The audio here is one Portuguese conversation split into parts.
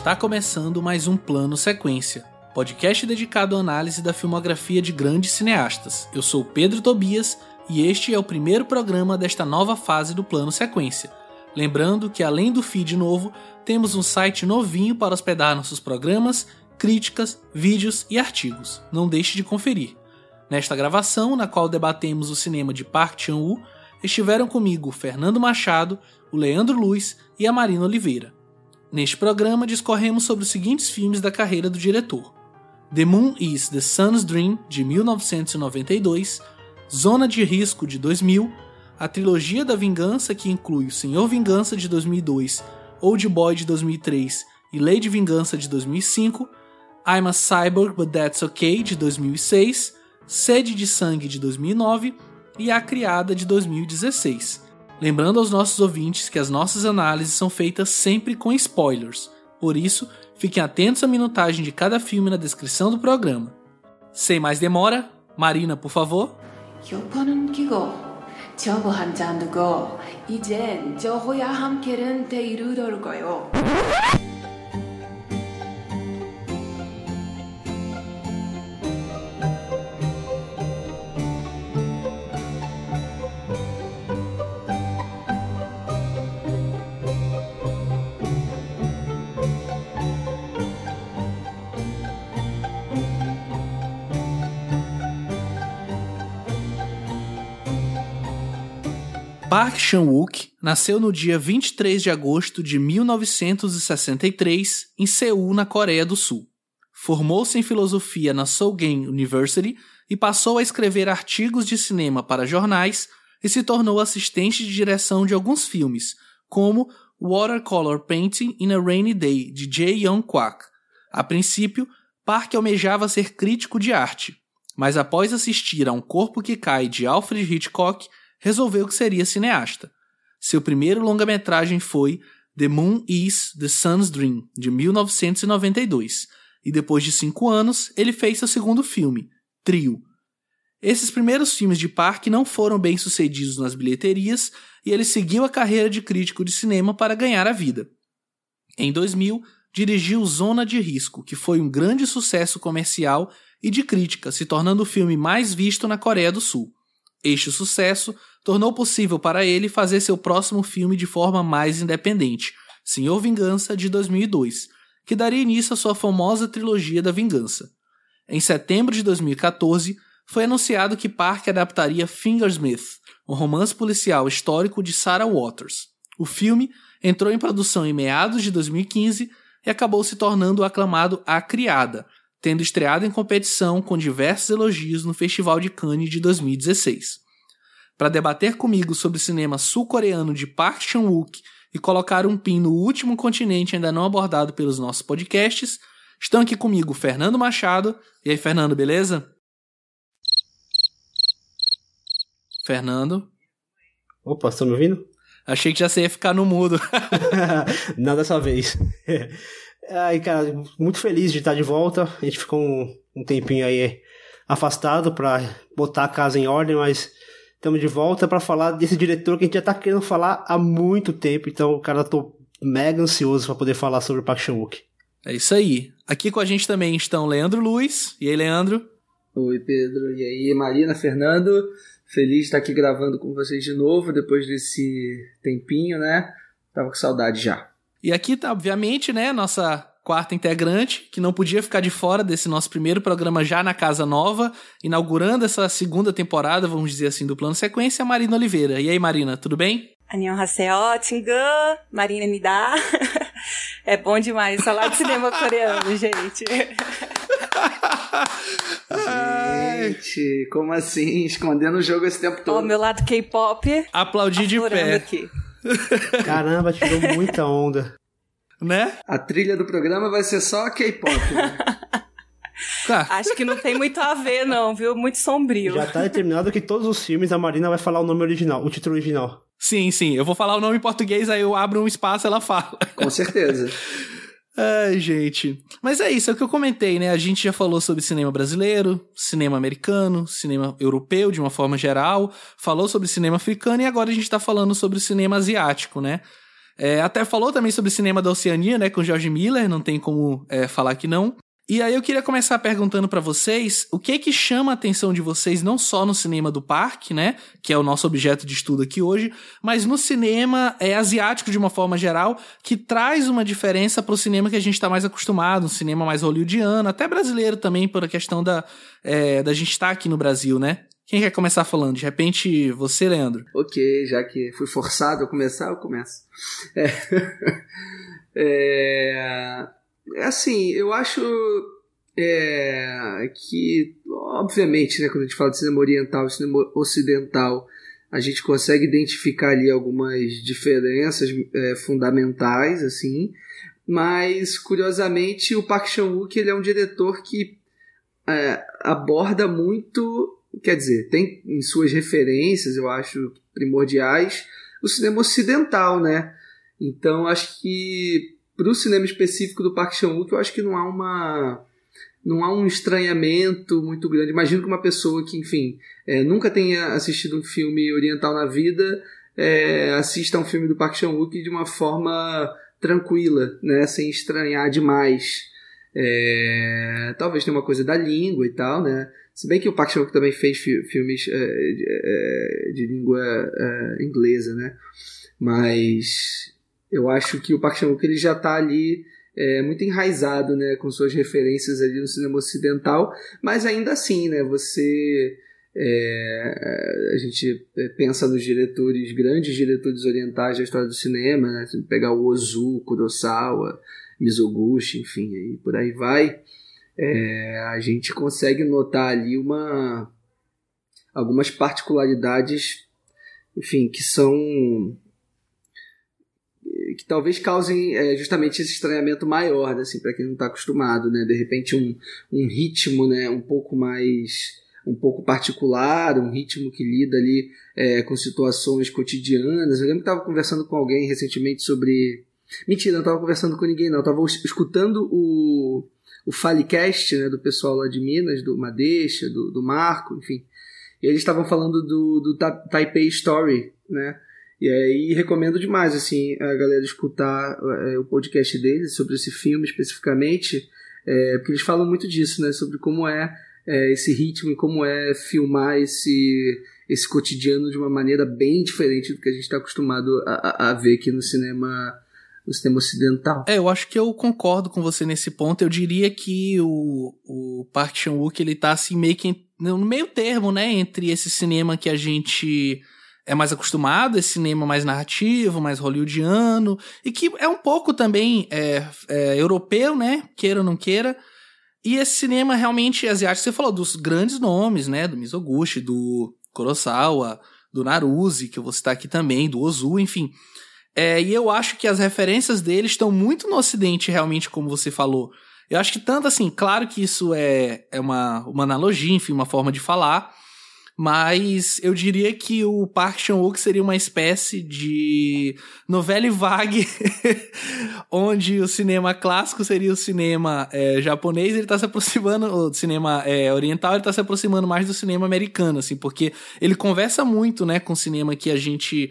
Está começando mais um Plano Sequência, podcast dedicado à análise da filmografia de grandes cineastas. Eu sou Pedro Tobias e este é o primeiro programa desta nova fase do Plano Sequência. Lembrando que além do feed novo, temos um site novinho para hospedar nossos programas, críticas, vídeos e artigos. Não deixe de conferir. Nesta gravação, na qual debatemos o cinema de Park Chan-wook, estiveram comigo Fernando Machado, o Leandro Luiz e a Marina Oliveira. Neste programa discorremos sobre os seguintes filmes da carreira do diretor: The Moon is the Sun's Dream, de 1992, Zona de Risco, de 2000, a trilogia da Vingança, que inclui O Senhor Vingança, de 2002, Old Boy, de 2003 e Lady Vingança, de 2005, I'm a Cyborg But That's Okay, de 2006, Sede de Sangue, de 2009 e A Criada, de 2016. Lembrando aos nossos ouvintes que as nossas análises são feitas sempre com spoilers, por isso, fiquem atentos à minutagem de cada filme na descrição do programa. Sem mais demora, Marina, por favor. Park Chan-wook nasceu no dia 23 de agosto de 1963 em Seul, na Coreia do Sul. Formou-se em filosofia na Sogen University e passou a escrever artigos de cinema para jornais e se tornou assistente de direção de alguns filmes, como Watercolor Painting in a Rainy Day, de Jae Young Kwak. A princípio, Park almejava ser crítico de arte, mas após assistir a Um Corpo que Cai de Alfred Hitchcock, resolveu que seria cineasta. Seu primeiro longa-metragem foi The Moon is the Sun's Dream, de 1992, e depois de cinco anos, ele fez seu segundo filme, Trio. Esses primeiros filmes de Park não foram bem sucedidos nas bilheterias e ele seguiu a carreira de crítico de cinema para ganhar a vida. Em 2000, dirigiu Zona de Risco, que foi um grande sucesso comercial e de crítica, se tornando o filme mais visto na Coreia do Sul. Este sucesso tornou possível para ele fazer seu próximo filme de forma mais independente, Senhor Vingança, de 2002, que daria início à sua famosa trilogia da Vingança. Em setembro de 2014, foi anunciado que Park adaptaria Fingersmith, um romance policial histórico de Sarah Waters. O filme entrou em produção em meados de 2015 e acabou se tornando o aclamado A Criada, tendo estreado em competição com diversos elogios no Festival de Cannes de 2016 para debater comigo sobre o cinema sul-coreano de Park Chan-wook e colocar um pin no último continente ainda não abordado pelos nossos podcasts, estão aqui comigo Fernando Machado. E aí, Fernando, beleza? Fernando? Opa, estão me ouvindo? Achei que já você ia ficar no mudo. Não dessa vez. Ai, cara, muito feliz de estar de volta. A gente ficou um, um tempinho aí afastado para botar a casa em ordem, mas Estamos de volta para falar desse diretor que a gente já tá querendo falar há muito tempo. Então, cara, eu tô mega ansioso para poder falar sobre Park Chan-wook. É isso aí. Aqui com a gente também estão Leandro Luiz. E aí, Leandro? Oi, Pedro. E aí, Marina, Fernando. Feliz de estar aqui gravando com vocês de novo depois desse tempinho, né? Tava com saudade já. E aqui tá, obviamente, né, nossa quarta integrante, que não podia ficar de fora desse nosso primeiro programa já na Casa Nova, inaugurando essa segunda temporada, vamos dizer assim, do Plano Sequência, a Marina Oliveira. E aí, Marina, tudo bem? Annyeonghaseyo, Tingan, Marina me dá. É bom demais falar de cinema coreano, gente. gente, como assim? Escondendo o jogo esse tempo todo. Ó, meu lado K-pop. Aplaudir de pé. Aqui. Caramba, tirou muita onda né? A trilha do programa vai ser só K-pop. Né? Acho que não tem muito a ver, não, viu? Muito sombrio. Já tá determinado que todos os filmes a Marina vai falar o nome original, o título original. Sim, sim. Eu vou falar o nome em português, aí eu abro um espaço e ela fala. Com certeza. Ai, gente. Mas é isso, é o que eu comentei, né? A gente já falou sobre cinema brasileiro, cinema americano, cinema europeu de uma forma geral, falou sobre cinema africano e agora a gente tá falando sobre o cinema asiático, né? É, até falou também sobre cinema da Oceania, né, com George Miller, não tem como é, falar que não. E aí eu queria começar perguntando para vocês o que que chama a atenção de vocês não só no cinema do parque, né, que é o nosso objeto de estudo aqui hoje, mas no cinema é, asiático de uma forma geral, que traz uma diferença para o cinema que a gente está mais acostumado, um cinema mais hollywoodiano, até brasileiro também, por a questão da, é, da gente estar tá aqui no Brasil, né? Quem quer começar falando? De repente, você, Leandro. Ok, já que fui forçado a começar, eu começo. É, é, é assim, eu acho é, que, obviamente, né, quando a gente fala de cinema oriental e cinema ocidental, a gente consegue identificar ali algumas diferenças é, fundamentais, assim, mas, curiosamente, o Park Chan-wook ele é um diretor que é, aborda muito, quer dizer, tem em suas referências, eu acho, primordiais, o cinema ocidental, né? Então, acho que para o cinema específico do Park Chan-wook, eu acho que não há uma não há um estranhamento muito grande. Imagino que uma pessoa que, enfim, é, nunca tenha assistido um filme oriental na vida é, assista um filme do Park Chan-wook de uma forma tranquila, né, sem estranhar demais. É, talvez tenha uma coisa da língua e tal, né? Se bem que o Park Chan-wook também fez fi filmes é, de, é, de, língua é, inglesa, né? Mas eu acho que o Park Chan-wook ele já está ali é, muito enraizado, né, com suas referências ali no cinema ocidental, mas ainda assim, né, você é, a gente pensa nos diretores, grandes diretores orientais da história do cinema, né, pegar o Ozu, Kurosawa, Mizoguchi, enfim, aí por aí vai, é, a gente consegue notar ali uma algumas particularidades, enfim, que são que talvez causem é, justamente esse estranhamento maior, né, assim, para quem não está acostumado, né? De repente um, um ritmo, né, um pouco mais um pouco particular, um ritmo que lida ali é, com situações cotidianas. Eu lembro que estava conversando com alguém recentemente sobre. Mentira, não estava conversando com ninguém, não. Estava escutando o, o Falecast, né, do pessoal lá de Minas, do Madeixa, do, do Marco, enfim. E eles estavam falando do, do Taipei Story, né? E aí recomendo demais assim a galera escutar é, o podcast deles sobre esse filme especificamente, é, porque eles falam muito disso, né? Sobre como é, é, esse ritmo e como é filmar esse esse cotidiano de uma maneira bem diferente do que a gente está acostumado a, a, ver aqui no cinema no cinema ocidental. É, eu acho que eu concordo com você nesse ponto. Eu diria que o, o Park Chan-wook ele tá assim meio que no meio termo, né, entre esse cinema que a gente é mais acostumado, esse cinema mais narrativo, mais hollywoodiano, e que é um pouco também é, é, europeu, né? Queira ou não queira. E esse cinema realmente asiático, você falou dos grandes nomes, né? Do Mizoguchi, do Kurosawa, do Naruse, que eu vou citar aqui também, do Ozu, enfim. É, e eu acho que as referências dele estão muito no ocidente, realmente, como você falou. Eu acho que tanto assim, claro que isso é, é uma, uma analogia, enfim, uma forma de falar, mas eu diria que o Park Chan-wook seria uma espécie de novela vague, onde o cinema clássico seria o cinema é, japonês, ele está se aproximando, o cinema é, oriental, ele está se aproximando mais do cinema americano, assim, porque ele conversa muito, né, com o cinema que a gente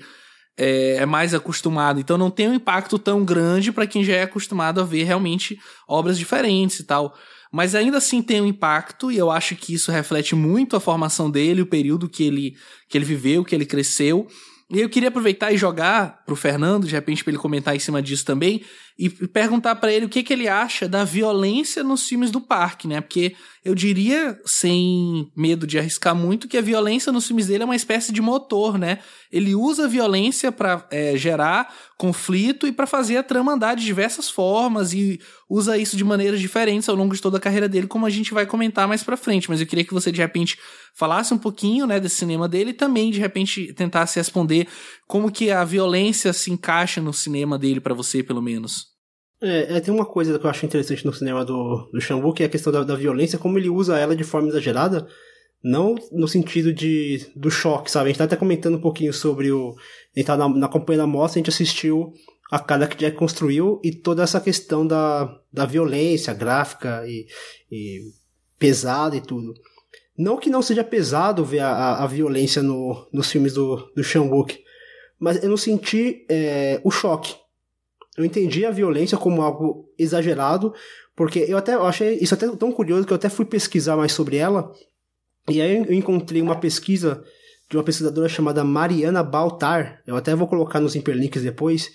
é, é mais acostumado, então não tem um impacto tão grande para quem já é acostumado a ver realmente obras diferentes e tal. Mas ainda assim tem um impacto e eu acho que isso reflete muito a formação dele, o período que ele, que ele viveu, que ele cresceu. E eu queria aproveitar e jogar pro Fernando, de repente para ele comentar em cima disso também, e perguntar para ele o que, que ele acha da violência nos filmes do parque, né? Porque eu diria, sem medo de arriscar muito, que a violência nos filmes dele é uma espécie de motor, né? Ele usa a violência para é, gerar conflito e para fazer a trama andar de diversas formas e usa isso de maneiras diferentes ao longo de toda a carreira dele, como a gente vai comentar mais para frente. Mas eu queria que você de repente falasse um pouquinho, né, desse cinema dele e também de repente tentasse responder como que a violência se encaixa no cinema dele para você, pelo menos. É, é, tem uma coisa que eu acho interessante no cinema do, do Xambu, que é a questão da, da, violência, como ele usa ela de forma exagerada, não no sentido de do choque, sabe? A gente tá até comentando um pouquinho sobre o. A gente tá na, na companhia da mostra, a gente assistiu a cara que Jack construiu e toda essa questão da, da violência gráfica e, e pesada e tudo. Não que não seja pesado ver a, a, a violência no, nos filmes do, do Sean mas eu não senti é, o choque Eu entendi a violência como algo exagerado, porque eu até eu achei isso até tão curioso que eu até fui pesquisar mais sobre ela. E aí eu encontrei uma pesquisa de uma pesquisadora chamada Mariana Baltar. Eu até vou colocar nos hiperlinks depois.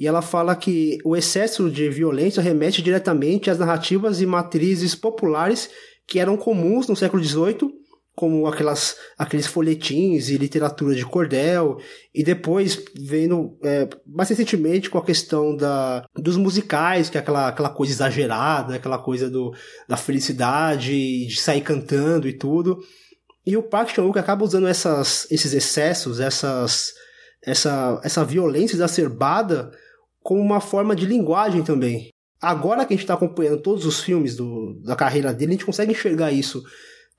E ela fala que o excesso de violência remete diretamente às narrativas e matrizes populares que eram comuns no século XVIII, como aquelas, aqueles folhetins e literatura de cordel, e depois vendo é, mais recentemente com a questão da, dos musicais, que é aquela, aquela coisa exagerada, aquela coisa do, da felicidade, de sair cantando e tudo. E o Park Chan-wook acaba usando essas, esses excessos, essas, essa, essa violência exacerbada como uma forma de linguagem também. Agora que a gente está acompanhando todos os filmes do, da carreira dele, a gente consegue enxergar isso.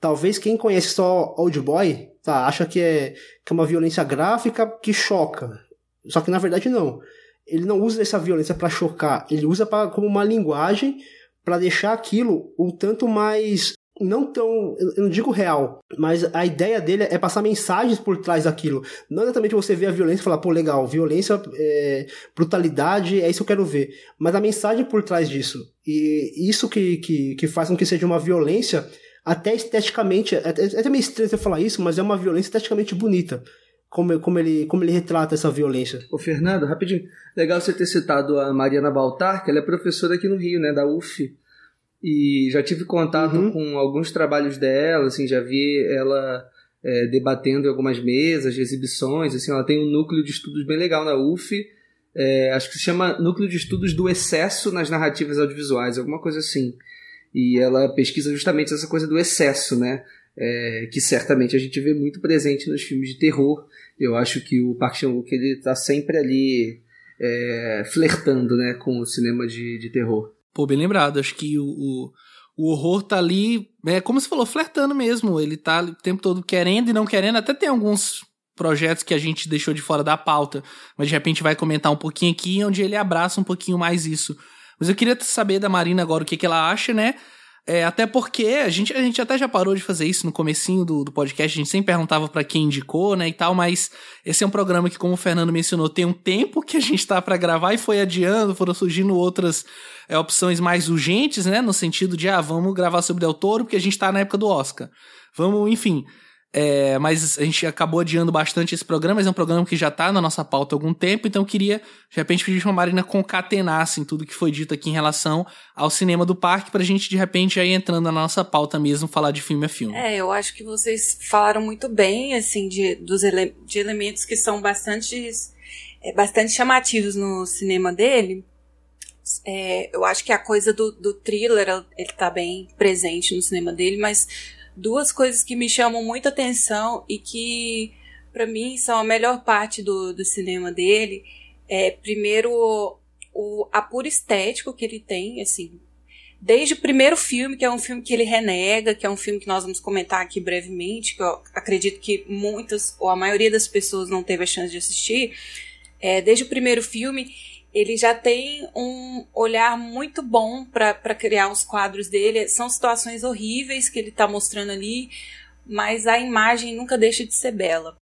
Talvez quem conhece só Old Boy, tá, acha que é, que é uma violência gráfica que choca. Só que na verdade não. Ele não usa essa violência para chocar, ele usa pra, como uma linguagem para deixar aquilo um tanto mais não tão, eu não digo real, mas a ideia dele é passar mensagens por trás daquilo. Não exatamente você ver a violência e falar, pô, legal, violência, é, brutalidade, é isso que eu quero ver. Mas a mensagem por trás disso. E isso que, que, que faz com que seja uma violência, até esteticamente, é, é até meio estranho você falar isso, mas é uma violência esteticamente bonita. Como, como, ele, como ele retrata essa violência. Ô, Fernando, rapidinho. Legal você ter citado a Mariana Baltar, que ela é professora aqui no Rio, né, da UF e já tive contato uhum. com alguns trabalhos dela, assim, já vi ela é, debatendo em algumas mesas de exibições, assim, ela tem um núcleo de estudos bem legal na UF, é, acho que se chama Núcleo de Estudos do Excesso nas Narrativas Audiovisuais, alguma coisa assim. E ela pesquisa justamente essa coisa do excesso, né? É, que certamente a gente vê muito presente nos filmes de terror. Eu acho que o Park Chan-wook ele está sempre ali é, flertando, né, com o cinema de, de terror. Pô, bem lembrado. Acho que o, o, o horror tá ali, é como você falou, flertando mesmo. Ele tá o tempo todo querendo e não querendo. Até tem alguns projetos que a gente deixou de fora da pauta, mas de repente vai comentar um pouquinho aqui, onde ele abraça um pouquinho mais isso. Mas eu queria saber da Marina agora o que, que ela acha, né? É, até porque a gente, a gente até já parou de fazer isso no comecinho do, do podcast, a gente sempre perguntava para quem indicou, né, e tal, mas esse é um programa que, como o Fernando mencionou, tem um tempo que a gente tá para gravar e foi adiando, foram surgindo outras é, opções mais urgentes, né, no sentido de, ah, vamos gravar sobre Del Toro porque a gente tá na época do Oscar. Vamos, enfim, é, mas a gente acabou adiando bastante esse programa, mas é um programa que já está na nossa pauta há algum tempo, então eu queria, de repente, pedir para Marina concatenasse em tudo que foi dito aqui em relação ao cinema do parque, para a gente, de repente, já ir entrando na nossa pauta mesmo, falar de filme a filme. É, eu acho que vocês falaram muito bem, assim, de, dos ele de elementos que são bastante, é, bastante chamativos no cinema dele. É, eu acho que a coisa do, do thriller, ele tá bem presente no cinema dele, mas duas coisas que me chamam muita atenção e que, para mim, são a melhor parte do, do cinema dele. É, primeiro, o apuro estético que ele tem, assim, desde o primeiro filme, que é um filme que ele renega, que é um filme que nós vamos comentar aqui brevemente, que eu acredito que muitas, ou a maioria das pessoas não teve a chance de assistir, é, desde o primeiro filme, ele já tem um olhar muito bom para criar os quadros dele. São situações horríveis que ele está mostrando ali, mas a imagem nunca deixa de ser bela.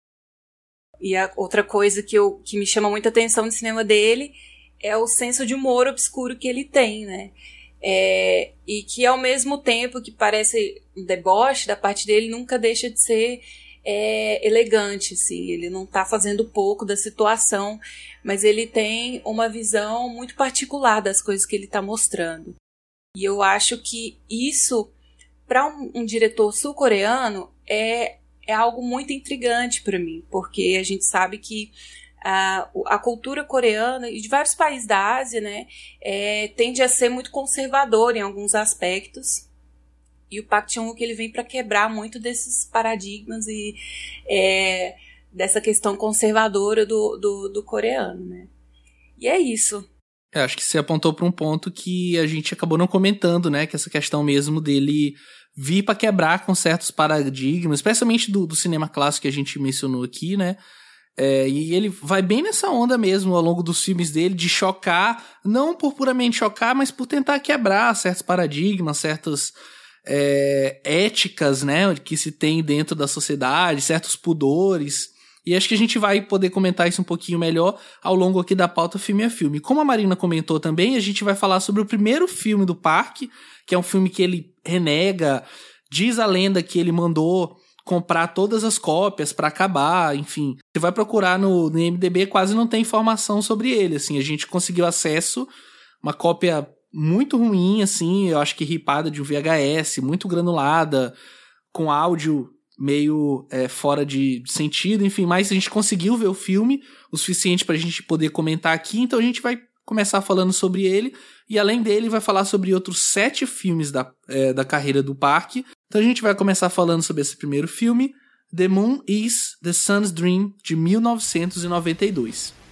E a outra coisa que, eu, que me chama muita atenção no cinema dele é o senso de humor obscuro que ele tem, né? É, e que ao mesmo tempo que parece um deboche da parte dele, nunca deixa de ser é, elegante, assim. Ele não está fazendo pouco da situação, mas ele tem uma visão muito particular das coisas que ele está mostrando. E eu acho que isso, para um, um, diretor sul-coreano, é, é algo muito intrigante para mim, porque a gente sabe que a, a cultura coreana e de vários países da Ásia, né, é, tende a ser muito conservador em alguns aspectos. E o Park Chan-wook ele vem para quebrar muito desses paradigmas e é, dessa questão conservadora do, do, do coreano, né? E é isso. É, acho que você apontou para um ponto que a gente acabou não comentando, né? Que essa questão mesmo dele vir para quebrar com certos paradigmas, especialmente do, do cinema clássico que a gente mencionou aqui, né? É, e ele vai bem nessa onda mesmo ao longo dos filmes dele de chocar, não por puramente chocar, mas por tentar quebrar certos paradigmas, certas é, éticas, né, que se tem dentro da sociedade, certos pudores. E acho que a gente vai poder comentar isso um pouquinho melhor ao longo aqui da pauta filme a filme. Como a Marina comentou também, a gente vai falar sobre o primeiro filme do parque, que é um filme que ele renega, diz a lenda que ele mandou comprar todas as cópias para acabar, enfim. Você vai procurar no, no MDB, quase não tem informação sobre ele, assim. A gente conseguiu acesso, uma cópia muito ruim, assim, eu acho que ripada de um VHS, muito granulada, com áudio meio é, fora de sentido, enfim, mas a gente conseguiu ver o filme o suficiente para a gente poder comentar aqui, então a gente vai começar falando sobre ele e além dele vai falar sobre outros sete filmes da, é, da carreira do parque. Então a gente vai começar falando sobre esse primeiro filme, The Moon is the Sun's Dream de 1992.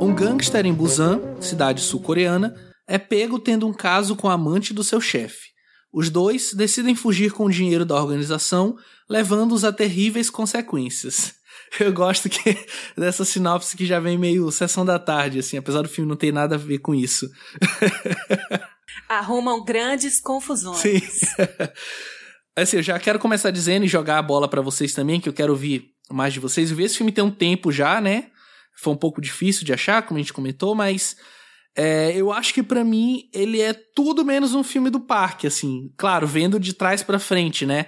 Um gangster em Busan, cidade sul-coreana, é pego tendo um caso com a amante do seu chefe. Os dois decidem fugir com o dinheiro da organização, levando-os a terríveis consequências. Eu gosto que dessa sinopse que já vem meio sessão da tarde, assim, apesar do filme não ter nada a ver com isso. Arrumam grandes confusões. Sim. assim, eu já quero começar dizendo e jogar a bola para vocês também, que eu quero ouvir mais de vocês. Eu vi esse filme tem um tempo já, né? Foi um pouco difícil de achar, como a gente comentou, mas é, eu acho que para mim ele é tudo menos um filme do parque, assim. Claro, vendo de trás para frente, né?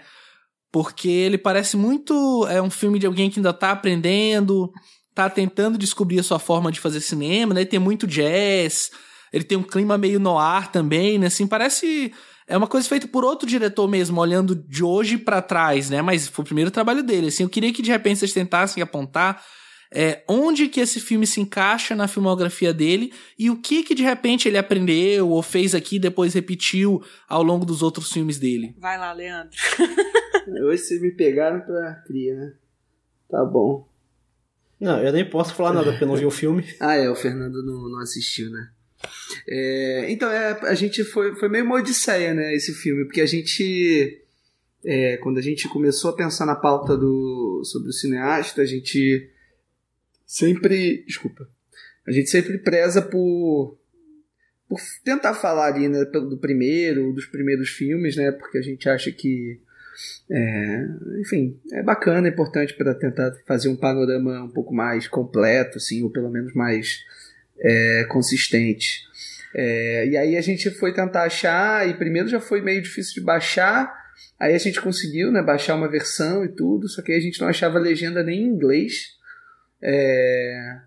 Porque ele parece muito. É um filme de alguém que ainda tá aprendendo, tá tentando descobrir a sua forma de fazer cinema, né? Tem muito jazz, ele tem um clima meio no ar também, né? Assim, parece. É uma coisa feita por outro diretor mesmo, olhando de hoje para trás, né? Mas foi o primeiro trabalho dele. Assim, eu queria que de repente vocês tentassem apontar é, onde que esse filme se encaixa na filmografia dele e o que que de repente ele aprendeu ou fez aqui e depois repetiu ao longo dos outros filmes dele. Vai lá, Leandro. Hoje vocês me pegaram pra cria, né? Tá bom. Não, eu nem posso falar nada porque eu não vi o filme. Ah, é, o Fernando não, não assistiu, né? É, então, é, a gente foi, foi meio uma odisseia, né, esse filme, porque a gente, é, quando a gente começou a pensar na pauta do, sobre o cineasta, a gente sempre, desculpa, a gente sempre preza por, por tentar falar ali, né, do primeiro, dos primeiros filmes, né, porque a gente acha que é, enfim, é bacana, é importante para tentar fazer um panorama um pouco mais completo, assim, ou pelo menos mais é, consistente. É, e aí a gente foi tentar achar, e primeiro já foi meio difícil de baixar, aí a gente conseguiu né, baixar uma versão e tudo, só que aí a gente não achava legenda nem em inglês. É,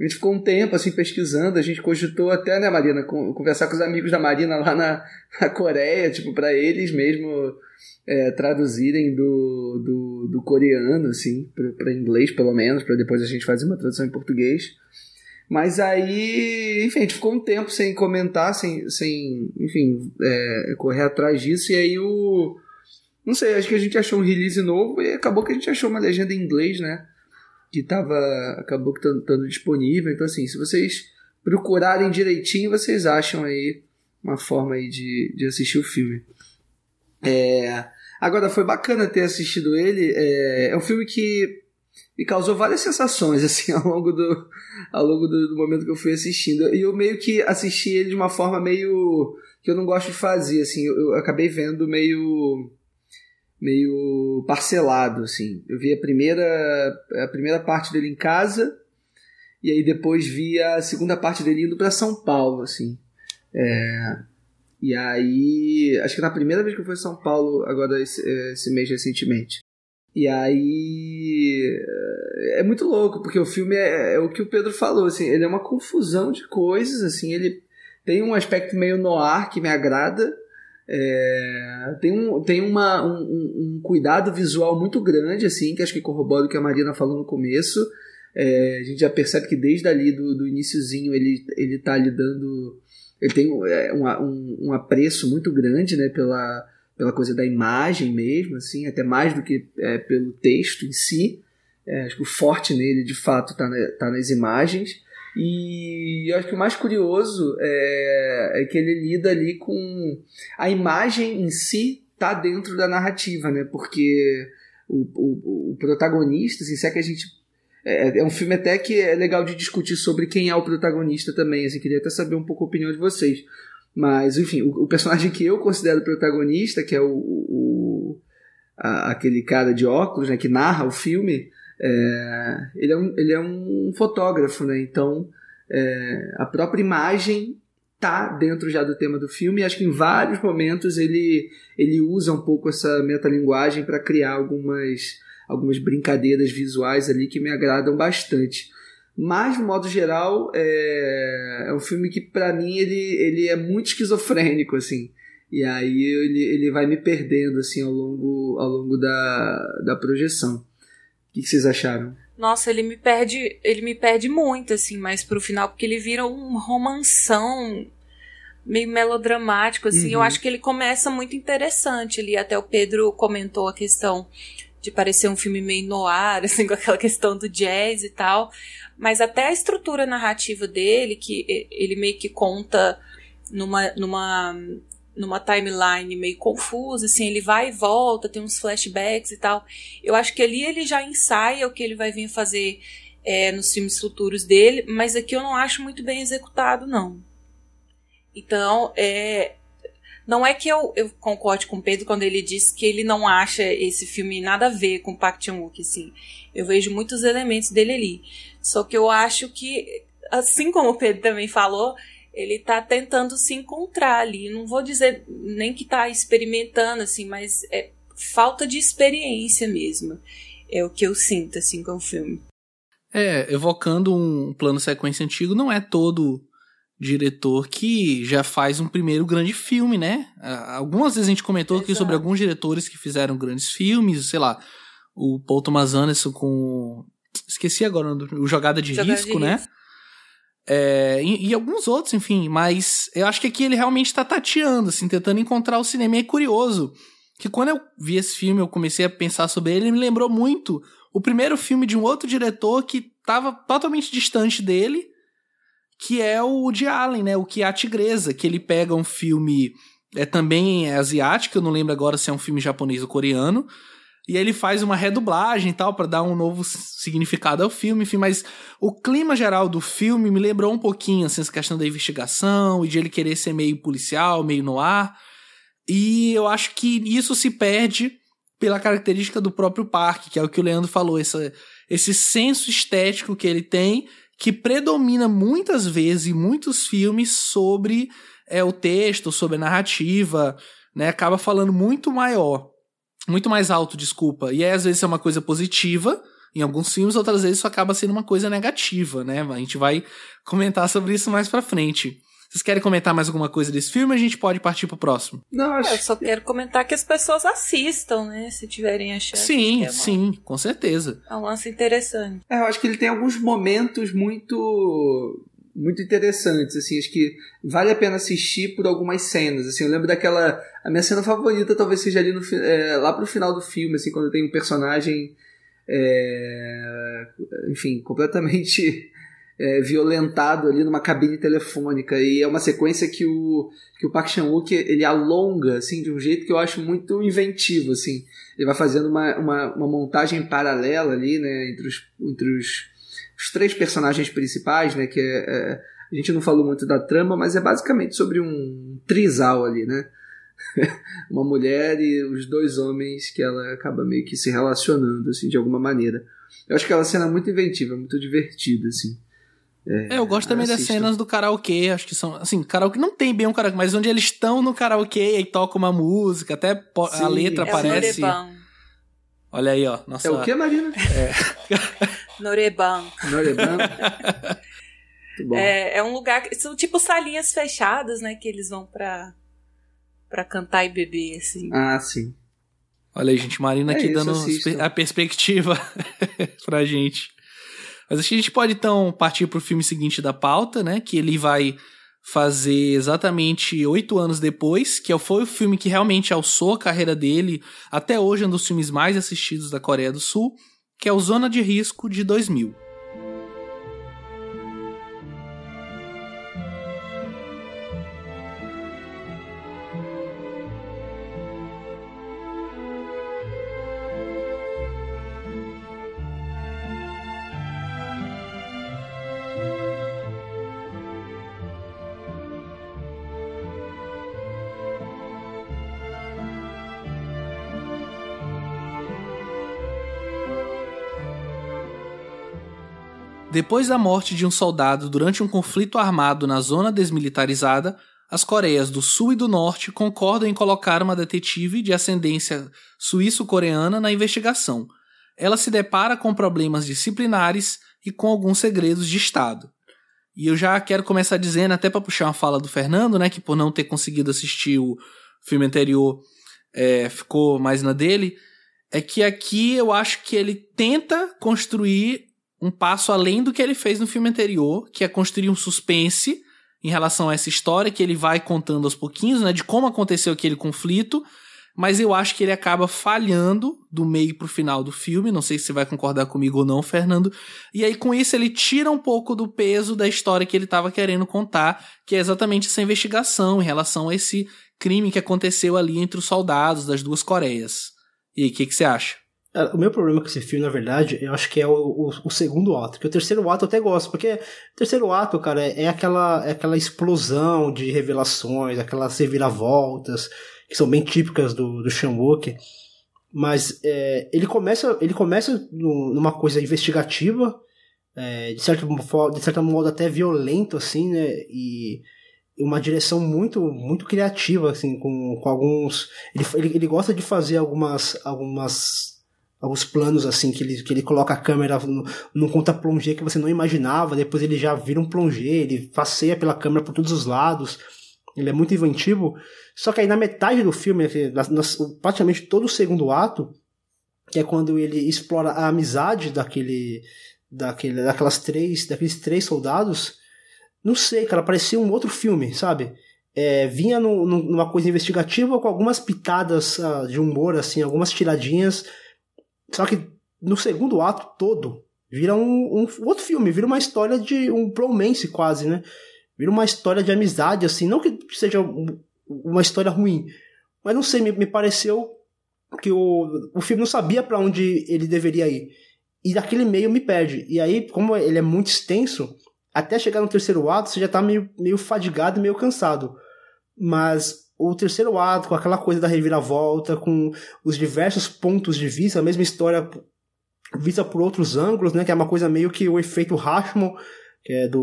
a gente ficou um tempo assim pesquisando, a gente cogitou até, né, Marina, conversar com os amigos da Marina lá na, na Coreia, tipo, para eles mesmo é, traduzirem do, do, do, coreano, assim, para inglês pelo menos, para depois a gente fazer uma tradução em português. Mas aí, enfim, a gente ficou um tempo sem comentar, sem, sem enfim, é, correr atrás disso, e aí o. Não sei, acho que a gente achou um release novo e acabou que a gente achou uma legenda em inglês, né? Que tava. acabou estando disponível. Então, assim, se vocês procurarem direitinho, vocês acham aí uma forma aí de, de assistir o filme. É, agora, foi bacana ter assistido ele. É, é um filme que me causou várias sensações assim ao longo do ao longo do, do, momento que eu fui assistindo e eu meio que assisti ele de uma forma meio que eu não gosto de fazer assim eu, eu acabei vendo meio meio parcelado assim. Eu vi a primeira a primeira parte dele em casa e aí depois vi a segunda parte dele indo para São Paulo assim. É, e aí acho que na primeira vez que eu fui a São Paulo agora esse, esse mês recentemente. E aí é muito louco, porque o filme é, é, o que o Pedro falou, assim, ele é uma confusão de coisas, assim, ele tem um aspecto meio noir que me agrada, é, tem um, tem uma, um, um, cuidado visual muito grande, assim, que acho que corrobora o que a Marina falou no começo. É, a gente já percebe que desde ali do, do iníciozinho ele, ele tá lidando. Ele tem é, um, um, um apreço muito grande né, pela, pela coisa da imagem mesmo, assim, até mais do que é, pelo texto em si. É, acho que o forte nele, de fato, está tá nas imagens. E eu acho que o mais curioso é, é que ele lida ali com a imagem em si tá dentro da narrativa, né? Porque o, o, o protagonista, assim, se é que a gente é, é, um filme até que é legal de discutir sobre quem é o protagonista também. Assim, queria até saber um pouco a opinião de vocês. Mas, enfim, o, o personagem que eu considero protagonista, que é o, o a, aquele cara de óculos, né, que narra o filme, é, ele, é um, ele é um fotógrafo, né? Então, é, a própria imagem tá dentro já do tema do filme e acho que em vários momentos ele, ele usa um pouco essa metalinguagem para criar algumas, algumas brincadeiras visuais ali que me agradam bastante. Mas, no modo geral, é, é um filme que, para mim, ele, ele é muito esquizofrênico, assim. E aí ele, ele vai me perdendo, assim, ao longo, ao longo da, da projeção. O que, que vocês acharam? Nossa, ele me perde, ele me perde muito, assim, mais pro final, porque ele vira um romanção meio melodramático, assim. Uhum. Eu acho que ele começa muito interessante ali. Até o Pedro comentou a questão de parecer um filme meio noir, assim, com aquela questão do jazz e tal. Mas até a estrutura narrativa dele, que ele meio que conta numa, numa, numa timeline meio confusa, assim, ele vai e volta, tem uns flashbacks e tal. Eu acho que ali ele já ensaia o que ele vai vir fazer é, nos filmes futuros dele, mas aqui eu não acho muito bem executado, não. Então, é, não é que eu, eu concorde com o Pedro quando ele diz que ele não acha esse filme nada a ver com Park Chan-wook, assim. Eu vejo muitos elementos dele ali. Só que eu acho que, assim como o Pedro também falou, ele está tentando se encontrar ali. Não vou dizer nem que está experimentando, assim, mas é falta de experiência mesmo. É o que eu sinto, assim, com o filme. É, evocando um plano sequência antigo, não é todo diretor que já faz um primeiro grande filme, né? Algumas vezes a gente comentou Exato. aqui sobre alguns diretores que fizeram grandes filmes, sei lá, o Paul Thomas Anderson com. Esqueci agora o Jogada de Jogada Risco, de né? Risco. É, e, e, alguns outros, enfim, mas eu acho que aqui ele realmente tá tateando, assim, tentando encontrar o cinema. E é curioso que quando eu vi esse filme, eu comecei a pensar sobre ele, ele me lembrou muito o primeiro filme de um outro diretor que tava totalmente distante dele, que é o Woody Allen, né? O que é a Tigresa, que ele pega um filme é também asiático, eu não lembro agora se é um filme japonês ou coreano, e ele faz uma redublagem e tal para dar um novo significado ao filme, enfim, mas o clima geral do filme me lembrou um pouquinho assim, essa questão da investigação e de ele querer ser meio policial, meio no ar. E eu acho que isso se perde pela característica do próprio parque, que é o que o Leandro falou, essa, esse senso estético que ele tem que predomina muitas vezes em muitos filmes sobre é, o texto, sobre a narrativa, né? Acaba falando muito maior, muito mais alto, desculpa. E aí, às vezes é uma coisa positiva em alguns filmes, outras vezes isso acaba sendo uma coisa negativa, né? A gente vai comentar sobre isso mais pra frente. Vocês querem comentar mais alguma coisa desse filme? A gente pode partir pro próximo. Não, acho... Eu só quero comentar que as pessoas assistam, né? Se tiverem a chance. Sim, é sim, com certeza. É um lance interessante. É, eu acho que ele tem alguns momentos muito muito interessantes, assim, acho que vale a pena assistir por algumas cenas, assim, eu lembro daquela, a minha cena favorita talvez seja ali no, é, lá pro final do filme, assim, quando tem um personagem, é, enfim, completamente é, violentado ali numa cabine telefônica e é uma sequência que o que o Park Chan-wook ele alonga assim de um jeito que eu acho muito inventivo assim ele vai fazendo uma, uma, uma montagem paralela ali né entre os, entre os, os três personagens principais né que é, é, a gente não falou muito da trama mas é basicamente sobre um trisal ali né uma mulher e os dois homens que ela acaba meio que se relacionando assim de alguma maneira eu acho que ela cena muito inventiva muito divertida assim é, eu gosto também das cenas do karaokê, acho que são, assim, karaokê não tem bem um karaokê, mas onde eles estão no karaokê e tocam uma música, até Sim, a letra é aparece. Olha aí, ó. Nossa... É o que, Marina? É. Noreban. Noreban. é, é um lugar, são tipo salinhas fechadas, né, que eles vão pra, pra cantar e beber, assim. Ah, sim. Olha aí, gente, Marina é aqui isso, dando a perspectiva pra gente. Mas acho que a gente pode então partir para o filme seguinte da pauta, né? Que ele vai fazer exatamente oito anos depois, que foi o filme que realmente alçou a carreira dele, até hoje é um dos filmes mais assistidos da Coreia do Sul, que é o Zona de Risco de 2000. Depois da morte de um soldado durante um conflito armado na zona desmilitarizada, as Coreias do Sul e do Norte concordam em colocar uma detetive de ascendência suíço-coreana na investigação. Ela se depara com problemas disciplinares e com alguns segredos de Estado. E eu já quero começar dizendo, até para puxar uma fala do Fernando, né, que por não ter conseguido assistir o filme anterior é, ficou mais na dele, é que aqui eu acho que ele tenta construir um passo além do que ele fez no filme anterior, que é construir um suspense em relação a essa história que ele vai contando aos pouquinhos, né, de como aconteceu aquele conflito, mas eu acho que ele acaba falhando do meio pro final do filme, não sei se você vai concordar comigo ou não, Fernando. E aí com isso ele tira um pouco do peso da história que ele estava querendo contar, que é exatamente essa investigação em relação a esse crime que aconteceu ali entre os soldados das duas Coreias. E aí, o que, que você acha? É, o meu problema com esse filme, na verdade, eu acho que é o, o, o, segundo ato. Que o terceiro ato eu até gosto, porque o terceiro ato, cara, é, aquela, é aquela explosão de revelações, aquelas reviravoltas, que são bem típicas do, do Sean Walker. Mas é, ele começa, ele começa numa coisa investigativa, é, de, certo, de certo modo até violento, assim, né? E uma direção muito muito criativa, assim, com, com alguns... Ele, ele gosta de fazer algumas... algumas alguns planos assim que ele, que ele coloca a câmera num conta plongé que você não imaginava, depois ele já vira um plongé, ele passeia pela câmera por todos os lados. Ele é muito inventivo. Só que aí na metade do filme, praticamente todo o segundo ato, que é quando ele explora a amizade daquele, daquele daquelas três, daqueles três soldados, não sei, cara, parecia um outro filme, sabe? É, vinha no, no, numa coisa investigativa com algumas pitadas uh, de humor, assim, algumas tiradinhas só que no segundo ato todo, vira um, um outro filme, vira uma história de um bromance quase, né? Vira uma história de amizade, assim, não que seja uma história ruim, mas não sei, me, me pareceu que o, o filme não sabia para onde ele deveria ir. E daquele meio me perde. E aí, como ele é muito extenso, até chegar no terceiro ato, você já tá meio, meio fadigado meio cansado. Mas o terceiro ato, com aquela coisa da reviravolta, com os diversos pontos de vista, a mesma história vista por outros ângulos, né? Que é uma coisa meio que o efeito Rashomon, que é do,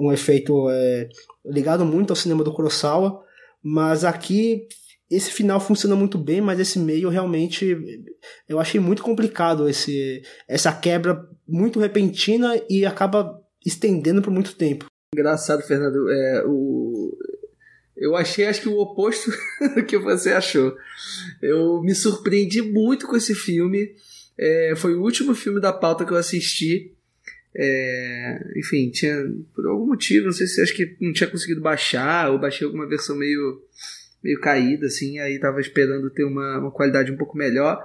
um, efeito é, ligado muito ao cinema do Kurosawa, mas aqui esse final funciona muito bem, mas esse meio realmente eu achei muito complicado esse essa quebra muito repentina e acaba estendendo por muito tempo. Engraçado, Fernando. É, o, eu achei, acho que o oposto do que você achou. Eu me surpreendi muito com esse filme. É, foi o último filme da pauta que eu assisti. É, enfim, tinha por algum motivo, não sei se acho que não tinha conseguido baixar, ou baixei alguma versão meio, meio caída, assim, aí tava esperando ter uma, uma qualidade um pouco melhor.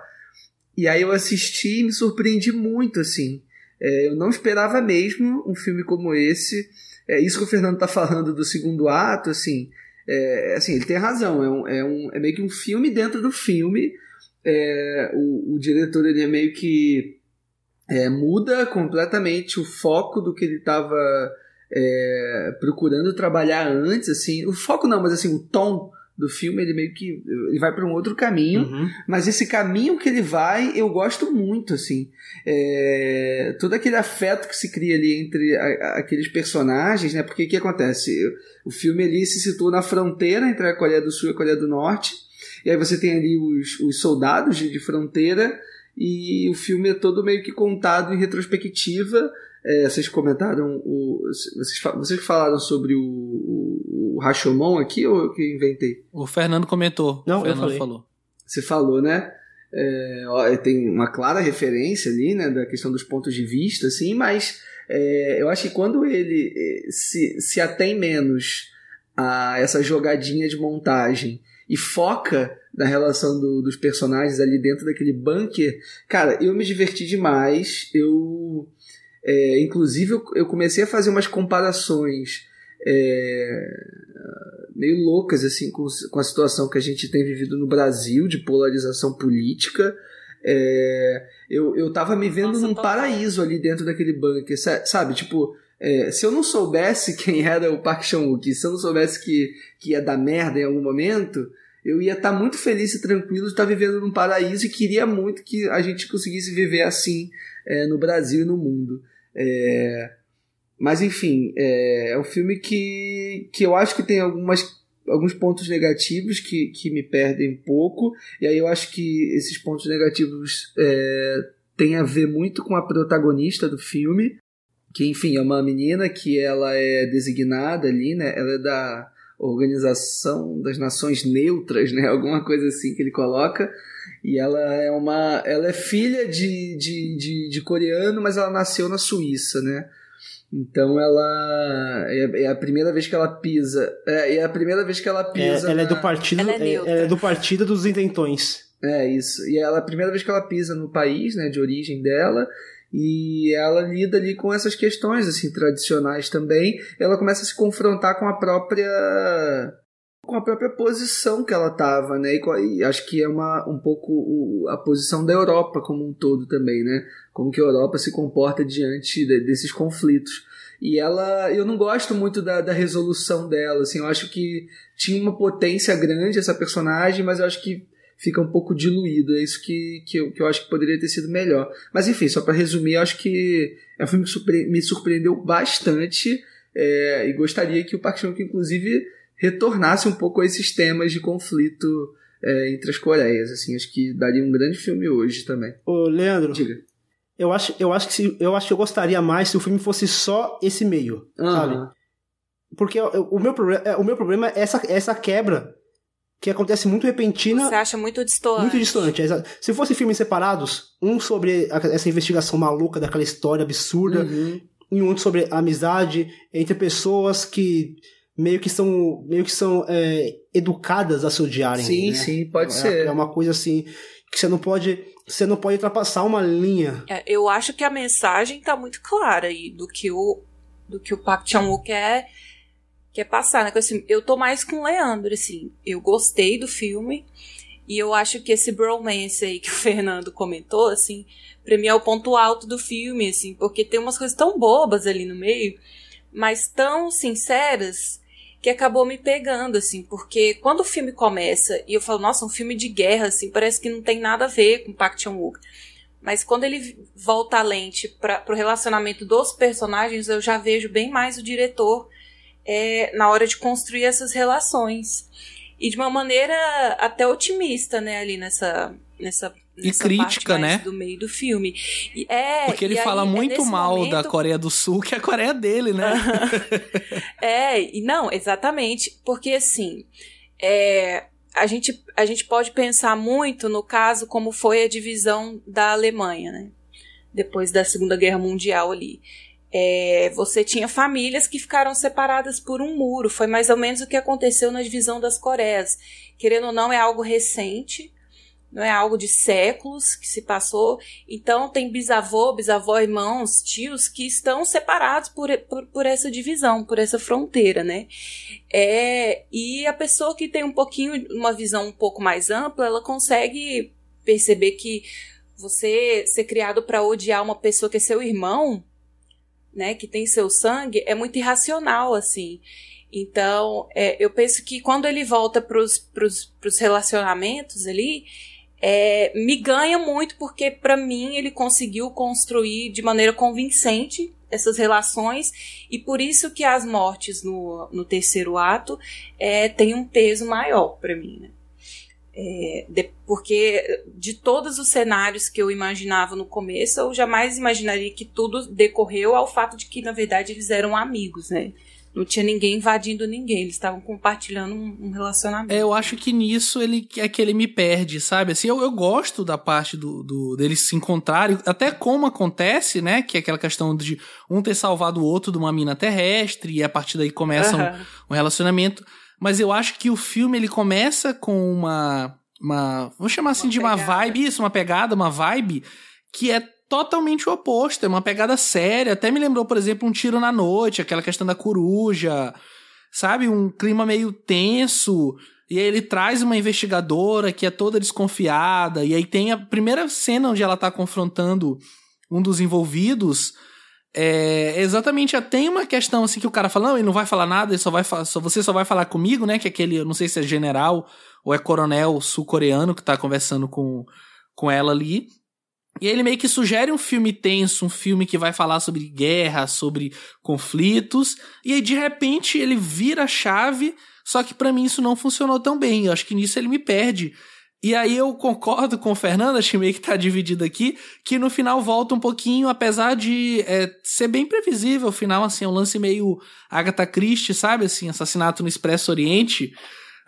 E aí eu assisti e me surpreendi muito, assim. É, eu não esperava mesmo um filme como esse. É isso que o Fernando tá falando do segundo ato, assim é, assim, ele tem razão, é, um, é, um, é meio que um filme dentro do filme. É, o, o diretor ele é meio que é, muda completamente o foco do que ele estava é, procurando trabalhar antes, assim, o foco não, mas assim, o tom do filme, ele meio que ele vai para um outro caminho, uhum. mas esse caminho que ele vai, eu gosto muito, assim. É, todo aquele afeto que se cria ali entre a, aqueles personagens, né? Porque o que acontece? O filme ali se situa na fronteira entre a Coreia do Sul e a Coreia do Norte, e aí você tem ali os, os soldados de, de fronteira, e o filme é todo meio que contado em retrospectiva, é, vocês comentaram, o, vocês, vocês falaram sobre o, o, o Rashomon aqui ou eu que inventei? O Fernando comentou. Não, o Fernando eu falei. falou. Você falou, né? É, ó, tem uma clara referência ali, né, da questão dos pontos de vista, assim, mas é, eu acho que quando ele é, se, se atém menos a essa jogadinha de montagem e foca na relação do, dos personagens ali dentro daquele bunker, cara, eu me diverti demais. Eu é, inclusive, eu, eu, comecei a fazer umas comparações é, meio loucas assim com, com, a situação que a gente tem vivido no Brasil de polarização política. É, eu, eu tava me vendo Nossa, num paraíso ali dentro daquele bunker, sabe? Tipo, é, se eu não soubesse quem era o Park Chan-wook, se eu não soubesse que, que ia dar merda em algum momento, eu ia estar tá muito feliz e tranquilo de estar tá vivendo num paraíso e queria muito que a gente conseguisse viver assim é, no Brasil e no mundo. É, mas enfim, é, é um filme que, que eu acho que tem algumas alguns pontos negativos que, que me perdem um pouco, e aí eu acho que esses pontos negativos é, têm a ver muito com a protagonista do filme, que enfim é uma menina que ela é designada ali, né? Ela é da Organização das Nações Neutras, né? Alguma coisa assim que ele coloca. E ela é uma. Ela é filha de, de, de, de coreano, mas ela nasceu na Suíça, né? Então ela é, é, a primeira vez que ela pisa. É, é a primeira vez que ela É, pisa. ela é na- do partido, Ela é é, ela é do partido dos intentões. É isso. E ela é a primeira vez que ela pisa no país, né, de origem dela, e ela lida ali com essas questões assim tradicionais também. Ela começa a se confrontar com a própria com a própria posição que ela estava, né? E, e acho que é uma um pouco o- a posição da Europa como um todo também, né? Como que a Europa se comporta diante de- desses conflitos. E ela, eu não gosto muito da, da resolução dela, assim, eu acho que tinha uma potência grande essa personagem, mas eu acho que fica um pouco diluído. É isso que, que, eu, que eu acho que poderia ter sido melhor. Mas enfim, só para resumir, eu acho que é um filme que surpre- me surpreendeu bastante é, e gostaria que o Park Chan-wook, inclusive, retornasse um pouco a esses temas de conflito é, entre as Coreias. Assim, acho que daria um grande filme hoje também. Ô, Leandro, Diga. Eu acho, eu acho que se, eu acho que eu gostaria mais se o filme fosse só esse meio, sabe? Aham. Porque eu- eu- o meu problema, é- o meu problema é essa, é essa quebra que acontece muito repentina, Você acha muito distante. muito distante. é Se fossem filmes separados, um sobre essa investigação maluca daquela história absurda, Uhum. e um outro sobre a amizade entre pessoas que meio que são meio que são é, educadas a se odiarem. Sim, né? sim, pode é, ser. É uma coisa assim que você não pode você não pode ultrapassar uma linha. É, eu acho que a mensagem tá muito clara aí do que o do que o Park Chan-wook quer quer passar, né? Assim, eu tô mais com o Leandro, assim. Eu gostei do filme e eu acho que esse bromance aí que o Fernando comentou, assim, pra mim é o ponto alto do filme, assim, porque tem umas coisas tão bobas ali no meio, mas tão sinceras que acabou me pegando, assim, porque quando o filme começa e eu falo, nossa, um filme de guerra, assim, parece que não tem nada a ver com Park Chan-wook. Mas quando ele volta a lente para o relacionamento dos personagens, eu já vejo bem mais o diretor é, na hora de construir essas relações. E de uma maneira até otimista, né, ali nessa. nessa E crítica, né? do meio do filme. E, é, Porque ele e aí, fala é muito nesse mal da momento- Coreia do Sul, que é a Coreia dele, né? É, e não, exatamente. Porque assim, é, a, gente, a gente pode pensar muito no caso como foi a divisão da Alemanha, né? Depois da Segunda Guerra Mundial ali. É, você tinha famílias que ficaram separadas por um muro. Foi mais ou menos o que aconteceu na divisão das Coreias. Querendo ou não, é algo recente, não é algo de séculos que se passou. Então, tem bisavô, bisavó, irmãos, tios que estão separados por, por, por essa divisão, por essa fronteira, né? É, e a pessoa que tem um pouquinho, uma visão um pouco mais ampla, ela consegue perceber que você ser criado para odiar uma pessoa que é seu irmão, né, que tem seu sangue, é muito irracional, assim. Então, é, eu penso que quando ele volta para os relacionamentos ali, é, me ganha muito porque, para mim, ele conseguiu construir de maneira convincente essas relações e por isso que as mortes no, no terceiro ato é, têm um peso maior para mim, né? É, de, porque de todos os cenários que eu imaginava no começo, eu jamais imaginaria que tudo decorreu ao fato de que, na verdade, eles eram amigos, né? Não tinha ninguém invadindo ninguém, eles estavam compartilhando um, relacionamento. É, eu acho que nisso ele é que ele me perde, sabe? Assim, eu, eu gosto da parte do, do deles se encontrarem, até como acontece, né? Que é aquela questão de um ter salvado o outro de uma mina terrestre e a partir daí começa Aham. um, um relacionamento. Mas eu acho que o filme ele começa com uma. uma vou chamar assim Uma de uma pegada. vibe, isso, uma pegada, uma vibe que é totalmente o oposto. É uma pegada séria. Até me lembrou, por exemplo, um tiro na noite, aquela questão da coruja, sabe? Um clima meio tenso. E aí ele traz uma investigadora que é toda desconfiada. E aí tem a primeira cena onde ela tá confrontando um dos envolvidos. É exatamente, já tem uma questão assim que o cara fala, não, ele não vai falar nada, ele só vai só, você só vai falar comigo, né? Que aquele, eu não sei se é general ou é coronel sul-coreano que tá conversando com, com ela ali. E ele meio que sugere um filme tenso, um filme que vai falar sobre guerra, sobre conflitos, e aí de repente ele vira a chave, só que para mim isso não funcionou tão bem. Eu acho que nisso ele me perde. E aí eu concordo com o Fernando, acho que meio que tá dividido aqui, que no final volta um pouquinho, apesar de é, ser bem previsível, o final, assim, é um lance meio Agatha Christie, sabe, assim, assassinato no Expresso Oriente,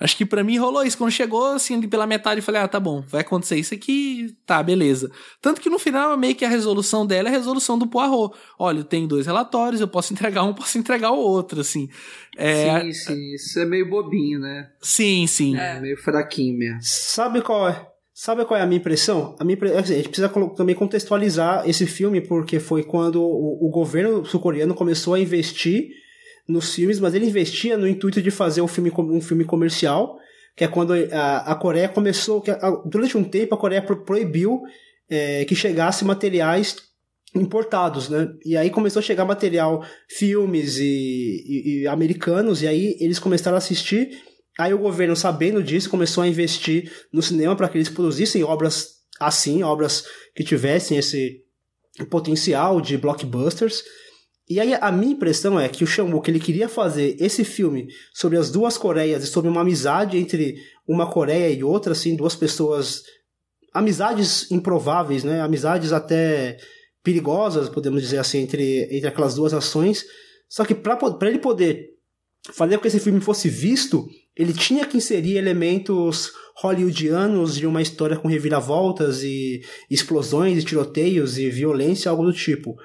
Acho que para mim rolou isso. Quando chegou, assim, pela metade, eu falei, ah, tá bom, vai acontecer isso aqui, tá, beleza. Tanto que no final, meio que a resolução dela é a resolução do Poirot. Olha, eu tenho dois relatórios, eu posso entregar um, posso entregar o outro, assim. É... Sim, sim, isso é meio bobinho, né? Sim, sim. É, meio fraquinho mesmo. Sabe qual é? Sabe qual é a minha impressão? A, minha, assim, a gente precisa também contextualizar esse filme, porque foi quando o, o governo sul-coreano começou a investir nos filmes, mas ele investia no intuito de fazer um filme, um filme comercial, que é quando a, a Coreia começou, que a, durante um tempo a Coreia proibiu é, que chegasse materiais importados, né? E aí começou a chegar material, filmes e, e, e americanos, e aí eles começaram a assistir. Aí o governo, sabendo disso, começou a investir no cinema para que eles produzissem obras assim, obras que tivessem esse potencial de blockbusters. E aí a minha impressão é que o Shamu ele queria fazer esse filme sobre as duas Coreias e sobre uma amizade entre uma Coreia e outra, assim, duas pessoas amizades improváveis, né? Amizades até perigosas, podemos dizer assim, entre, entre aquelas duas ações. Só que para ele poder fazer com que esse filme fosse visto, ele tinha que inserir elementos hollywoodianos de uma história com reviravoltas e explosões e tiroteios e violência, algo do tipo.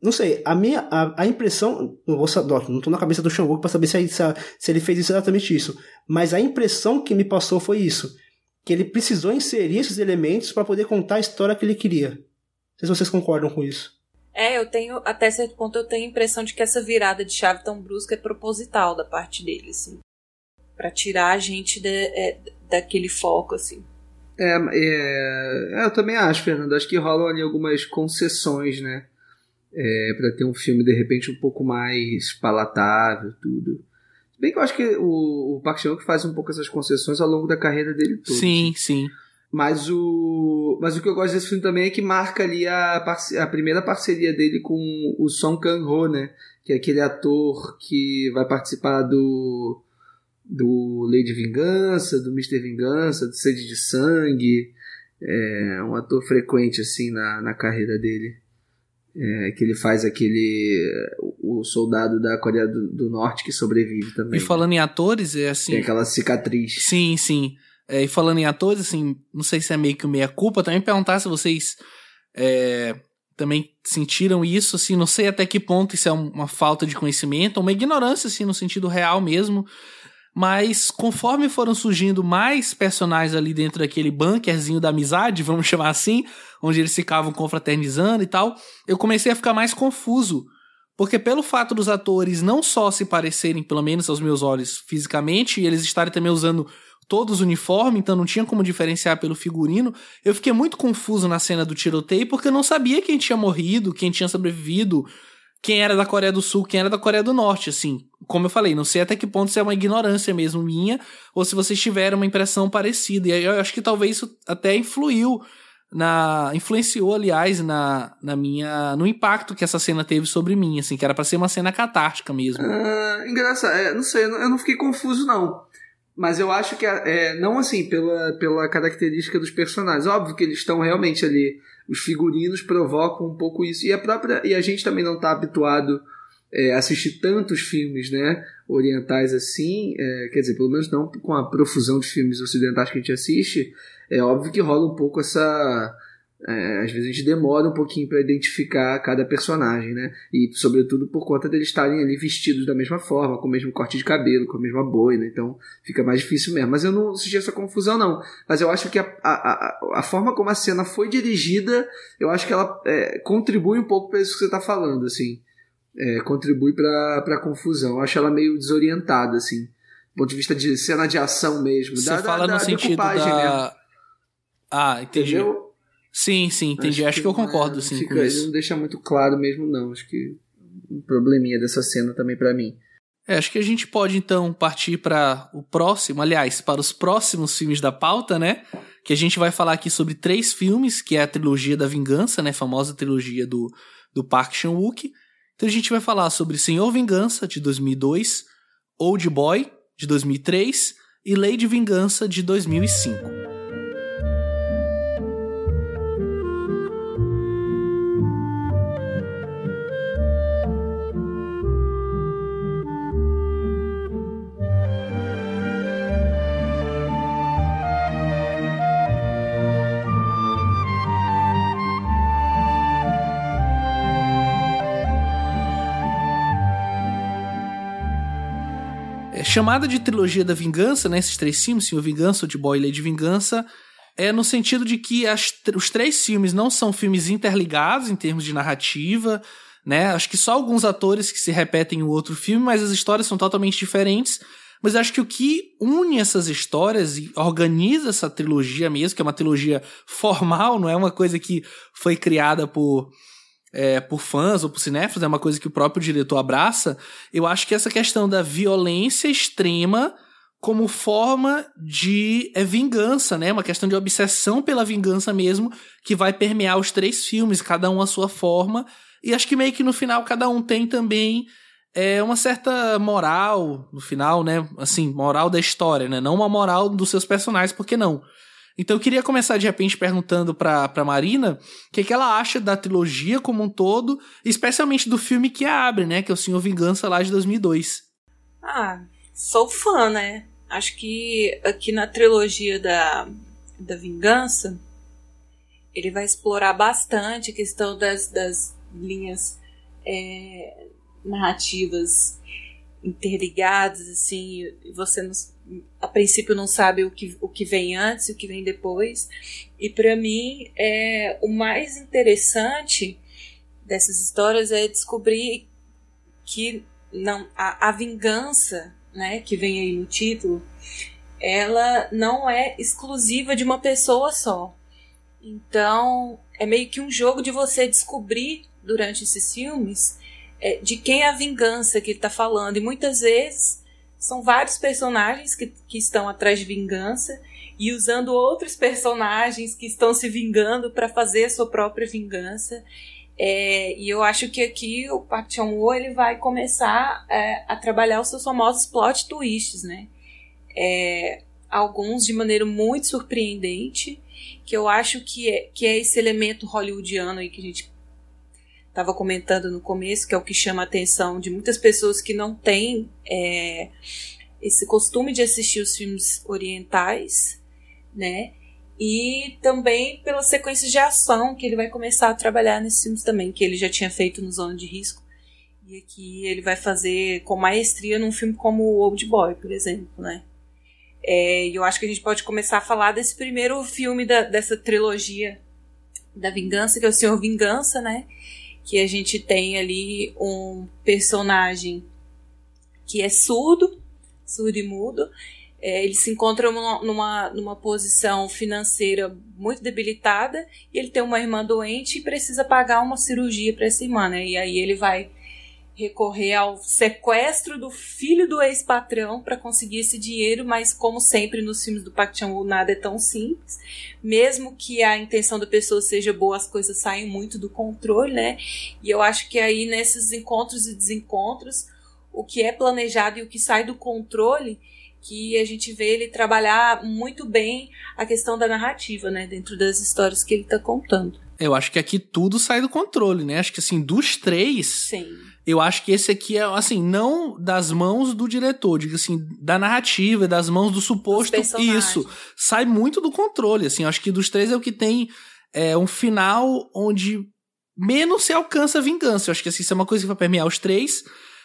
Não sei, a minha a, a impressão, não vou não tô na cabeça do Xangô para saber se, se, se ele fez exatamente isso, mas a impressão que me passou foi isso, que ele precisou inserir esses elementos para poder contar a história que ele queria. Não sei se vocês concordam com isso. É, eu tenho, até certo ponto, eu tenho a impressão de que essa virada de chave tão brusca é proposital da parte dele, assim. Pra tirar a gente de, é, daquele foco, assim. É, é, eu também acho, Fernando. Acho que rolam ali algumas concessões, né? É, para ter um filme de repente um pouco mais palatável, tudo. Bem que eu acho que o, o Park Chan-wook faz um pouco essas concessões ao longo da carreira dele toda. Sim, sim. Mas o, mas o que eu gosto desse filme também é que marca ali a, a primeira parceria dele com o Song Kang-ho, né? Que é aquele ator que vai participar do do Lady Vingança, do Mr. Vingança, do Sede de Sangue. É um ator frequente assim na, na carreira dele. É, que ele faz aquele. O soldado da Coreia do, do, Norte que sobrevive também. E falando em atores, é assim. Tem aquela cicatriz. Sim, sim. É, e falando em atores, assim, não sei se é meio que meia culpa, também perguntar se vocês é, também sentiram isso, assim, não sei até que ponto isso é uma falta de conhecimento, uma ignorância, assim, no sentido real mesmo. Mas conforme foram surgindo mais personagens ali dentro daquele bunkerzinho da amizade, vamos chamar assim, onde eles ficavam confraternizando e tal, eu comecei a ficar mais confuso. Porque pelo fato dos atores não só se parecerem, pelo menos aos meus olhos, fisicamente, e eles estarem também usando todos uniforme, então não tinha como diferenciar pelo figurino, eu fiquei muito confuso na cena do tiroteio porque eu não sabia quem tinha morrido, quem tinha sobrevivido, quem era da Coreia do Sul, quem era da Coreia do Norte, assim. Como eu falei, não sei até que ponto isso é uma ignorância mesmo minha, ou se vocês tiveram uma impressão parecida. E eu acho que talvez isso até influiu na influenciou aliás na, na minha no impacto que essa cena teve sobre mim assim que era para ser uma cena catártica mesmo uh, engraçado é, não sei eu não fiquei confuso não mas eu acho que é, não assim pela, pela característica dos personagens óbvio que eles estão realmente ali os figurinos provocam um pouco isso. E a própria e a gente também não está habituado é, a assistir tantos filmes né, orientais assim, é, quer dizer, pelo menos não com a profusão de filmes ocidentais que a gente assiste, é óbvio que rola um pouco essa é, às vezes a gente demora um pouquinho para identificar cada personagem, né? E sobretudo por conta deles estarem ali vestidos da mesma forma, com o mesmo corte de cabelo, com a mesma boina, então fica mais difícil mesmo. Mas eu não senti essa confusão, não. Mas eu acho que a, a, a, a forma como a cena foi dirigida, eu acho que ela é, contribui um pouco para isso que você está falando, assim. É, contribui para a confusão. Eu acho ela meio desorientada, assim. Do ponto de vista de cena de ação mesmo. Você da, fala da, no da sentido da... Mesmo. Ah, entendi. Entendeu? Sim, sim, entendi. Acho, Acho que, eu concordo, sim, fica, com isso. Não deixa muito claro mesmo, não. Acho que um probleminha dessa cena também para mim. É, acho que a gente pode então partir para o próximo, aliás, para os próximos filmes da pauta, né? Que a gente vai falar aqui sobre três filmes, que é a trilogia da vingança, né? A famosa trilogia do, do Park Chan-wook. Então a gente vai falar sobre Senhor Vingança, de 2002, Old Boy, de 2003 e Lei de Vingança, de 2005. Chamada de trilogia da vingança, né? Esses três filmes, Senhor Vingança, Old Boy e Lady Vingança, é no sentido de que as, os três filmes não são filmes interligados em termos de narrativa, né? Acho que só alguns atores que se repetem em outro filme, mas as histórias são totalmente diferentes. Mas acho que o que une essas histórias e organiza essa trilogia mesmo, que é uma trilogia formal, não é uma coisa que foi criada por é, por fãs ou por cinéfilos, é uma coisa que o próprio diretor abraça, eu acho que essa questão da violência extrema como forma de é, vingança, né? Uma questão de obsessão pela vingança mesmo, que vai permear os três filmes, cada um a sua forma. E acho que meio que no final cada um tem também é, uma certa moral, no final, né? Assim, moral da história, né? Não uma moral dos seus personagens, porque não? Então eu queria começar de repente perguntando pra, pra Marina o que, que ela acha da trilogia como um todo, especialmente do filme que abre, né? Que é o Senhor Vingança lá de 2002. Ah, sou fã, né? Acho que aqui na trilogia da, da Vingança ele vai explorar bastante a questão das, das linhas é, narrativas interligadas, assim, você não, a princípio não sabe o que, o que vem antes o que vem depois. E para mim, é, o mais interessante dessas histórias é descobrir que não a, a vingança, né, que vem aí no título, ela não é exclusiva de uma pessoa só. Então, é meio que um jogo de você descobrir durante esses filmes é, de quem é a vingança que ele está falando. E muitas vezes são vários personagens que, que estão atrás de vingança e usando outros personagens que estão se vingando para fazer a sua própria vingança. É, e eu acho que aqui o Park Chan-wook ele vai começar é, a trabalhar os seus famosos plot twists, né? É, alguns de maneira muito surpreendente, que eu acho que é, que é esse elemento hollywoodiano aí que a gente estava comentando no começo, que é o que chama a atenção de muitas pessoas que não têm é, esse costume de assistir os filmes orientais, né? E também pelas sequências de ação que ele vai começar a trabalhar nesses filmes também, que ele já tinha feito no Zona de Risco. E aqui ele vai fazer com maestria num filme como Old Boy, por exemplo, né? É, e eu acho que a gente pode começar a falar desse primeiro filme da, dessa trilogia da Vingança, que é o Senhor Vingança, né? Que a gente tem ali um personagem que é surdo, surdo e mudo. É, ele se encontra numa, numa, numa posição financeira muito debilitada e ele tem uma irmã doente e precisa pagar uma cirurgia para essa irmã, né? E aí ele vai recorrer ao sequestro do filho do ex-patrão para conseguir esse dinheiro, mas como sempre nos filmes do Park Chan-wook nada é tão simples. Mesmo que a intenção da pessoa seja boa, as coisas saem muito do controle, né? E eu acho que aí nesses encontros e desencontros, o que é planejado e o que sai do controle, que a gente vê ele trabalhar muito bem a questão da narrativa, né, dentro das histórias que ele está contando. Eu acho que aqui tudo sai do controle, né? Acho que assim, dos três, Sim eu acho que esse aqui é, assim, não das mãos do diretor, digo assim, da narrativa, das mãos do suposto. Isso. Sai muito do controle, assim. Eu acho que dos três é o que tem é, um final onde menos se alcança a vingança. Eu acho que assim, isso é uma coisa que vai permear os três.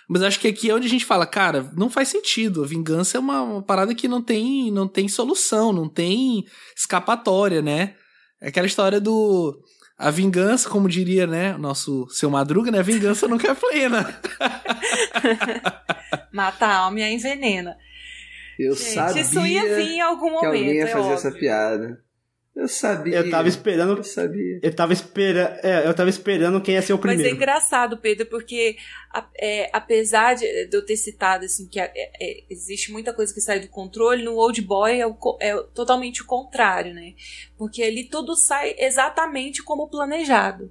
Mas acho que aqui é onde a gente fala, cara, não faz sentido. A vingança é uma, uma parada que não tem, não tem solução, não tem escapatória, né? É aquela história do a vingança, como diria, né, nosso seu Madruga, né, a vingança nunca é plena. Mata a alma e a envenena. Eu Gente, sabia isso ia vir em algum momento, que alguém ia é fazer óbvio. essa piada. Eu sabia. Eu tava esperando. Eu sabia. Eu tava esperando. É, eu tava esperando quem ia ser o primeiro. Mas é engraçado, Pedro, porque é, apesar de, de, eu ter citado assim que é, é, existe muita coisa que sai do controle, no Old Boy é, o, é totalmente o contrário, né? Porque ali tudo sai exatamente como planejado.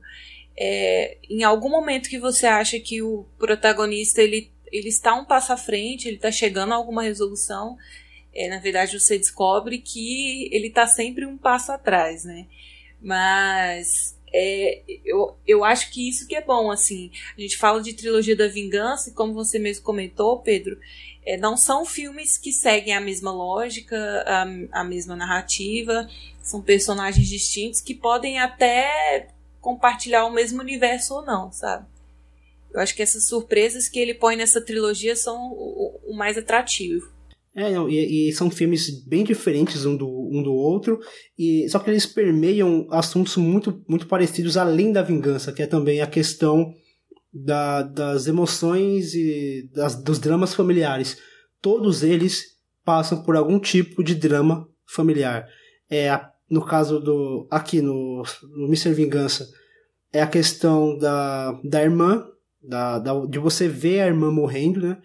É, em algum momento que você acha que o protagonista ele, ele está um passo à frente, ele está chegando a alguma resolução, é, na verdade você descobre que ele está sempre um passo atrás, né? Mas é, eu, eu acho que isso que é bom, assim. A gente fala de trilogia da vingança, e como você mesmo comentou, Pedro, é, não são filmes que seguem a mesma lógica, a, a mesma narrativa, são personagens distintos que podem até compartilhar o mesmo universo ou não, sabe? Eu acho que essas surpresas que ele põe nessa trilogia são o, o mais atrativo. É, e, e, são filmes bem diferentes um do, um do outro, e só que eles permeiam assuntos muito, muito parecidos além da vingança, que é também a questão da, das emoções e das, dos dramas familiares. Todos eles passam por algum tipo de drama familiar. É, no caso do. aqui no, no Mr. Vingança, é a questão da, da irmã, da, da, de você ver a irmã morrendo, né?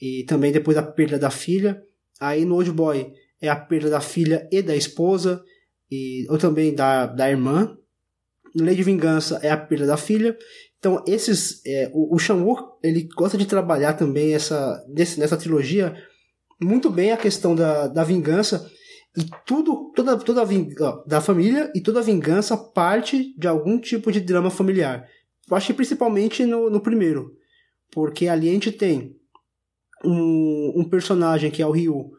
E também depois a perda da filha. Aí no Old Boy é a perda da filha e da esposa, e, ou também da, da irmã. No Lei de Vingança é a perda da filha. Então, esses. É, o, o ele gosta de trabalhar também essa, desse, nessa trilogia muito bem a questão da, da vingança. E tudo, toda, toda a da família e toda a vingança parte de algum tipo de drama familiar. Eu acho que principalmente no, no primeiro. Porque ali a gente tem um, um personagem que é o Ryu,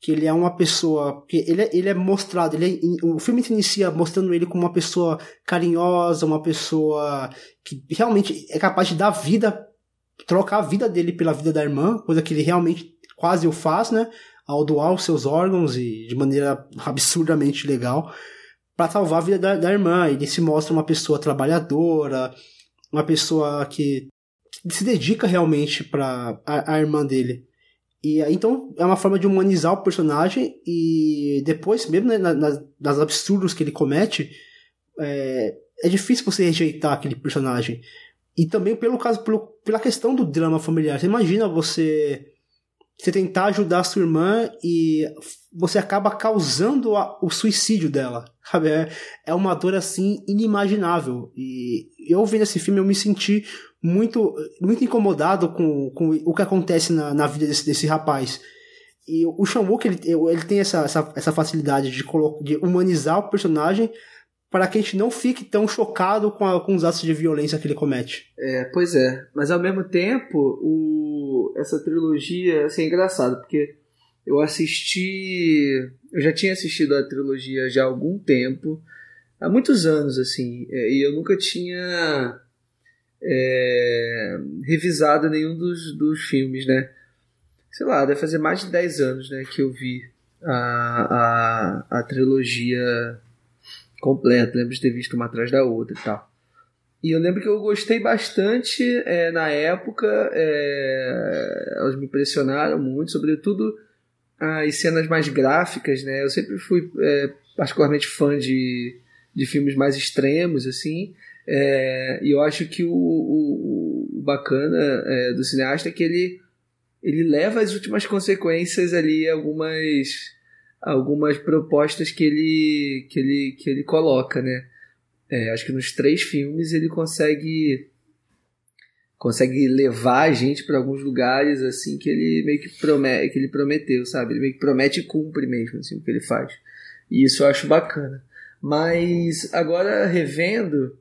que ele é uma pessoa que ele é, ele é mostrado ele é, o filme se inicia mostrando ele como uma pessoa carinhosa uma pessoa que realmente é capaz de dar vida trocar a vida dele pela vida da irmã coisa que ele realmente quase o faz né? Ao doar os seus órgãos e de maneira absurdamente legal para salvar a vida da, da irmã. Ele se mostra uma pessoa trabalhadora uma pessoa que se dedica realmente para a, irmã dele. E então é uma forma de humanizar o personagem e depois, mesmo né, nas, nas absurdos que ele comete, é, é difícil você rejeitar aquele personagem. E também pelo caso, pelo, pela questão do drama familiar. Você imagina você você tentar ajudar a sua irmã e você acaba causando a, o suicídio dela, sabe? É, é uma dor assim inimaginável. E eu vendo esse filme eu me senti muito, muito incomodado com, com o que acontece na, na vida desse, desse rapaz. E o Sean ele, ele tem essa, essa, essa facilidade de, de humanizar o personagem para que a gente não fique tão chocado com, a, com os atos de violência que ele comete. É, pois é. Mas ao mesmo tempo, o, essa trilogia assim, é engraçado, porque eu assisti. Eu já tinha assistido a trilogia já há algum tempo, há muitos anos, assim, é, e eu nunca tinha é, revisado nenhum dos, dos filmes, né? Sei lá, deve fazer mais de 10 anos né, que eu vi a, a, a trilogia completa. Lembro de ter visto uma atrás da outra e tal. E eu lembro que eu gostei bastante é, na época, é, elas me impressionaram muito, sobretudo as cenas mais gráficas, né? Eu sempre fui é, particularmente fã de, de filmes mais extremos, assim, é, e eu acho que o, o, o bacana é, do cineasta é que ele, ele leva as últimas consequências ali, algumas, algumas propostas que ele, que ele, que ele coloca, né? É, acho que nos três filmes ele consegue consegue levar a gente para alguns lugares assim que ele meio que promete, que ele prometeu, sabe? Ele meio que promete e cumpre mesmo assim o que ele faz. E isso eu acho bacana. Mas agora revendo,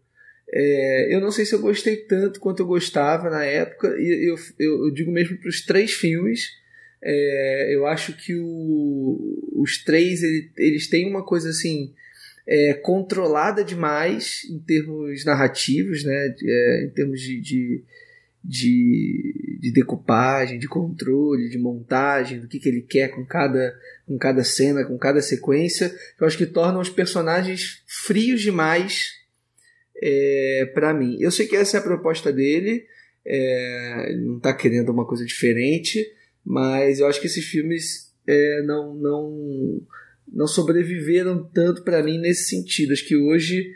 é, eu não sei se eu gostei tanto quanto eu gostava na época, e eu, eu, eu digo mesmo para os três filmes. É, eu acho que o, os três ele, eles têm uma coisa assim é, controlada demais em termos narrativos, né? É, em termos de, de, de, de, decupagem, de controle, de montagem, do que, que ele quer com cada, com cada cena, com cada sequência. Eu acho que tornam os personagens frios demais é, para mim. Eu sei que essa é a proposta dele, é, não está querendo uma coisa diferente, mas eu acho que esses filmes é, não, não, não sobreviveram tanto para mim nesse sentido. Acho que hoje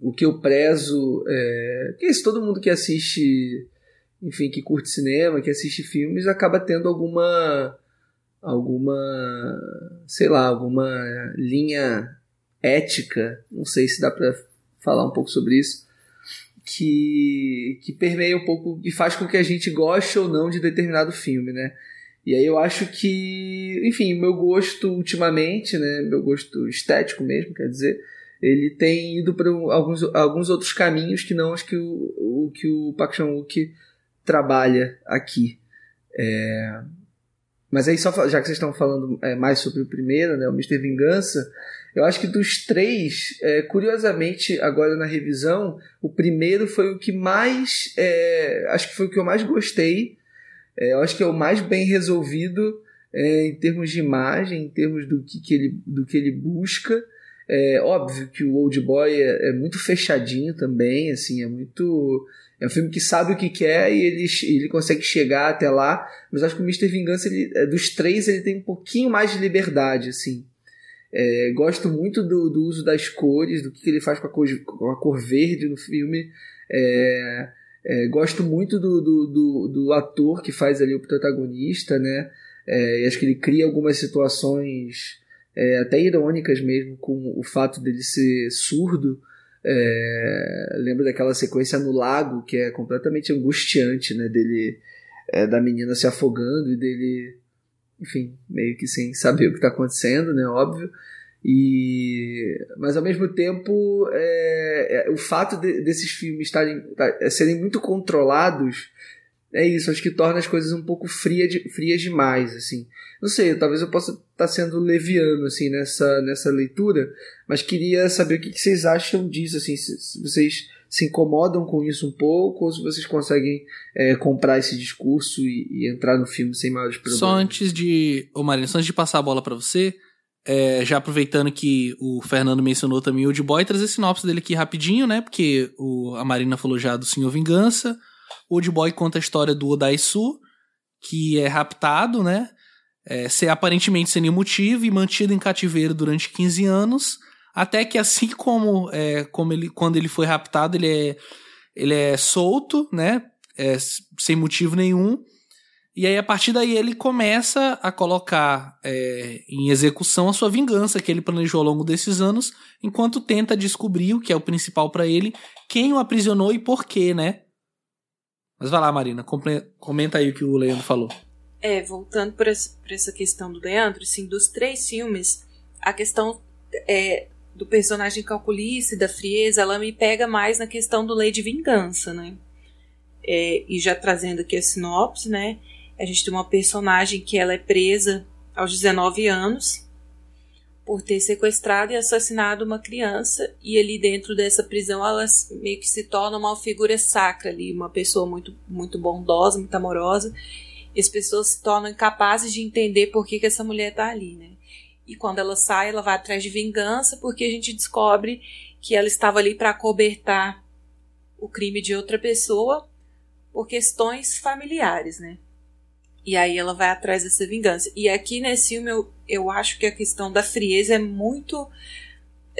o que eu prezo é que isso, todo mundo que assiste, enfim, que curte cinema, que assiste filmes, acaba tendo alguma alguma, sei lá, alguma linha ética, não sei se dá para falar um pouco sobre isso, que, que permeia um pouco e faz com que a gente goste ou não de determinado filme, né? E aí eu acho que, enfim, meu gosto ultimamente, né, meu gosto estético mesmo, quer dizer, ele tem ido para alguns, alguns outros caminhos que não acho que o, o que o Park Chan-wook trabalha aqui. É... Mas aí, só já que vocês estão falando é, mais sobre o primeiro, né, o Mr. Vingança, eu acho que dos três, é, curiosamente, agora na revisão, o primeiro foi o que mais. É, acho que foi o que eu mais gostei. É, eu acho que é o mais bem resolvido é, em termos de imagem, em termos do que, que, ele, do que ele busca. É óbvio que o Old Boy é, é, muito fechadinho também, assim, é muito. É um filme que sabe o que quer e ele, ele consegue chegar até lá. Mas acho que o Mr. Vingança, ele, é, dos três, ele tem um pouquinho mais de liberdade, assim. É, gosto muito do, do, uso das cores, do que, que ele faz com a, cor, com a cor verde no filme. É, é, gosto muito do, do, do, ator que faz ali o protagonista, né? É, acho que ele cria algumas situações é, até irônicas mesmo com o fato dele ser surdo. É, lembro daquela sequência no lago que é completamente angustiante, né? Dele, é, da menina se afogando e dele, enfim, meio que sem saber o que está acontecendo, né? Óbvio. E, mas ao mesmo tempo, é, é, o fato de, desses filmes estarem, tá, serem muito controlados é isso, acho que torna as coisas um pouco fria de, frias demais, assim. Não sei, talvez eu possa estar tá sendo leviano, assim, nessa, nessa leitura, mas queria saber o que, que vocês acham disso, assim, se, se, vocês se incomodam com isso um pouco, ou se vocês conseguem é, comprar esse discurso e, e, entrar no filme sem maiores problemas. Só antes de, ô só antes de passar a bola para você, é, já aproveitando que o Fernando mencionou também o Old Boy, trazer sinopse dele aqui rapidinho, né, porque o, a Marina falou já do Senhor Vingança, Old Boy conta a história do Odaisu, que é raptado, né? É, ser aparentemente sem nenhum motivo e mantido em cativeiro durante 15 anos, até que assim como, é, como ele, quando ele foi raptado, ele é, ele é solto, né? É, sem motivo nenhum. E aí, a partir daí, ele começa a colocar é, em execução a sua vingança que ele planejou ao longo desses anos, enquanto tenta descobrir o que é o principal para ele, quem o aprisionou e por quê, né? Mas vai lá, Marina, comenta aí o que o Leandro falou. É, voltando para essa questão do Leandro, assim, dos três filmes, a questão é, do personagem calculista e da frieza, ela me pega mais na questão do lei de vingança, né? É, e já trazendo aqui a sinopse, né? A gente tem uma personagem que ela é presa aos 19 anos por ter sequestrado e assassinado uma criança e ali dentro dessa prisão ela meio que se torna uma figura sacra ali, uma pessoa muito muito bondosa, muito amorosa. E as pessoas se tornam incapazes de entender por que, que essa mulher está ali, né? E quando ela sai, ela vai atrás de vingança porque a gente descobre que ela estava ali para cobertar o crime de outra pessoa por questões familiares, né? E aí ela vai atrás dessa vingança. E aqui nesse filme eu, eu acho que a questão da frieza é muito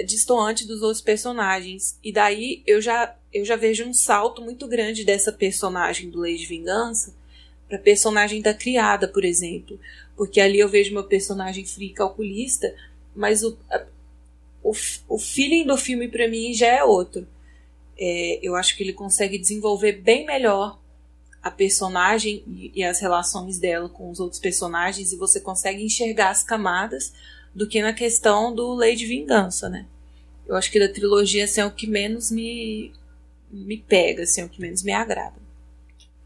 distoante dos outros personagens. E daí eu já, eu já vejo um salto muito grande dessa personagem do Lei de Vingança para personagem da criada, por exemplo. Porque ali eu vejo uma personagem fria e calculista, mas o, a, o, o feeling do filme para mim já é outro. É, eu acho que ele consegue desenvolver bem melhor a personagem e, as relações dela com os outros personagens e você consegue enxergar as camadas do que na questão do Lei de Vingança, né? Eu acho que da trilogia assim, é o que menos me, me pega, assim, é o que menos me agrada.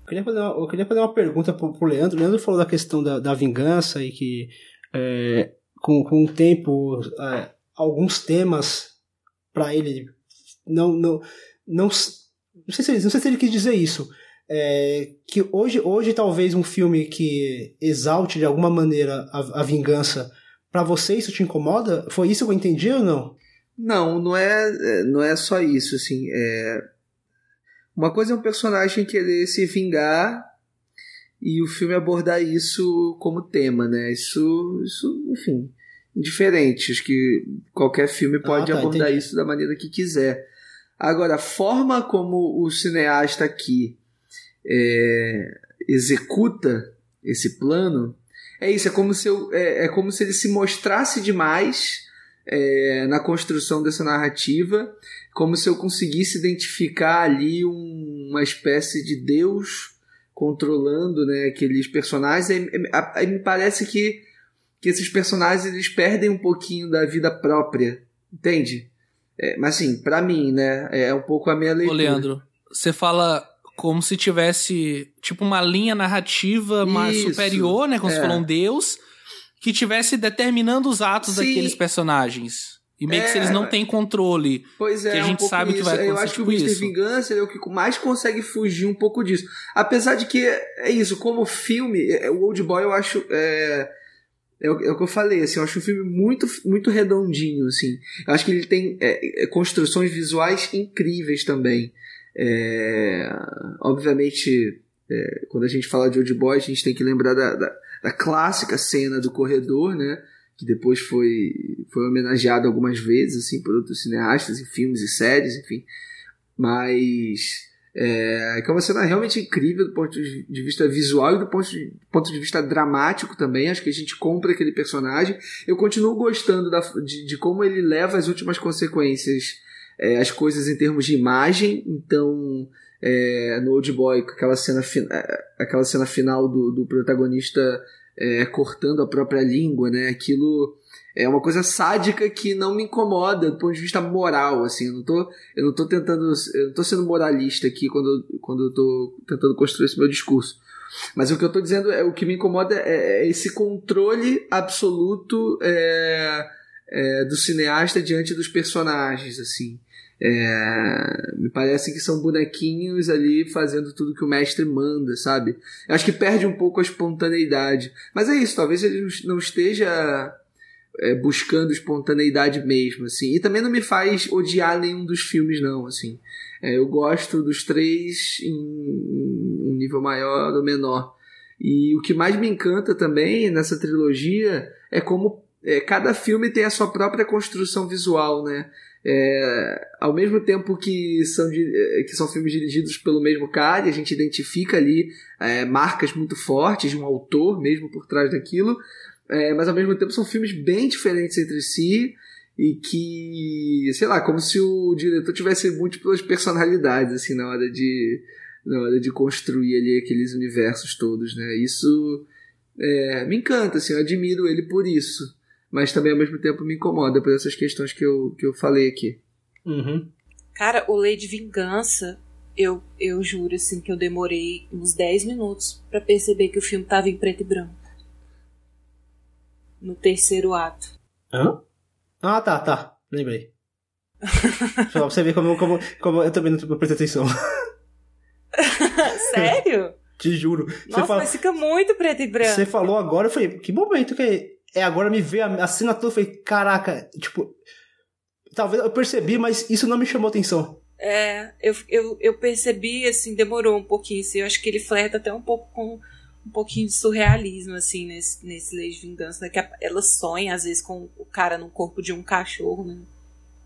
Eu queria fazer uma, eu queria fazer uma pergunta pro, pro Leandro. O Leandro falou da questão da, da vingança e que é, com, com o tempo é, alguns temas para ele não, não, não, não, sei se, não sei se ele quis dizer isso, é, que hoje, hoje talvez um filme que exalte de alguma maneira a, a vingança, para você isso te incomoda? Foi isso que eu entendi ou não? Não, não é, não é só isso, assim, é... Uma coisa é um personagem querer se vingar e o filme abordar isso como tema, né? Isso, isso enfim, indiferente. Acho que qualquer filme ah, pode ah, tá, abordar entendi. isso da maneira que quiser. Agora, a forma como o cineasta aqui é, executa esse plano é isso, é como se, eu, é, é como se ele se mostrasse demais é, na construção dessa narrativa, como se eu conseguisse identificar ali um, uma espécie de Deus controlando né, aqueles personagens. Aí, me parece que, que esses personagens eles perdem um pouquinho da vida própria, entende? É, mas assim, para mim, né, é um pouco a minha leitura. Ô, Leandro, você fala como se tivesse tipo uma linha narrativa Isso, mais superior, né? Como é. se falou um deus que tivesse determinando os atos Sim. daqueles personagens. E meio é, que se eles não têm controle. Pois é, que a gente um sabe isso. que vai acontecer. Eu acho tipo que o Mr. Isso. Vingança é o que mais consegue fugir um pouco disso. Apesar de que é isso, como filme, é, o Old Boy eu acho. É, é, o, é o que eu falei, assim, eu acho um filme muito, muito redondinho, assim. Eu acho que ele tem é, é construções visuais incríveis também. É, obviamente, é, quando a gente fala de Old Boy, a gente tem que lembrar da, da, da, clássica cena do corredor, né? Que depois foi, foi homenageado algumas vezes, assim, por outros cineastas, em filmes e séries, enfim. Mas é, que é uma cena realmente incrível do ponto de vista visual e do ponto de, ponto de vista dramático também. Acho que a gente compra aquele personagem. Eu continuo gostando da, de, de como ele leva as últimas consequências é, as coisas em termos de imagem. Então, é, no Old Boy, aquela cena, é, aquela cena final do, do protagonista é, cortando a própria língua, né? Aquilo é uma coisa sádica que não me incomoda do ponto de vista moral, assim. Eu não tô, eu não tô tentando, eu não tô sendo moralista aqui quando, quando eu tô tentando construir esse meu discurso. Mas o que eu tô dizendo é o que me incomoda é, é esse controle absoluto é, é, do cineasta diante dos personagens, assim. É, me parece que são bonequinhos ali fazendo tudo que o mestre manda, sabe? Eu acho que perde um pouco a espontaneidade. Mas é isso, talvez ele não esteja é, buscando espontaneidade mesmo, assim. E também não me faz odiar nenhum dos filmes, não, assim. É, eu gosto dos três em um nível maior ou menor. E o que mais me encanta também nessa trilogia é como é, cada filme tem a sua própria construção visual, né? É, ao mesmo tempo que são, é, que são filmes dirigidos pelo mesmo cara, a gente identifica ali é, marcas muito fortes de um autor mesmo por trás daquilo, é, mas ao mesmo tempo são filmes bem diferentes entre si e que, sei lá, como se o diretor tivesse múltiplas personalidades assim na hora de na hora de construir ali aqueles universos todos, né? Isso é, me encanta, assim, eu admiro ele por isso mas também ao mesmo tempo me incomoda por essas questões que eu, que eu falei aqui. Uhum. Cara, o Lei de Vingança, eu, eu juro assim que eu demorei uns 10 minutos para perceber que o filme tava em preto e branco. No terceiro ato. Hã? Ah, tá, tá. Lembrei. Só pra você ver como, como, como eu também não prestei atenção. Sério? Te juro. Nossa, fala... mas fica muito preto e branco. Você falou agora, eu falei, que momento que é é, agora me veio a, a cena toda, eu falei, caraca, tipo. Talvez eu percebi, mas isso não me chamou atenção. É, eu, eu, eu percebi, assim, demorou um pouquinho, assim, eu acho que ele flerta até um pouco com um pouquinho de surrealismo, assim, nesse, nesse Lei de Vingança, né? Que ela sonha, às vezes, com o cara no corpo de um cachorro, né?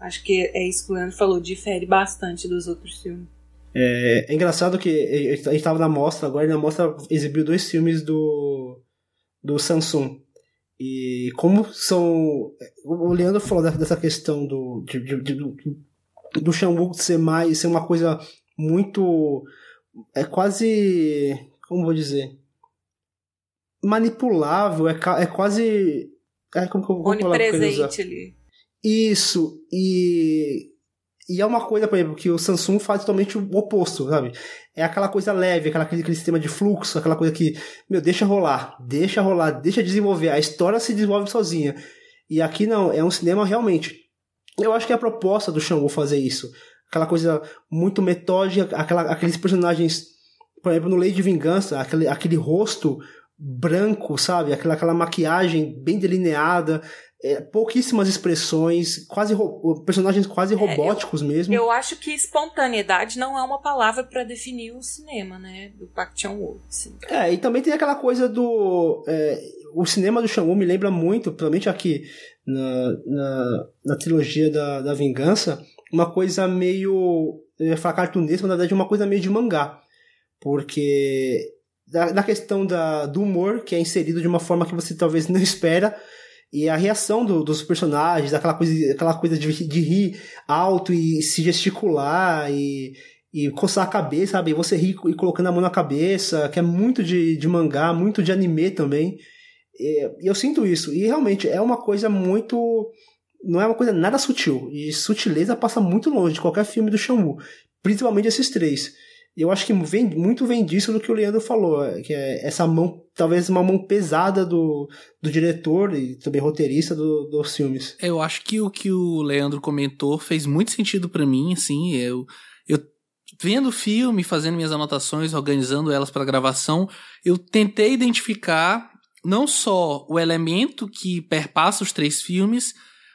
Acho que é isso que o Leandro falou, difere bastante dos outros filmes. É, é engraçado que a gente estava na mostra agora, e na mostra exibiu dois filmes do, do Samsung. E como são. O Leandro falou dessa questão do, de, de, de, do, do ser mais. ser uma coisa muito. É quase. Como vou dizer? Manipulável, é, é quase. É, como, como, como Onipresente ali. Isso, e e é uma coisa, por exemplo, que o Samsung faz totalmente o oposto, sabe? É aquela coisa leve, aquela, aquele, aquele sistema de fluxo, aquela coisa que, meu, deixa rolar, deixa rolar, deixa desenvolver, a história se desenvolve sozinha. E aqui não, é um cinema realmente. Eu acho que é a proposta do Xangô fazer isso. Aquela coisa muito metódica, aquela, aqueles personagens, por exemplo, no Lei de Vingança, aquele, aquele rosto branco, sabe? Aquela, aquela maquiagem bem delineada, é, pouquíssimas expressões, quase personagens quase é, robóticos eu, mesmo. Eu acho que espontaneidade não é uma palavra para definir o cinema, né? Do Park Chan-wook. Assim. É, e também tem aquela coisa do é, o cinema do Shamu me lembra muito, principalmente aqui na, na, na trilogia da, da Vingança, uma coisa meio. Eu ia falar cartunesca, mas na verdade uma coisa meio de mangá. Porque. Da, da questão da, do humor, que é inserido de uma forma que você talvez não espera, e a reação do, dos personagens, aquela coisa, aquela coisa de, de rir alto e se gesticular e, e coçar a cabeça, sabe? Você rir e colocando a mão na cabeça, que é muito de, de mangá, muito de anime também. E, e eu sinto isso. E realmente é uma coisa muito. Não é uma coisa nada sutil. E sutileza passa muito longe de qualquer filme do Shamu. Principalmente esses três. Eu acho que vem, muito vem disso do que o Leandro falou, que é essa mão, talvez uma mão pesada do, do diretor e também roteirista do, dos filmes. Eu acho que o que o Leandro comentou fez muito sentido para mim, assim, eu, eu vendo o filme, fazendo minhas anotações, organizando elas para gravação, eu tentei identificar não só o elemento que perpassa os três filmes,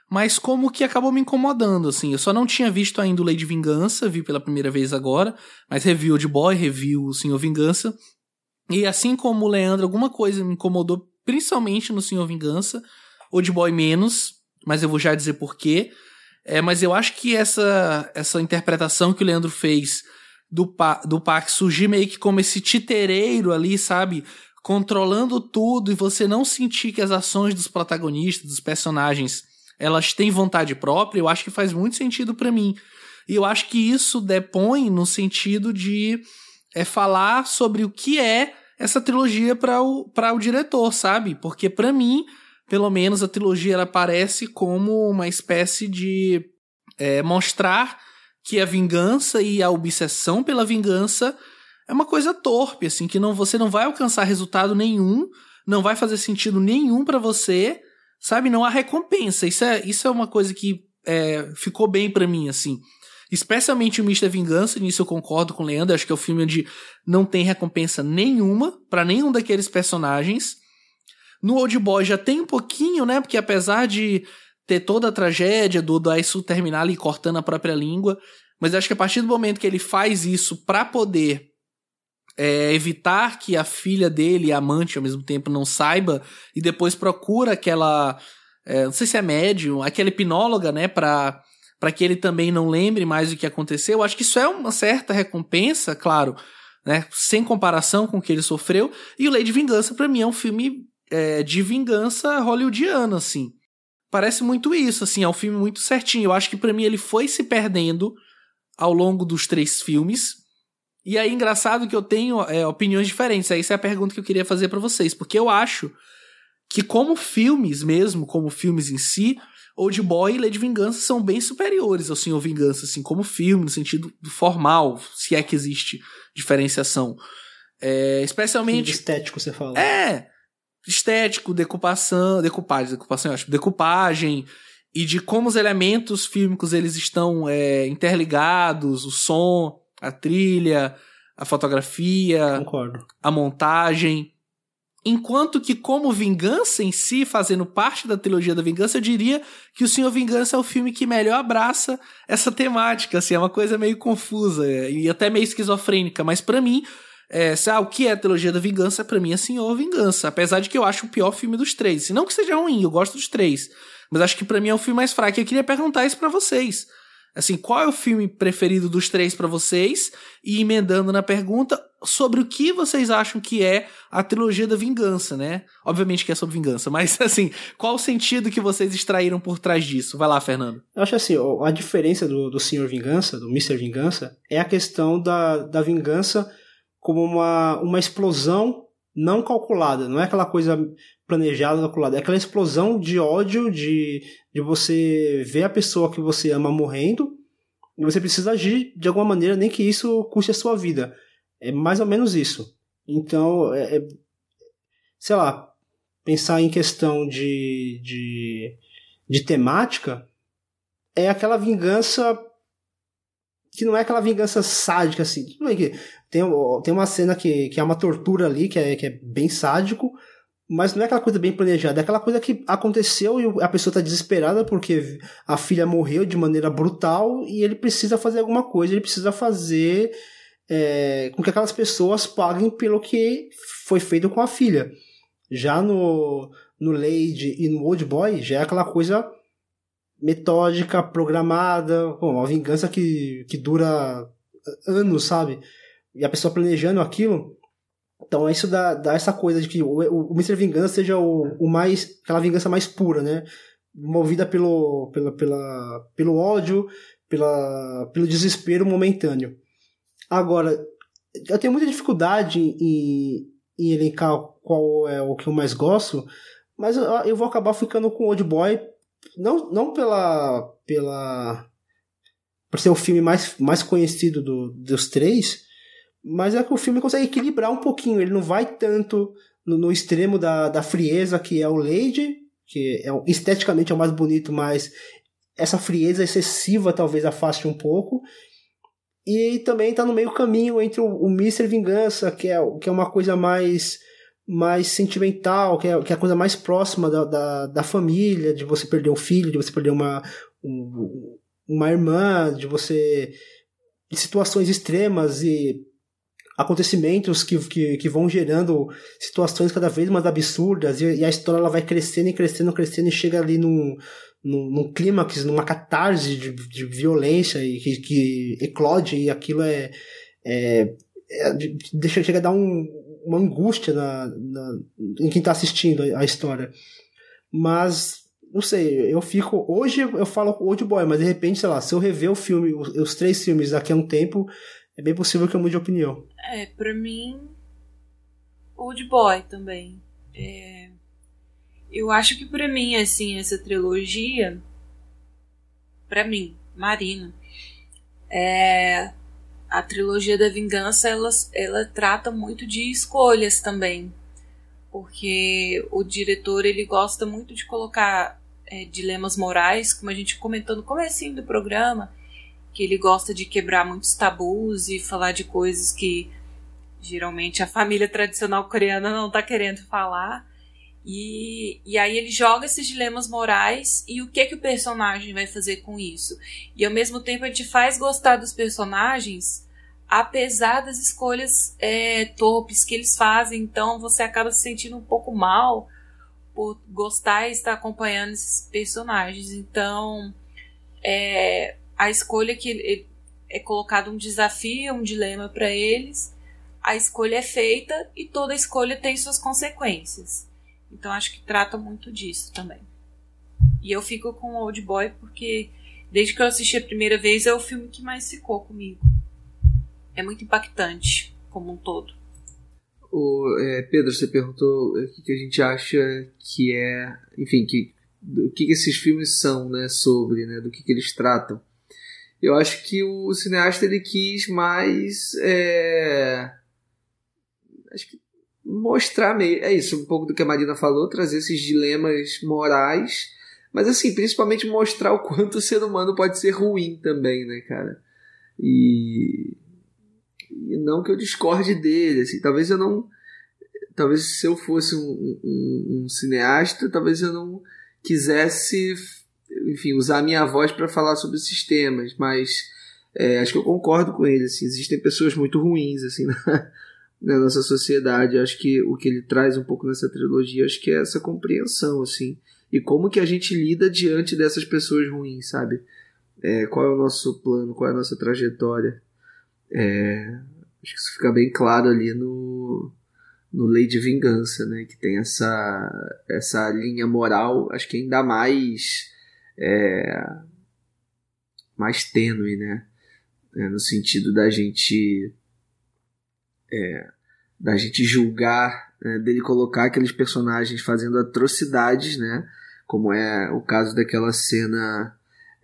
mas como que acabou me incomodando, assim. Eu só não tinha visto ainda o de Vingança, vi pela primeira vez agora, mas revi o de Boy, revi o Senhor Vingança. E assim como o Leandro, alguma coisa me incomodou, principalmente no Senhor Vingança, o de Boy menos, mas eu vou já dizer porquê. É, mas eu acho que essa, essa interpretação que o Leandro fez do, pa, do Pac surgir meio que como esse titereiro ali, sabe? Controlando tudo e você não sentir que as ações dos protagonistas, dos personagens, elas têm vontade própria, eu acho que faz muito sentido para mim. E eu acho que isso depõe no sentido de é, falar sobre o que é essa trilogia para o, pra o diretor, sabe? Porque para mim, pelo menos, a trilogia ela aparece como uma espécie de é, mostrar que a vingança e a obsessão pela vingança é uma coisa torpe, assim, que não você não vai alcançar resultado nenhum, não vai fazer sentido nenhum para você, sabe? Não há recompensa. Isso é, isso é uma coisa que é, ficou bem para mim, assim. Especialmente o Mista Vingança, nisso eu concordo com o Leandro, acho que é o um filme onde não tem recompensa nenhuma para nenhum daqueles personagens. No Old Boy já tem um pouquinho, né? Porque apesar de ter toda a tragédia do Daisu terminar ali cortando a própria língua, mas acho que a partir do momento que ele faz isso para poder é, evitar que a filha dele, a amante ao mesmo tempo, não saiba, e depois procura aquela. É, não sei se é médium, aquela hipnóloga, né, pra, pra que ele também não lembre mais o que aconteceu. Acho que isso é uma certa recompensa, claro, né, sem comparação com o que ele sofreu. E o de Vingança, para mim, é um filme é, de vingança hollywoodiano, assim. Parece muito isso, assim, é um filme muito certinho. Eu acho que para mim ele foi se perdendo ao longo dos três filmes e aí, engraçado que eu tenho é, opiniões diferentes. Essa é a pergunta que eu queria fazer para vocês. Porque eu acho que, como filmes mesmo, como filmes em si, Old Boy e Lady Vingança são bem superiores ao Senhor Vingança, assim, como filme, no sentido formal, se é que existe diferenciação. É, especialmente. estético, você fala. É! Estético, decupação, decupagem, decupação, eu acho, decupagem, e de como os elementos fílmicos eles estão é, interligados, o som a trilha, a fotografia, Concordo. a montagem. Enquanto que, como Vingança em si, fazendo parte da trilogia da Vingança, eu diria que O Senhor Vingança é o filme que melhor abraça essa temática, assim, é uma coisa meio confusa e até meio esquizofrênica, mas para mim, é, ah, o que é a trilogia da Vingança, para mim é Senhor Vingança, apesar de que eu acho o pior filme dos três. Se não que seja ruim, eu gosto dos três, mas acho que para mim é o filme mais fraco. E eu queria perguntar isso para vocês. Assim, qual é o filme preferido dos três para vocês? E emendando na pergunta sobre o que vocês acham que é a trilogia da vingança, né? Obviamente que é sobre vingança, mas assim, qual o sentido que vocês extraíram por trás disso? Vai lá, Fernando. Eu acho assim, a diferença do, do Senhor Vingança, do Mr. Vingança, é a questão da, da vingança como uma, uma explosão não calculada, não é aquela coisa planejada, calculada, é aquela explosão de ódio, de, de você ver a pessoa que você ama morrendo e você precisa agir de alguma maneira, nem que isso custe a sua vida. É mais ou menos isso. Então, é, é sei lá, pensar em questão de, de, de temática, é aquela vingança que não é aquela vingança sádica assim. Tem, tem uma cena que, que é uma tortura ali, que é, que é bem sádico, mas não é aquela coisa bem planejada, é aquela coisa que aconteceu e a pessoa está desesperada porque a filha morreu de maneira brutal e ele precisa fazer alguma coisa, ele precisa fazer é, com que aquelas pessoas paguem pelo que foi feito com a filha. Já no, no Lady e no Old Boy, já é aquela coisa metódica, programada, bom, uma vingança que, que dura anos, sabe? E a pessoa planejando aquilo. Então isso dá, dá essa coisa de que o, o, o Mr. Vingança seja o, o mais. aquela vingança mais pura, né? Movida pelo, pela, pela, pelo ódio, pela, pelo desespero momentâneo. Agora, eu tenho muita dificuldade em, em elencar qual é o que eu mais gosto, mas eu, eu vou acabar ficando com Old Boy, não, não pela, pela por ser o filme mais, mais conhecido do, dos três, mas é que o filme consegue equilibrar um pouquinho, ele não vai tanto no, no extremo da, da frieza que é o Lady, que é, esteticamente é o mais bonito, mas essa frieza excessiva talvez afaste um pouco, e também está no meio caminho entre o, o Mr. Vingança, que é, que é uma coisa mais mais sentimental, que é, que é a coisa mais próxima da, da, da, família, de você perder um filho, de você perder uma, um, uma irmã, de você. de situações extremas e acontecimentos que, que, que vão gerando situações cada vez mais absurdas, e, e a história ela vai crescendo e crescendo, crescendo, e chega ali num, num, num clímax, numa catarse de, de violência e que, que eclode, e aquilo é, é, é deixa chega a dar um, uma angústia na, na, em quem está assistindo a, a, história. Mas, não sei, eu fico. Hoje eu falo Old Boy, mas de repente, sei lá, se eu rever o filme, os, os três filmes daqui a um tempo, é bem possível que eu mude de opinião. É, pra mim. Old Boy também. É, eu acho que para mim, assim, essa trilogia, para mim, Marina, é, a trilogia da vingança, ela, ela trata muito de escolhas também, porque o diretor ele gosta muito de colocar é, dilemas morais, como a gente comentou no começo do programa, que ele gosta de quebrar muitos tabus e falar de coisas que geralmente a família tradicional coreana não está querendo falar. E, e aí ele joga esses dilemas morais e o que que o personagem vai fazer com isso. E ao mesmo tempo a gente faz gostar dos personagens apesar das escolhas é, torpes que eles fazem. Então você acaba se sentindo um pouco mal por gostar e estar acompanhando esses personagens. Então é, a escolha que é colocado um desafio, um dilema para eles. A escolha é feita e toda escolha tem suas consequências. Então acho que trata muito disso também. E eu fico com o Old Boy porque desde que eu assisti a primeira vez é o filme que mais ficou comigo. É muito impactante como um todo. O, é, Pedro, você perguntou o que, que, a gente acha que é, enfim, que, do que, que esses filmes são, né, sobre, né, do que, que eles tratam. Eu acho que o cineasta ele quis mais, é, mostrar meio. É isso, um pouco do que a Marina falou, trazer esses dilemas morais, mas assim, principalmente mostrar o quanto o ser humano pode ser ruim também, né, cara? E, e não que eu discorde dele, assim, talvez eu não. Talvez se eu fosse um, um, um cineasta, talvez eu não quisesse, enfim, usar a minha voz para falar sobre esses temas, mas é, acho que eu concordo com ele, assim, existem pessoas muito ruins, assim, na, na nossa sociedade. Acho que o que ele traz um pouco nessa trilogia, acho que é essa compreensão, assim. E como que a gente lida diante dessas pessoas ruins, sabe? É, qual é o nosso plano, qual é a nossa trajetória. É, acho que isso fica bem claro ali no, no Lei de Vingança, né? Que tem essa, essa linha moral, acho que ainda mais é, mais tênue, né? É, no sentido da gente é, da gente julgar, né, dele colocar aqueles personagens fazendo atrocidades, né? Como é o caso daquela cena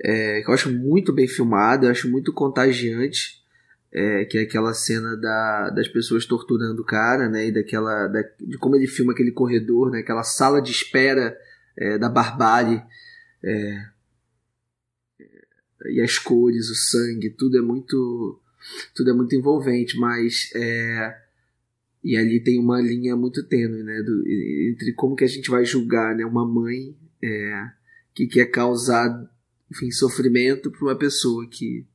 é, que eu acho muito bem filmada, eu acho muito contagiante, é, que é aquela cena da, das pessoas torturando o cara, né? E daquela, da, de como ele filma aquele corredor, né? Aquela sala de espera é, da barbárie. É, e as cores, o sangue, tudo é muito tudo é muito envolvente, mas é, e ali tem uma linha muito tênue, né, do, entre como que a gente vai julgar, né, uma mãe é, que quer causar, enfim, sofrimento para uma pessoa que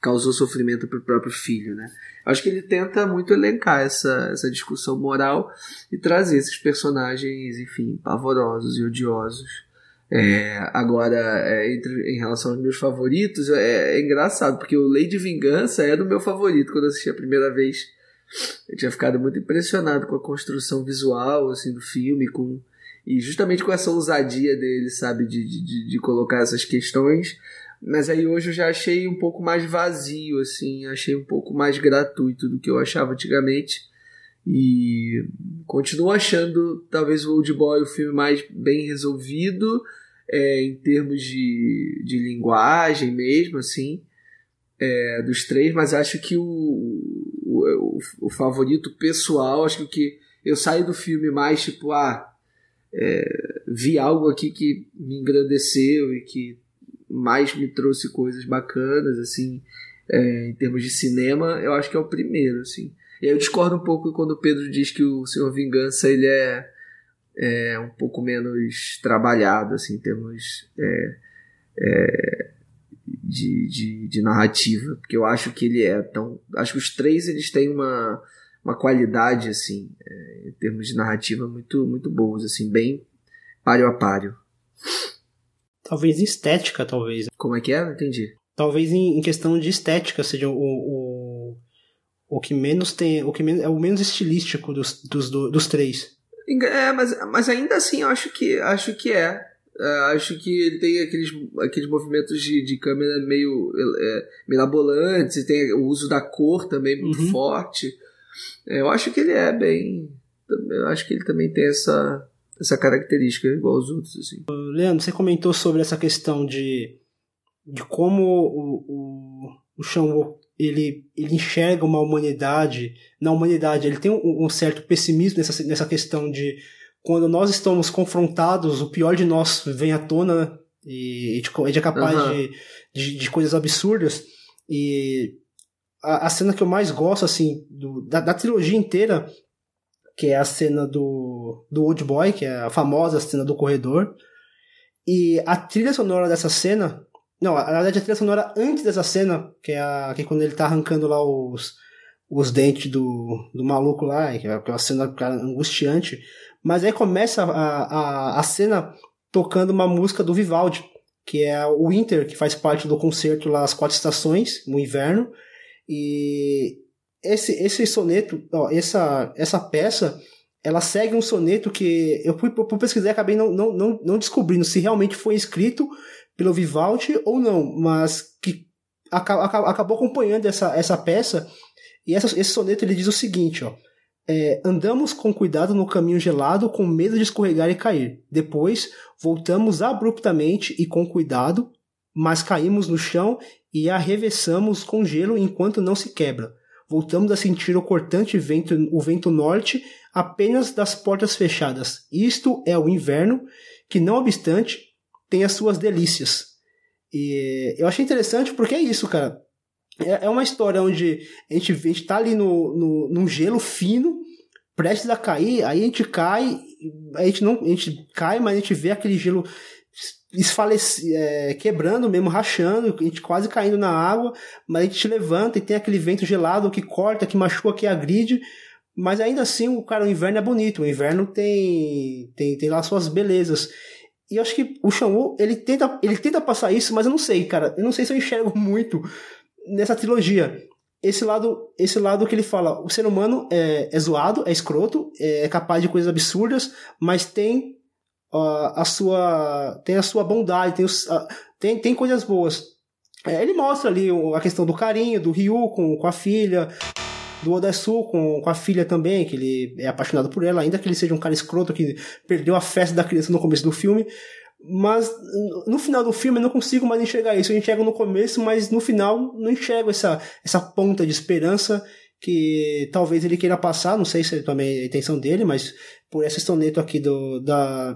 causou sofrimento para o próprio filho, né? Acho que ele tenta muito elencar essa, essa discussão moral e trazer esses personagens, enfim, pavorosos e odiosos. É, agora, é, entre, em relação aos meus favoritos, é, é, engraçado, porque o Lei de Vingança é do meu favorito quando eu assisti a primeira vez. Eu tinha ficado muito impressionado com a construção visual assim, do filme, com, e justamente com essa ousadia dele, sabe, de, de, de colocar essas questões mas aí hoje eu já achei um pouco mais vazio, assim, achei um pouco mais gratuito do que eu achava antigamente. E continuo achando talvez o Old Boy o filme mais bem resolvido é, em termos de, de linguagem mesmo, assim, é, dos três, mas acho que o, o, o, favorito pessoal, acho que eu saio do filme mais tipo, ah, é, vi algo aqui que me engrandeceu e que mais me trouxe coisas bacanas, assim, é, em termos de cinema, eu acho que é o primeiro, assim. E aí eu discordo um pouco quando o Pedro diz que o Senhor Vingança, ele é, é um pouco menos trabalhado, assim, em termos é, é, de, de, de, narrativa, porque eu acho que ele é tão... Acho que os três, eles têm uma, uma qualidade, assim, é, em termos de narrativa muito, muito boas, assim, bem páreo a páreo. Talvez em estética, talvez. Como é que é? Não entendi. Talvez em, em questão de estética seja o, o, o que menos tem. O que menos, é o menos estilístico dos, dos, dos três. É, mas, mas ainda assim eu acho que acho que é. é acho que ele tem aqueles, aqueles movimentos de, de câmera meio é, mirabolantes, tem o uso da cor também muito uhum. forte. É, eu acho que ele é bem. Eu acho que ele também tem essa, essa característica igual aos outros. Assim. Leandro, você comentou sobre essa questão de, de como o, o, o Sean ele, ele enxerga uma humanidade. Na humanidade, ele tem um, um, certo pessimismo nessa, nessa questão de quando nós estamos confrontados, o pior de nós vem à tona e a gente é capaz uhum. de, de, de, coisas absurdas. E a, a, cena que eu mais gosto, assim, do, da, da trilogia inteira que é a cena do, do Old Boy, que é a famosa cena do corredor. E a trilha sonora dessa cena. Não, na verdade a trilha sonora antes dessa cena, que é, a, que é quando ele tá arrancando lá os, os dentes do, do maluco lá, que é aquela cena angustiante. Mas aí começa a, a, a cena tocando uma música do Vivaldi, que é o Winter, que faz parte do concerto lá As Quatro Estações, no inverno. E esse, esse soneto, ó, essa, essa peça, ela segue um soneto que eu fui, por pesquisar e acabei não, não, não, não descobrindo se realmente foi escrito pelo Vivaldi ou não, mas que acabou acompanhando essa, essa peça. E essa, esse soneto ele diz o seguinte: ó, é, andamos com cuidado no caminho gelado, com medo de escorregar e cair. Depois, voltamos abruptamente e com cuidado, mas caímos no chão e arrevessamos com gelo enquanto não se quebra voltamos a sentir o cortante vento, o vento norte apenas das portas fechadas. Isto é o inverno, que não obstante tem as suas delícias. E eu achei interessante porque é isso, cara. É, é uma história onde a gente, a gente tá ali no, no, num gelo fino, prestes a cair, aí a gente cai, a gente não, a gente cai, mas a gente vê aquele gelo esfaleci, é, quebrando mesmo, rachando, a gente quase caindo na água, mas a gente levanta e tem aquele vento gelado que corta, que machuca, que agride, mas ainda assim, o cara, o inverno é bonito, o inverno tem tem, tem lá suas belezas. E eu acho que o Shamu, ele tenta, ele tenta passar isso, mas eu não sei, cara, eu não sei se eu enxergo muito nessa trilogia. Esse lado, esse lado que ele fala, o ser humano é, é zoado, é escroto, é capaz de coisas absurdas, mas tem a, a sua tem a sua bondade, tem, a, tem, tem coisas boas. É, ele mostra ali a questão do carinho do Ryu com, com a filha, do Odesu com, com a filha também, que ele é apaixonado por ela, ainda que ele seja um cara escroto que perdeu a festa da criança no começo do filme. Mas no final do filme eu não consigo mais enxergar isso. Eu enxergo no começo, mas no final não enxergo essa, essa ponta de esperança que talvez ele queira passar. Não sei se é também a intenção dele, mas por esse soneto aqui do, da,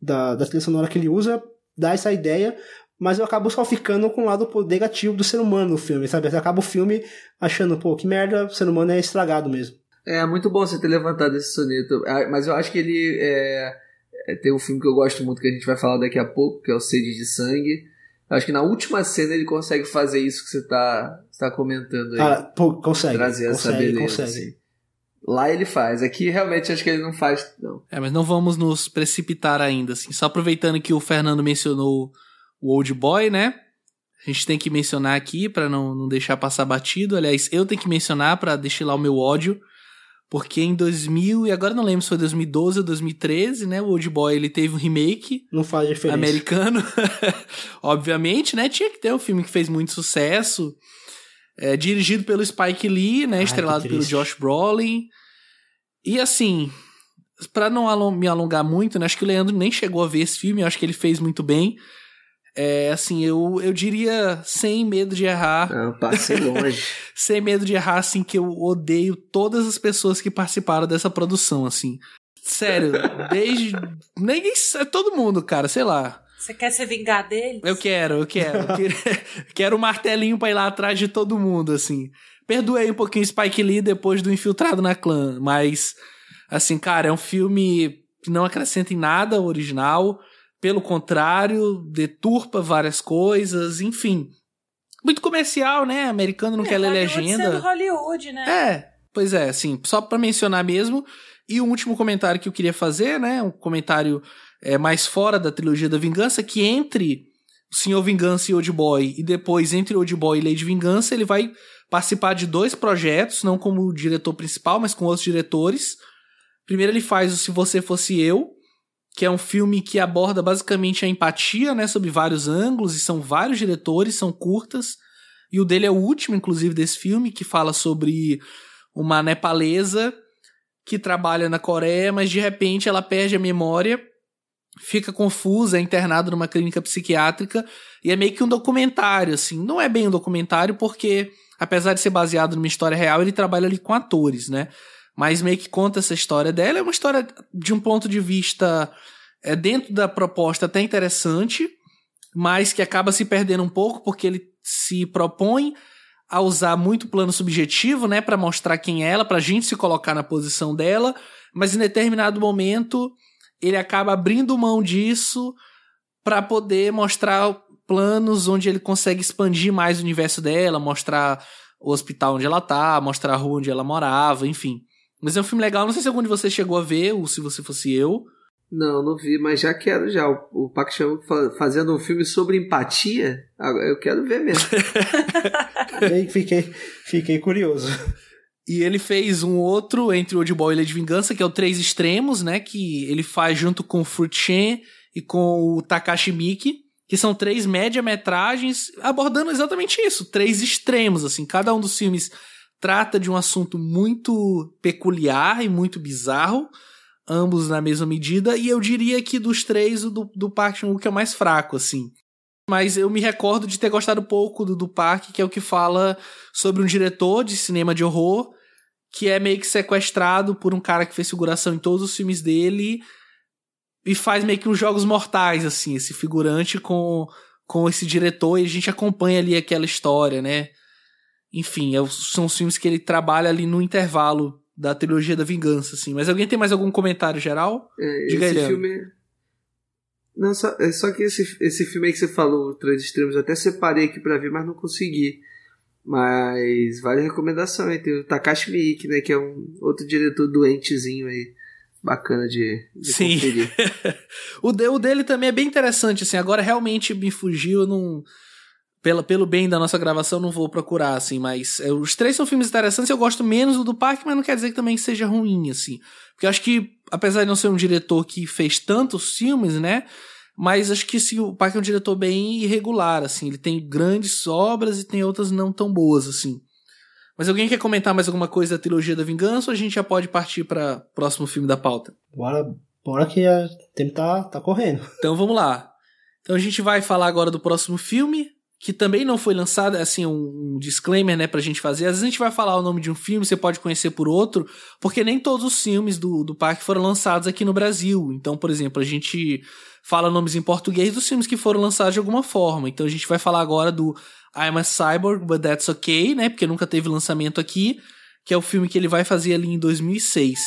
da, da trilha sonora que ele usa, dá essa ideia, mas eu acabo só ficando com o lado negativo do ser humano no filme, sabe? Eu acabo o filme achando, pô, que merda, o ser humano é estragado mesmo. É, muito bom você ter levantado esse soneto, ah, mas eu acho que ele é, é, tem um filme que eu gosto muito que a gente vai falar daqui a pouco, que é o Sede de Sangue. Acho que na última cena ele consegue fazer isso que você tá, tá comentando aí. Ah, pô, consegue. Trazer consegue, essa beleza. consegue. assim. Lá ele faz. Aqui realmente acho que ele não faz, não. É, mas não vamos nos precipitar ainda, assim. Só aproveitando que o Fernando mencionou o Old Boy, né? A gente tem que mencionar aqui para não, não deixar passar batido. Aliás, eu tenho que mencionar para destilar o meu ódio. Porque em 2000, e agora não lembro se foi 2012 ou 2013, né? O Old Boy ele teve um remake Não faz diferença. americano. Obviamente, né? Tinha que ter um filme que fez muito sucesso. É, dirigido pelo Spike Lee, né? Ai, estrelado pelo. Josh Brolin. E assim, pra não me alongar muito, né? Acho que o Leandro nem chegou a ver esse filme, eu acho que ele fez muito bem. É, assim, eu, eu diria sem medo de errar, Não, passei longe. sem medo de errar, assim, que eu odeio todas as pessoas que participaram dessa produção, assim. Sério, desde. Ninguém. é Todo mundo, cara, sei lá. Você quer se vingar dele? Eu quero, eu quero. Eu quero, quero um martelinho pra ir lá atrás de todo mundo, assim. Perdoei um pouquinho Spike Lee depois do Infiltrado na Clã, mas, assim, cara, é um filme que não acrescenta em nada original. Pelo contrário, deturpa várias coisas, enfim. Muito comercial, né? Americano não É, quer ler Hollywood legenda. sendo Hollywood, né? É, pois é, assim, só pra mencionar mesmo. E o último comentário que eu queria fazer, né, um comentário é, mais fora da trilogia da Vingança, que entre o Senhor Vingança e Old Boy, e depois entre Old Boy e Lady Vingança, ele vai participar de dois projetos, não como diretor principal, mas com outros diretores. Primeiro ele faz o Se Você Fosse Eu, que é um filme que aborda basicamente a empatia, né, sobre vários ângulos, e são vários diretores, são curtas, e o dele é o último, inclusive, desse filme, que fala sobre uma nepalesa que trabalha na Coreia, mas de repente ela perde a memória, fica confusa, é internada numa clínica psiquiátrica, e é meio que um documentário, assim. Não é bem um documentário, porque, apesar de ser baseado numa história real, ele trabalha ali com atores, né? Mas meio que conta essa história dela. É uma história de um ponto de vista é, dentro da proposta até interessante, mas que acaba se perdendo um pouco porque ele se propõe a usar muito plano subjetivo, né, para mostrar quem é ela, pra gente se colocar na posição dela, mas em determinado momento ele acaba abrindo mão disso para poder mostrar planos onde ele consegue expandir mais o universo dela, mostrar o hospital onde ela tá, mostrar a rua onde ela morava, enfim. Mas é um filme legal, não sei se algum de vocês chegou a ver, ou se você fosse eu. Não, não vi, mas já quero já. O, o Park Chan-wook fa- fazendo um filme sobre empatia, agora eu quero ver mesmo. Fiquei, fiquei curioso. E ele fez um outro entre Old Boy e Lady Vingança, que é o Três Extremos, né? Que ele faz junto com o Fruit Shen e com o Takashi Miki, que são três média-metragens abordando exatamente isso, três extremos, assim. Cada um dos filmes trata de um assunto muito peculiar e muito bizarro, ambos na mesma medida, e eu diria que dos três, o do, do Park Chan-wook é o mais fraco, assim. Mas eu me recordo de ter gostado pouco do, do Park, que é o que fala sobre um diretor de cinema de horror que é meio que sequestrado por um cara que fez figuração em todos os filmes dele e faz meio que uns jogos mortais, assim, esse figurante com, com esse diretor e a gente acompanha ali aquela história, né? Enfim, é- são os filmes que ele trabalha ali no intervalo da trilogia da vingança, assim. Mas alguém tem mais algum comentário geral? É, Diga aí, esse Leandro. filme. Não, só, é só que esse, esse filme aí que você falou, Três Extremos, eu até separei aqui pra ver, mas não consegui. Mas vale a recomendação aí. Tem o Takashi Miike, né? Que é um outro diretor doentezinho aí. Bacana de, de Sim. conferir. o, de- o dele também é bem interessante, assim. Agora realmente me fugiu, eu não. Pela, pelo bem da nossa gravação, não vou procurar, assim, mas é, os três são filmes interessantes. Eu gosto menos do do Park, mas não quer dizer que também seja ruim, assim. Porque eu acho que, apesar de não ser um diretor que fez tantos filmes, né? Mas acho que sim, o Park é um diretor bem irregular, assim. Ele tem grandes obras e tem outras não tão boas, assim. Mas alguém quer comentar mais alguma coisa da trilogia da vingança ou a gente já pode partir para próximo filme da pauta? Bora, bora que o tempo tá, tá correndo. Então vamos lá. Então a gente vai falar agora do próximo filme, que também não foi lançado, assim, um, um disclaimer, né, pra gente fazer. Às vezes a gente vai falar o nome de um filme, você pode conhecer por outro, porque nem todos os filmes do, do parque foram lançados aqui no Brasil. Então, por exemplo, a gente fala nomes em português dos filmes que foram lançados de alguma forma. Então a gente vai falar agora do I'm a Cyborg, But That's Okay, né, porque nunca teve lançamento aqui, que é o filme que ele vai fazer ali em 2006.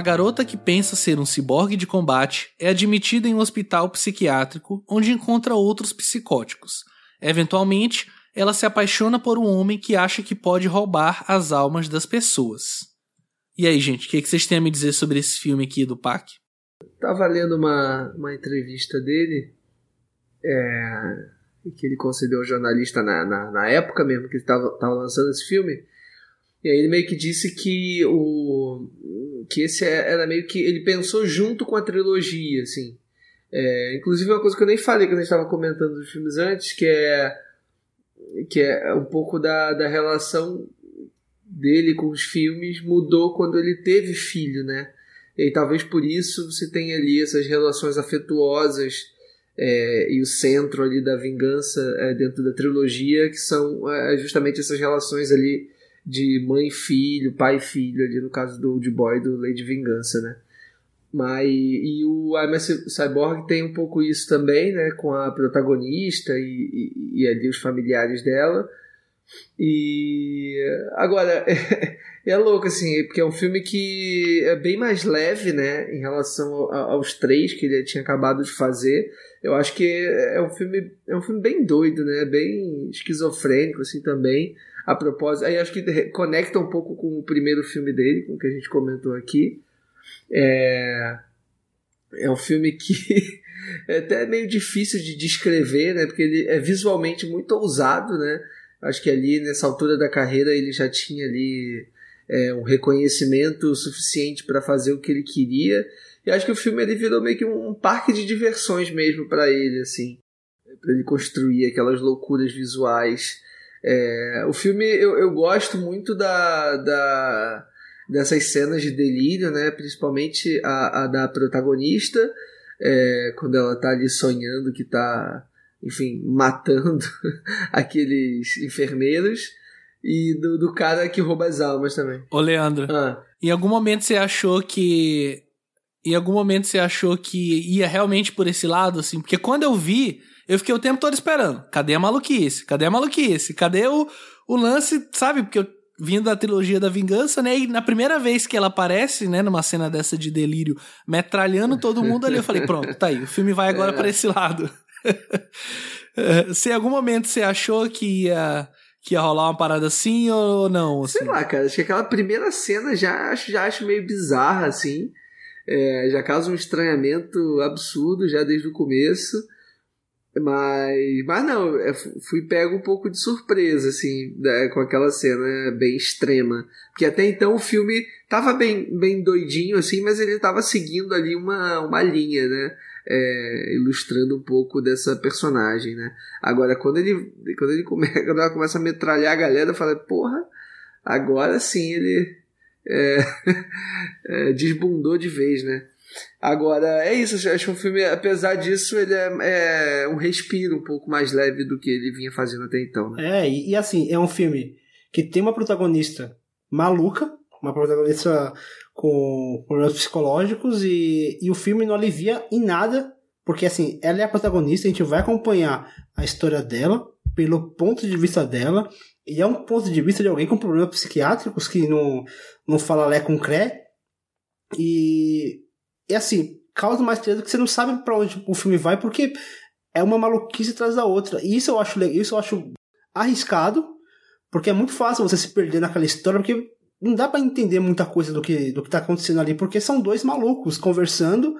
Uma garota que pensa ser um ciborgue de combate é admitida em um hospital psiquiátrico onde encontra outros psicóticos. Eventualmente, ela se apaixona por um homem que acha que pode roubar as almas das pessoas. E aí, gente, o que, vocês têm a me dizer sobre esse filme aqui do Pac? Tava lendo uma, uma entrevista dele, é, que ele concedeu ao jornalista na, na, na época mesmo que ele estava lançando esse filme. E aí ele meio que disse que o que esse é, era meio que ele pensou junto com a trilogia, assim. É, inclusive uma coisa que eu nem falei quando a gente estava comentando dos filmes antes, que é que é um pouco da, da relação dele com os filmes mudou quando ele teve filho, né? E talvez por isso você tenha ali essas relações afetuosas é, e o centro ali da vingança é, dentro da trilogia, que são é, justamente essas relações ali de mãe e filho, pai e filho, ali no caso do Old Boy do Lady Vingança, né? Mas, e o a Cyborg tem um pouco isso também, né? Com a protagonista e, e, e ali os familiares dela. E agora é, é, louco assim, porque é um filme que é bem mais leve, né, em relação aos três que ele tinha acabado de fazer. Eu acho que é um filme é um filme bem doido, né, bem esquizofrênico assim também. A propósito, aí acho que conecta um pouco com o primeiro filme dele, com o que a gente comentou aqui. É, é um filme que é até meio difícil de descrever, né? Porque ele é visualmente muito ousado, né? Acho que ali nessa altura da carreira ele já tinha ali é, um reconhecimento suficiente para fazer o que ele queria. E acho que o filme ele virou meio que um parque de diversões mesmo para ele, assim, para ele construir aquelas loucuras visuais. É, o filme eu, eu gosto muito da, da dessas cenas de delírio, né? Principalmente a, a da protagonista, é, quando ela tá ali sonhando que tá, enfim, matando aqueles enfermeiros. E do, do cara que rouba as almas também. Ô, Leandro, ah. em algum momento você achou que. Em algum momento você achou que ia realmente por esse lado, assim? Porque quando eu vi, eu fiquei o tempo todo esperando. Cadê a maluquice? Cadê a maluquice? Cadê o, o lance, sabe? Porque eu vindo da trilogia da vingança, né? E na primeira vez que ela aparece, né, numa cena dessa de delírio, metralhando todo mundo ali, eu falei, pronto, tá aí, o filme vai agora é. para esse lado. Se em algum momento você achou que ia, que ia rolar uma parada assim ou não? Assim? Sei lá, cara, acho que aquela primeira cena já acho, já acho meio bizarra, assim. É, já causa um estranhamento absurdo já desde o começo. Mas, mas não, fui pego um pouco de surpresa, assim, né, com aquela cena bem extrema. Porque até então o filme tava bem, bem doidinho, assim, mas ele tava seguindo ali uma, uma linha, né? É, ilustrando um pouco dessa personagem, né? Agora, quando ele, quando ele come, quando ela começa a metralhar a galera, falei, porra, agora sim ele é, é, desbundou de vez, né? Agora, é isso, acho um filme, apesar disso, ele é, é, um respiro um pouco mais leve do que ele vinha fazendo até então. Né? É, e, e, assim, é um filme que tem uma protagonista maluca, uma protagonista com problemas psicológicos, e, e o filme não alivia em nada, porque assim, ela é a protagonista, a gente vai acompanhar a história dela pelo ponto de vista dela, e é um ponto de vista de alguém com problemas psiquiátricos que não, não fala lé com cré, e e assim, causa mais tristeza que você não sabe para onde o filme vai, porque é uma maluquice atrás da outra. E isso eu acho isso eu acho arriscado, porque é muito fácil você se perder naquela história, porque não dá para entender muita coisa do que do que tá acontecendo ali, porque são dois malucos conversando,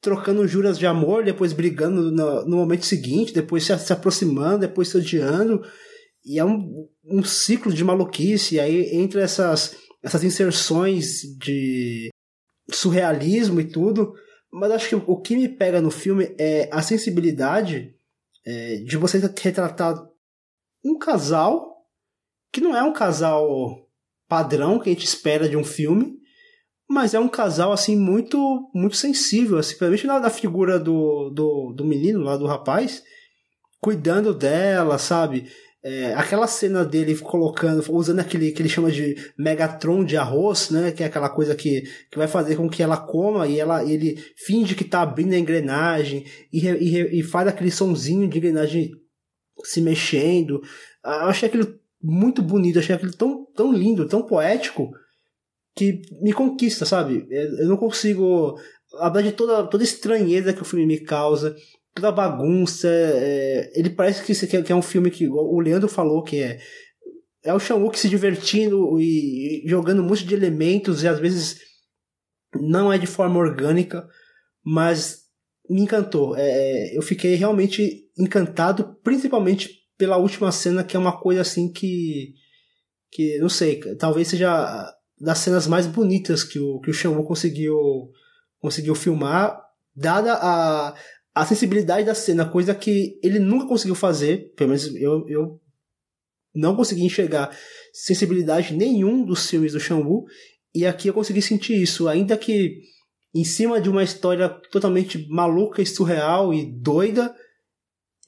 trocando juras de amor, depois brigando no, no momento seguinte, depois se, se, aproximando, depois se odiando. E é um, um ciclo de maluquice, e aí entre essas essas inserções de surrealismo e tudo, mas acho que o que me pega no filme é a sensibilidade é, de você retratar um casal que não é um casal padrão que a gente espera de um filme, mas é um casal assim muito muito sensível, assim, principalmente na, na figura do, do, do menino lá do rapaz, cuidando dela, sabe? É, aquela cena dele colocando, usando aquele que ele chama de Megatron de arroz, né? Que é aquela coisa que, que vai fazer com que ela coma e ela, ele finge que tá abrindo a engrenagem e, e, e faz aquele sonzinho de engrenagem se mexendo. Eu achei aquilo muito bonito, achei aquilo tão, tão lindo, tão poético, que me conquista, sabe? Eu não consigo. Apesar de toda, toda estranheza que o filme me causa, toda bagunça, é, ele parece que, que é um filme que o Leandro falou que é. É o Shamu se divertindo e, jogando um monte de elementos e às vezes não é de forma orgânica, mas me encantou. É, é, eu fiquei realmente encantado, principalmente pela última cena, que é uma coisa assim que. que não sei, talvez seja das cenas mais bonitas que o, que o Shamu conseguiu, conseguiu filmar, dada a, a sensibilidade da cena, coisa que ele nunca conseguiu fazer, pelo menos eu, eu não consegui enxergar sensibilidade nenhum dos filmes do Shamu, e aqui eu consegui sentir isso, ainda que em cima de uma história totalmente maluca surreal e doida,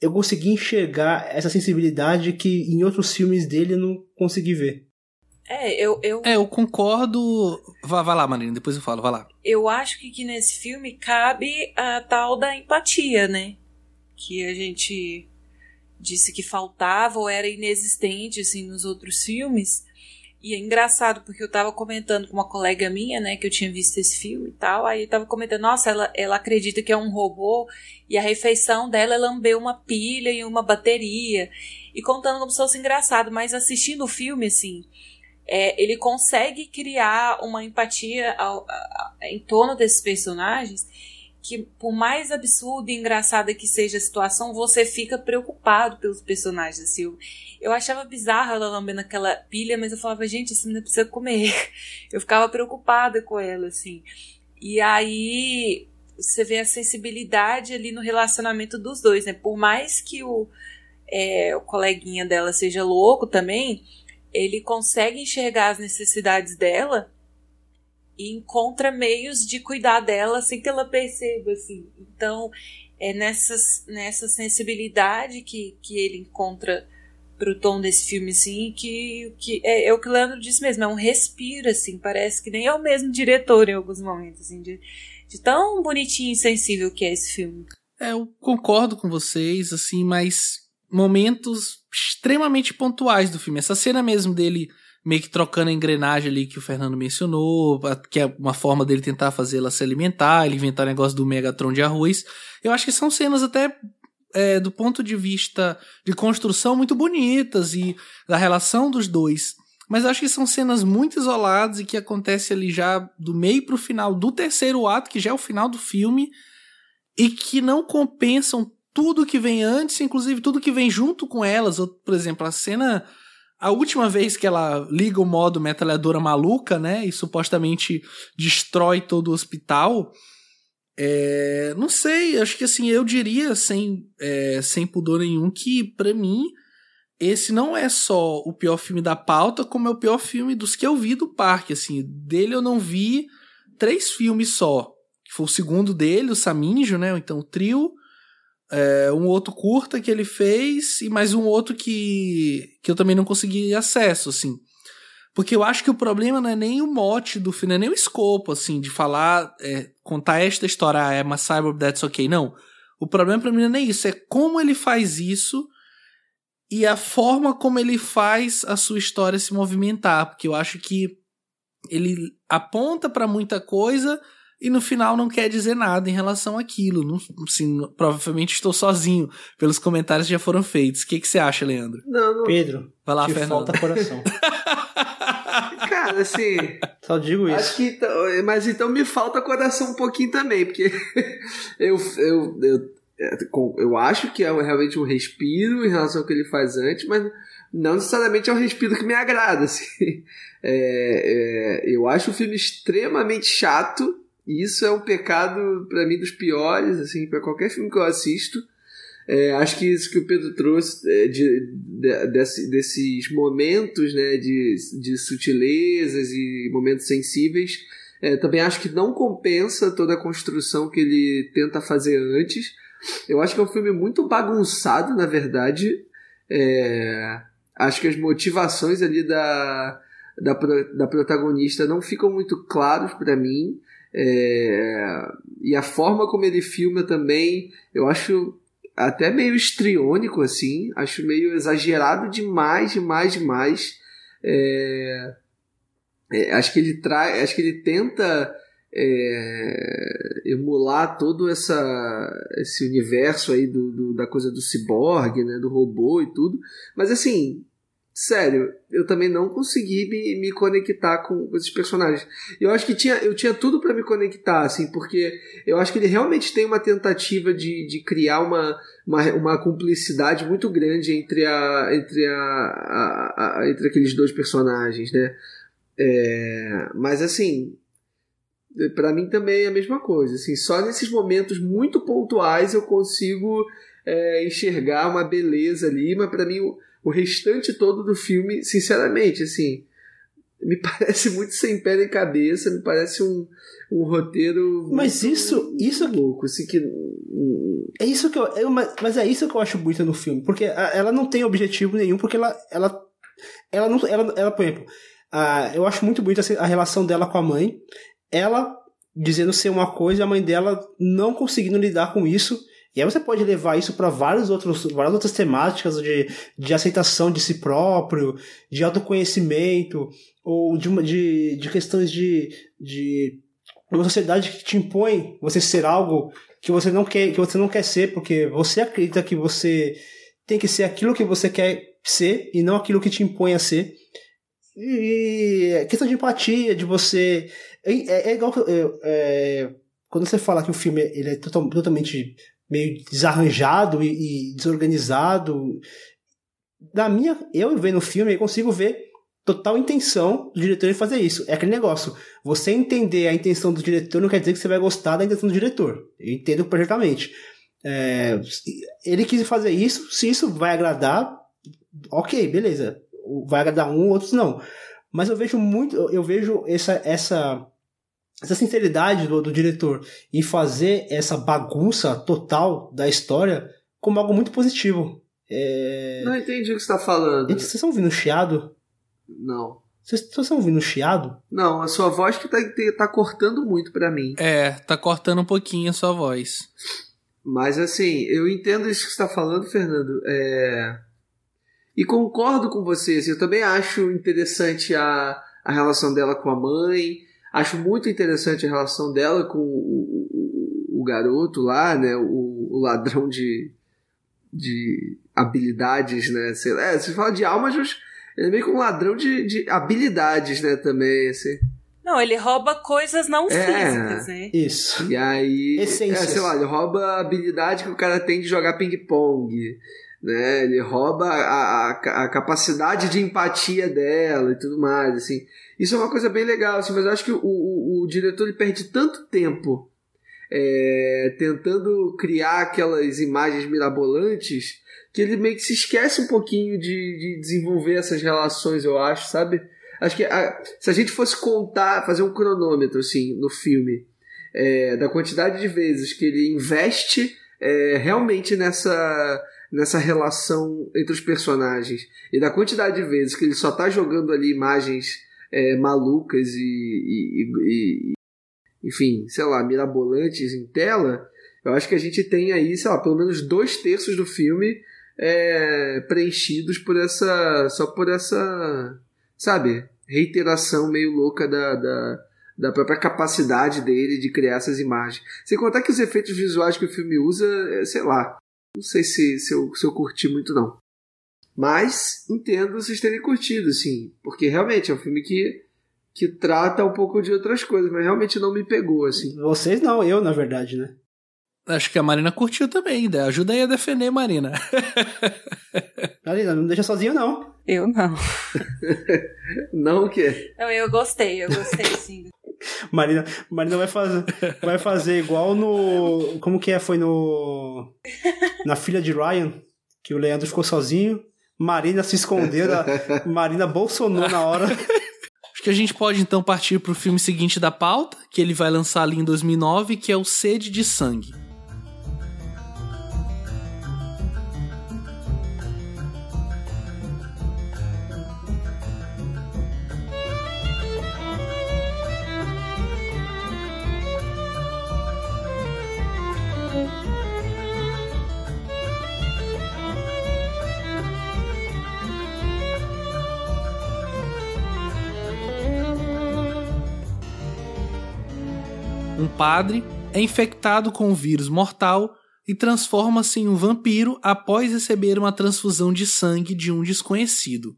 eu consegui enxergar essa sensibilidade que em outros filmes dele eu não consegui ver. É, eu, eu... É, eu concordo. Vai, vai lá, Marina, depois eu falo, vai lá. Eu acho que, que nesse filme cabe a tal da empatia, né? Que a gente disse que faltava ou era inexistente, assim, nos outros filmes. E é engraçado, porque eu tava comentando com uma colega minha, né, que eu tinha visto esse filme e tal, aí eu tava comentando, nossa, ela, ela acredita que é um robô, e a refeição dela é lamber uma pilha e uma bateria, e contando como se fosse engraçado, mas assistindo o filme, assim, é, ele consegue criar uma empatia ao, a, a, em torno desses personagens, que por mais absurda e engraçada que seja a situação, você fica preocupado pelos personagens. Assim, eu, eu achava bizarro ela lambendo aquela pilha, mas eu falava, gente, essa menina precisa comer. Eu ficava preocupada com ela, assim. E aí você vê a sensibilidade ali no relacionamento dos dois, né? Por mais que o, é, o coleguinha dela seja louco também, ele consegue enxergar as necessidades dela e encontra meios de cuidar dela sem que ela perceba, assim. Então, é nessas, nessa sensibilidade que, que ele encontra pro tom desse filme, assim, que, que é, é, o que o Leandro disse mesmo, é um respiro, assim, parece que nem é o mesmo diretor em alguns momentos, assim, de, de tão bonitinho e sensível que é esse filme. É, eu concordo com vocês, assim, mas momentos extremamente pontuais do filme. Essa cena mesmo dele meio que trocando a engrenagem ali que o Fernando mencionou, que é uma forma dele tentar fazer ela se alimentar, ele inventar o negócio do Megatron de arroz. Eu acho que são cenas até é, do ponto de vista de construção muito bonitas e da relação dos dois. Mas eu acho que são cenas muito isoladas e que acontece ali já do meio pro final do terceiro ato, que já é o final do filme, e que não compensam tudo que vem antes, inclusive tudo que vem junto com elas. Por exemplo, a cena a última vez que ela liga o modo metralhadora maluca, né, e supostamente destrói todo o hospital, é, não sei, acho que assim, eu diria sem, é, sem pudor nenhum que para mim esse não é só o pior filme da pauta, como é o pior filme dos que eu vi do parque, assim, dele eu não vi três filmes só, que foi o segundo dele, o Saminjo, né, ou então o Trio, é, um outro curta que ele fez e mais um outro que, que eu também não consegui acesso, assim. Porque eu acho que o problema não é nem o mote do filme, não é nem o escopo, assim, de falar, é, contar esta história, ah, é uma cyber that's ok. Não. O problema pra mim não é isso, é como ele faz isso e a forma como ele faz a sua história se movimentar. Porque eu acho que ele aponta para muita coisa, e no final não quer dizer nada em relação àquilo. Não, assim, provavelmente estou sozinho pelos comentários que já foram feitos. O que, que você acha, Leandro? Não, não... Pedro, vai lá, te Fernando. falta coração. Cara, assim. Só digo isso. Acho que então, mas então me falta coração um pouquinho também, porque eu, eu, eu, eu acho que é realmente um respiro em relação ao que ele faz antes, mas não necessariamente é um respiro que me agrada. Assim. É, é, eu acho o filme extremamente chato e isso é um pecado, para mim, dos piores, assim, para qualquer filme que eu assisto. É, acho que isso que o Pedro trouxe é, de, de, desse, desses momentos né, de, de sutilezas e momentos sensíveis, é, também acho que não compensa toda a construção que ele tenta fazer antes. Eu acho que é um filme muito bagunçado, na verdade. É, acho que as motivações ali da, da, da protagonista não ficam muito claros para mim. É, e a forma como ele filma também, eu acho até meio estriônico, assim. Acho meio exagerado demais, demais, demais. É, é, acho que ele traz, acho que ele tenta é, emular todo essa, esse universo aí do, do, da coisa do ciborgue, né, do robô e tudo. Mas assim, sério, eu também não consegui me, me conectar com esses personagens. Eu acho que tinha, eu tinha tudo para me conectar, assim, porque eu acho que ele realmente tem uma tentativa de, de criar uma, uma, uma cumplicidade muito grande entre, a, entre, a, a, a entre aqueles dois personagens, né? É, mas assim, para mim também é a mesma coisa. Assim, só nesses momentos muito pontuais eu consigo é, enxergar uma beleza ali, mas para mim o, restante todo do filme, sinceramente, assim, me parece muito sem pé nem cabeça, me parece um, um roteiro. Mas muito, isso, isso louco, assim que é isso que eu, eu, mas é isso que eu acho bonito no filme, porque ela não tem objetivo nenhum, porque ela ela ela não ela, ela por exemplo, a, eu acho muito bonita a relação dela com a mãe, ela dizendo ser uma coisa e a mãe dela não conseguindo lidar com isso e aí você pode levar isso para vários outros, várias outras temáticas de, de aceitação de si próprio, de autoconhecimento, ou de, uma, de, de questões de, de uma sociedade que te impõe você ser algo que você não quer, que você não quer ser, porque você acredita que você tem que ser aquilo que você quer ser e não aquilo que te impõe a ser. E questão de empatia, de você. É, é, igual. É, é, quando você fala que o filme ele é totalmente meio desarranjado e, e desorganizado. Na minha, eu vendo o filme, eu consigo ver total intenção do diretor em fazer isso. É aquele negócio. Você entender a intenção do diretor não quer dizer que você vai gostar da intenção do diretor. Eu entendo perfeitamente. É, ele quis fazer isso, se isso vai agradar, ok, beleza. Vai agradar um, outros não. Mas eu vejo muito, eu vejo essa, essa essa sinceridade do, do diretor em fazer essa bagunça total da história como algo muito positivo. É... Não entendi o que você está falando. Vocês estão ouvindo chiado? Não. Vocês estão ouvindo chiado? Não, a sua voz que tá, tá cortando muito para mim. É, tá cortando um pouquinho a sua voz. Mas assim, eu entendo isso que você está falando, Fernando. É... E concordo com você. Assim, eu também acho interessante a, a relação dela com a mãe. Acho muito interessante a relação dela com o, o, o garoto lá, né? O, o, ladrão de, de habilidades, né? Sei lá, é, você fala de almas, mas ele é meio que um ladrão de, de habilidades, né? Também, assim. Não, ele rouba coisas não é, físicas, né? Isso. E aí. Essências. É, sei lá, ele rouba a habilidade que o cara tem de jogar ping-pong. Né? Ele rouba a, a, a, capacidade de empatia dela e tudo mais, assim. Isso é uma coisa bem legal, assim, mas eu acho que o, o, o diretor ele perde tanto tempo é, tentando criar aquelas imagens mirabolantes que ele meio que se esquece um pouquinho de, de desenvolver essas relações, eu acho, sabe? Acho que a, se a gente fosse contar, fazer um cronômetro assim no filme é, da quantidade de vezes que ele investe é, realmente nessa nessa relação entre os personagens e da quantidade de vezes que ele só tá jogando ali imagens é, malucas e, e, e, enfim, sei lá, mirabolantes em tela, eu acho que a gente tem aí, sei lá, pelo menos dois terços do filme é, preenchidos por essa. só por essa. sabe? Reiteração meio louca da, da, da própria capacidade dele de criar essas imagens. Sem contar que os efeitos visuais que o filme usa, é, sei lá, não sei se, se, eu, se eu curti muito, não. Mas entendo vocês terem curtido, assim, porque realmente é um filme que, que trata um pouco de outras coisas, mas realmente não me pegou, assim. Vocês não, eu, na verdade, né? Acho que a Marina curtiu também, né? ajuda aí a defender, Marina. Marina, não deixa sozinho, não. Eu não. não o quê? Não, eu gostei, eu gostei sim. Marina, Marina vai fazer, vai fazer igual no. Como que é? Foi no. Na filha de Ryan, que o Leandro ficou sozinho. Marina se escondeu, Marina bolsonou na hora. Acho que a gente pode então partir para o filme seguinte da pauta, que ele vai lançar ali em 2009, que é o Sede de Sangue. Padre, é infectado com um vírus mortal e transforma-se em um vampiro após receber uma transfusão de sangue de um desconhecido.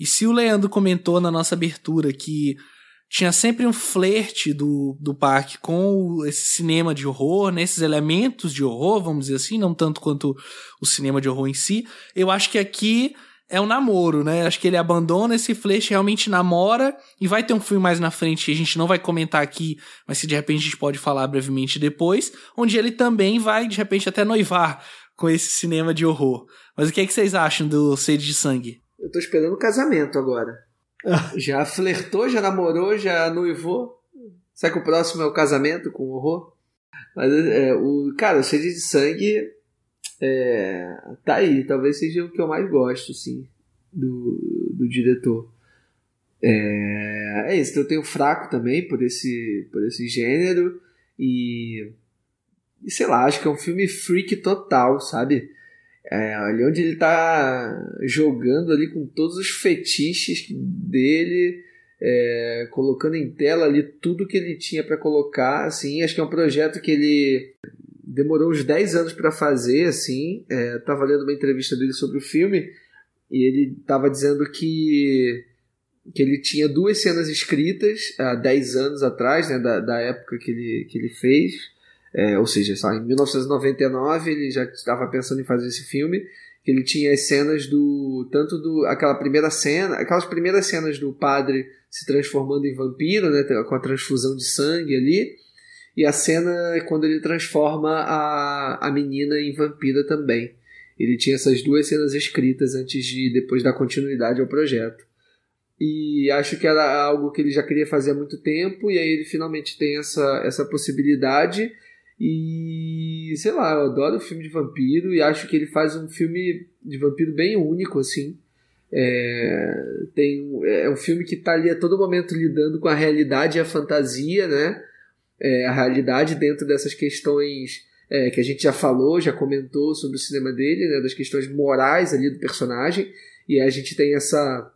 E se o Leandro comentou na nossa abertura que tinha sempre um flerte do, do parque com esse cinema de horror, né, elementos de horror, vamos dizer assim, não tanto quanto o cinema de horror em si, eu acho que aqui é um namoro, né? Acho que ele abandona esse flerte, realmente namora, e vai ter um filme mais na frente que a gente não vai comentar aqui, mas se de repente a gente pode falar brevemente depois, onde ele também vai, de repente, até noivar com esse cinema de horror. Mas o que, é que vocês acham do Sede de Sangue? Eu tô esperando o casamento agora. já flertou, já namorou, já noivou? Será que o próximo é o casamento com o horror? Mas, é, o, cara, o Sede de Sangue é, tá aí, talvez seja o que eu mais gosto, sim, do, do diretor. É, é isso, eu tenho fraco também por esse, por esse gênero e, e sei lá, acho que é um filme freak total, sabe? É, ali onde ele tá jogando ali com todos os fetiches dele, é, colocando em tela ali tudo que ele tinha para colocar, assim, acho que é um projeto que ele demorou uns 10 anos para fazer, assim. É, tava lendo uma entrevista dele sobre o filme e ele tava dizendo que, que ele tinha duas cenas escritas há 10 anos atrás, né, da, da época que ele, que ele fez. É, ou seja, só em 1999 ele já estava pensando em fazer esse filme. Que ele tinha as cenas do. Tanto do. aquela primeira cena. Aquelas primeiras cenas do padre se transformando em vampiro, né? Com a transfusão de sangue ali e a cena é quando ele transforma a, a menina em vampira também. Ele tinha essas duas cenas escritas antes de depois dar continuidade ao projeto. E acho que era algo que ele já queria fazer há muito tempo, e aí ele finalmente tem essa, essa possibilidade. E sei lá, eu adoro filme de vampiro e acho que ele faz um filme de vampiro bem único, assim. É, tem, é um filme que está ali a todo momento lidando com a realidade e a fantasia, né? É, a realidade dentro dessas questões é, que a gente já falou, já comentou sobre o cinema dele, né, das questões morais ali do personagem, e a gente tem essa,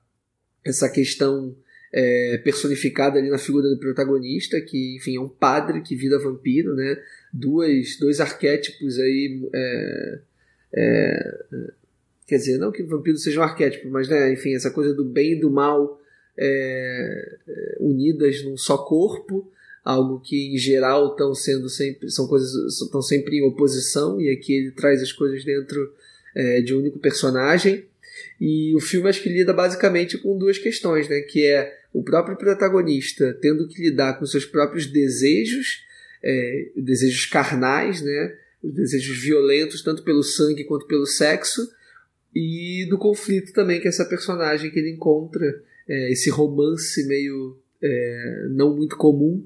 essa questão é, personificada ali na figura do protagonista, que enfim é um padre que vira vampiro, né, Duas, dois arquétipos aí é, é, quer dizer, não que vampiro seja um arquétipo, mas né, enfim, essa coisa do bem e do mal é, unidas num só corpo, algo que em geral estão sendo sempre são coisas estão sempre em oposição e aqui ele traz as coisas dentro é, de um único personagem. E o filme acho que lida basicamente com duas questões né? Que é o próprio protagonista tendo que lidar com seus próprios desejos é, desejos carnais né? Os desejos violentos tanto pelo sangue quanto pelo sexo e do conflito também que essa personagem que ele encontra é, esse romance meio é, não muito comum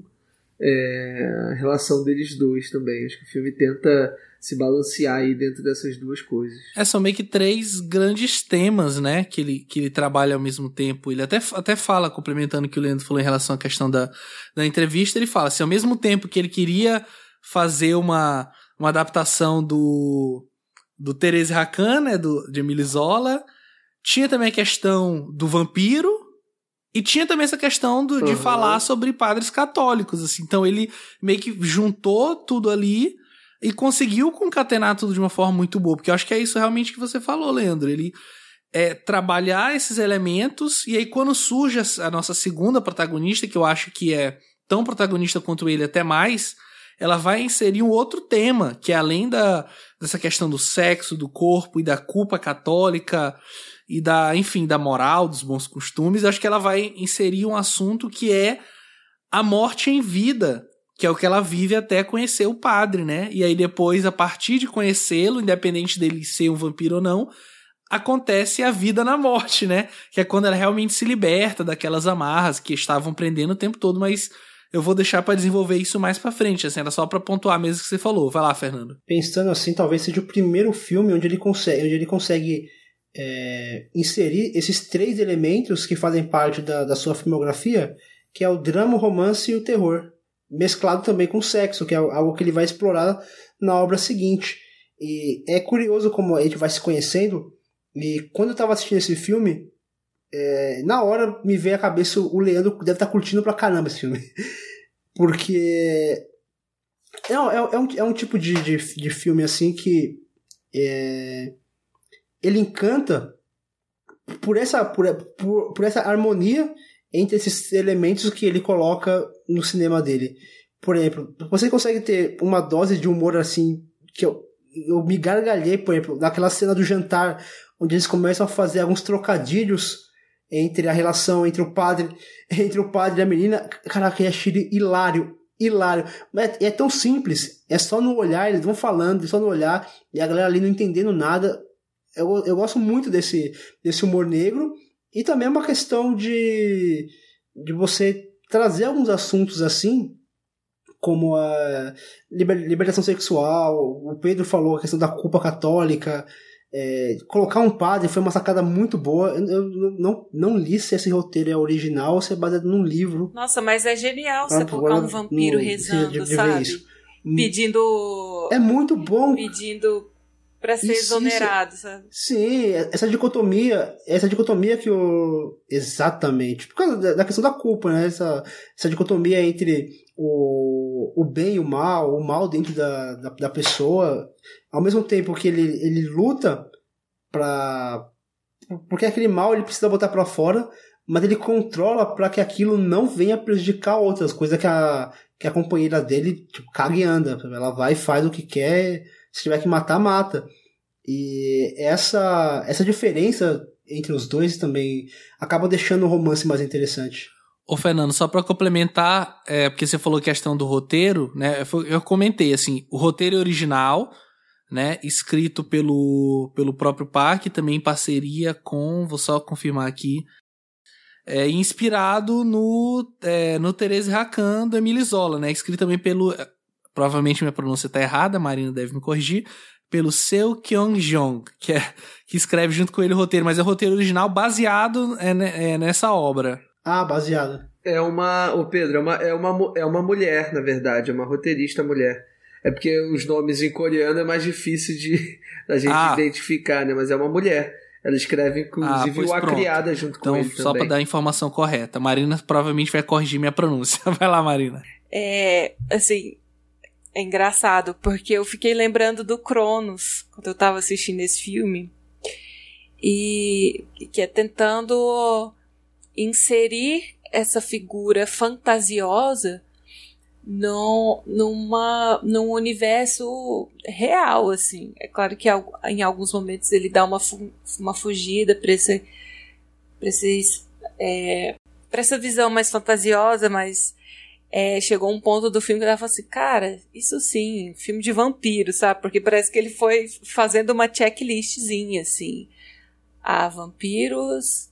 é, a relação deles dois também. Acho que o filme tenta se balancear aí dentro dessas duas coisas. É, são meio que três grandes temas, né, que ele, que ele trabalha ao mesmo tempo. Ele até, até fala, complementando o que o Leandro falou em relação à questão da, da entrevista, ele fala assim, ao mesmo tempo que ele queria fazer uma, uma adaptação do, do Teresa Racan, né, do, de Emile Zola, tinha também a questão do vampiro, e tinha também essa questão do, de uhum. falar sobre padres católicos, assim. Então ele meio que juntou tudo ali e conseguiu concatenar tudo de uma forma muito boa. Porque eu acho que é isso realmente que você falou, Leandro. Ele é trabalhar esses elementos e aí quando surge a nossa segunda protagonista, que eu acho que é tão protagonista quanto ele, até mais, ela vai inserir um outro tema, que é além da, dessa questão do sexo, do corpo e da culpa católica e da, enfim, da moral, dos bons costumes, acho que ela vai inserir um assunto que é a morte em vida, que é o que ela vive até conhecer o padre, né? E aí depois, a partir de conhecê-lo, independente dele ser um vampiro ou não, acontece a vida na morte, né? Que é quando ela realmente se liberta daquelas amarras que estavam prendendo o tempo todo, mas eu vou deixar para desenvolver isso mais para frente, assim, era só para pontuar mesmo que você falou. Vai lá, Fernando. Pensando assim, talvez seja o primeiro filme onde ele consegue, onde ele consegue é, inserir esses três elementos que fazem parte da, da sua filmografia, que é o drama, o romance e o terror, mesclado também com sexo, que é algo que ele vai explorar na obra seguinte. E é curioso como a gente vai se conhecendo, e quando eu estava assistindo esse filme, é, na hora me veio à cabeça o Leandro deve estar tá curtindo pra caramba esse filme. Porque Não, é, é, um, é um tipo de, de, de filme assim que é, ele encanta por essa, por, por, por essa harmonia entre esses elementos que ele coloca no cinema dele. Por exemplo, você consegue ter uma dose de humor assim que eu, eu me gargalhei, por exemplo, naquela cena do jantar onde eles começam a fazer alguns trocadilhos entre a relação entre o padre, entre o padre e a menina. Caraca, eu achei hilário, hilário. Mas é, é tão simples, é só no olhar, eles vão falando, é só no olhar, e a galera ali não entendendo nada. Eu, eu gosto muito desse, desse humor negro, e também é uma questão de, de você trazer alguns assuntos assim, como a libertação sexual, o Pedro falou a questão da culpa católica, é, colocar um padre foi uma sacada muito boa. Eu, eu, não, não li se esse roteiro é original ou se é baseado num livro. Nossa, mas é genial você colocar um vampiro no, rezando, de, de sabe? Pedindo. É muito bom. Pedindo para ser isso, exonerado, isso. sabe? Sim, essa dicotomia, essa dicotomia que o exatamente, por causa da questão da culpa, né? Essa, essa dicotomia entre o, o bem e o mal, o mal dentro da, da, da pessoa, ao mesmo tempo que ele, ele luta para porque aquele mal ele precisa botar para fora, mas ele controla para que aquilo não venha prejudicar outras coisas que a, que a companheira dele tipo, caga e anda. Ela vai e faz o que quer, se tiver que matar, mata. E essa, essa diferença entre os dois também acaba deixando o romance mais interessante. Ô, Fernando, só para complementar, é, porque você falou questão do roteiro, né? Eu comentei assim, o roteiro original né, escrito pelo, pelo próprio Park, também em parceria com, vou só confirmar aqui, é, inspirado no, é, no Therese Rakan do Emile Zola, né, escrito também pelo, é, provavelmente minha pronúncia está errada, a Marina deve me corrigir, pelo Seo Kyung-jong, que, é, que escreve junto com ele o roteiro, mas é o roteiro original baseado é, é, nessa obra. Ah, baseado. É uma, o Pedro, é uma, é, uma, é uma mulher, na verdade, é uma roteirista mulher. É porque os nomes em coreano é mais difícil de a gente ah. identificar, né? Mas é uma mulher. Ela escreve, inclusive, ah, o A Criada junto então, com ele só para dar a informação correta. Marina provavelmente vai corrigir minha pronúncia. Vai lá, Marina. É, assim, é engraçado, porque eu fiquei lembrando do Cronos, quando eu tava assistindo esse filme. E que é tentando inserir essa figura fantasiosa no, numa, num universo real, assim. É claro que em alguns momentos ele dá uma, uma fugida para esse, esse, é, essa visão mais fantasiosa, mas é, chegou um ponto do filme que ela falou assim, cara, isso sim, filme de vampiro, sabe? Porque parece que ele foi fazendo uma checklistzinha, assim. Ah, vampiros,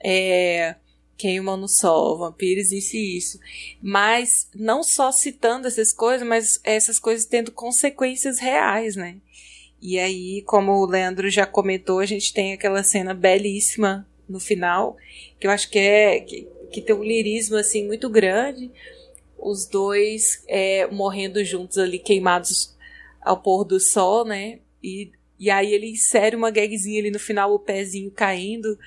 é, queimam no sol, vampiros, isso e isso. Mas não só citando essas coisas, mas essas coisas tendo consequências reais, né? E aí, como o Leandro já comentou, a gente tem aquela cena belíssima no final, que eu acho que é que, que tem um lirismo assim muito grande, os dois é, morrendo juntos ali, queimados ao pôr do sol, né? E, e aí ele insere uma gagzinha ali no final, o pezinho caindo,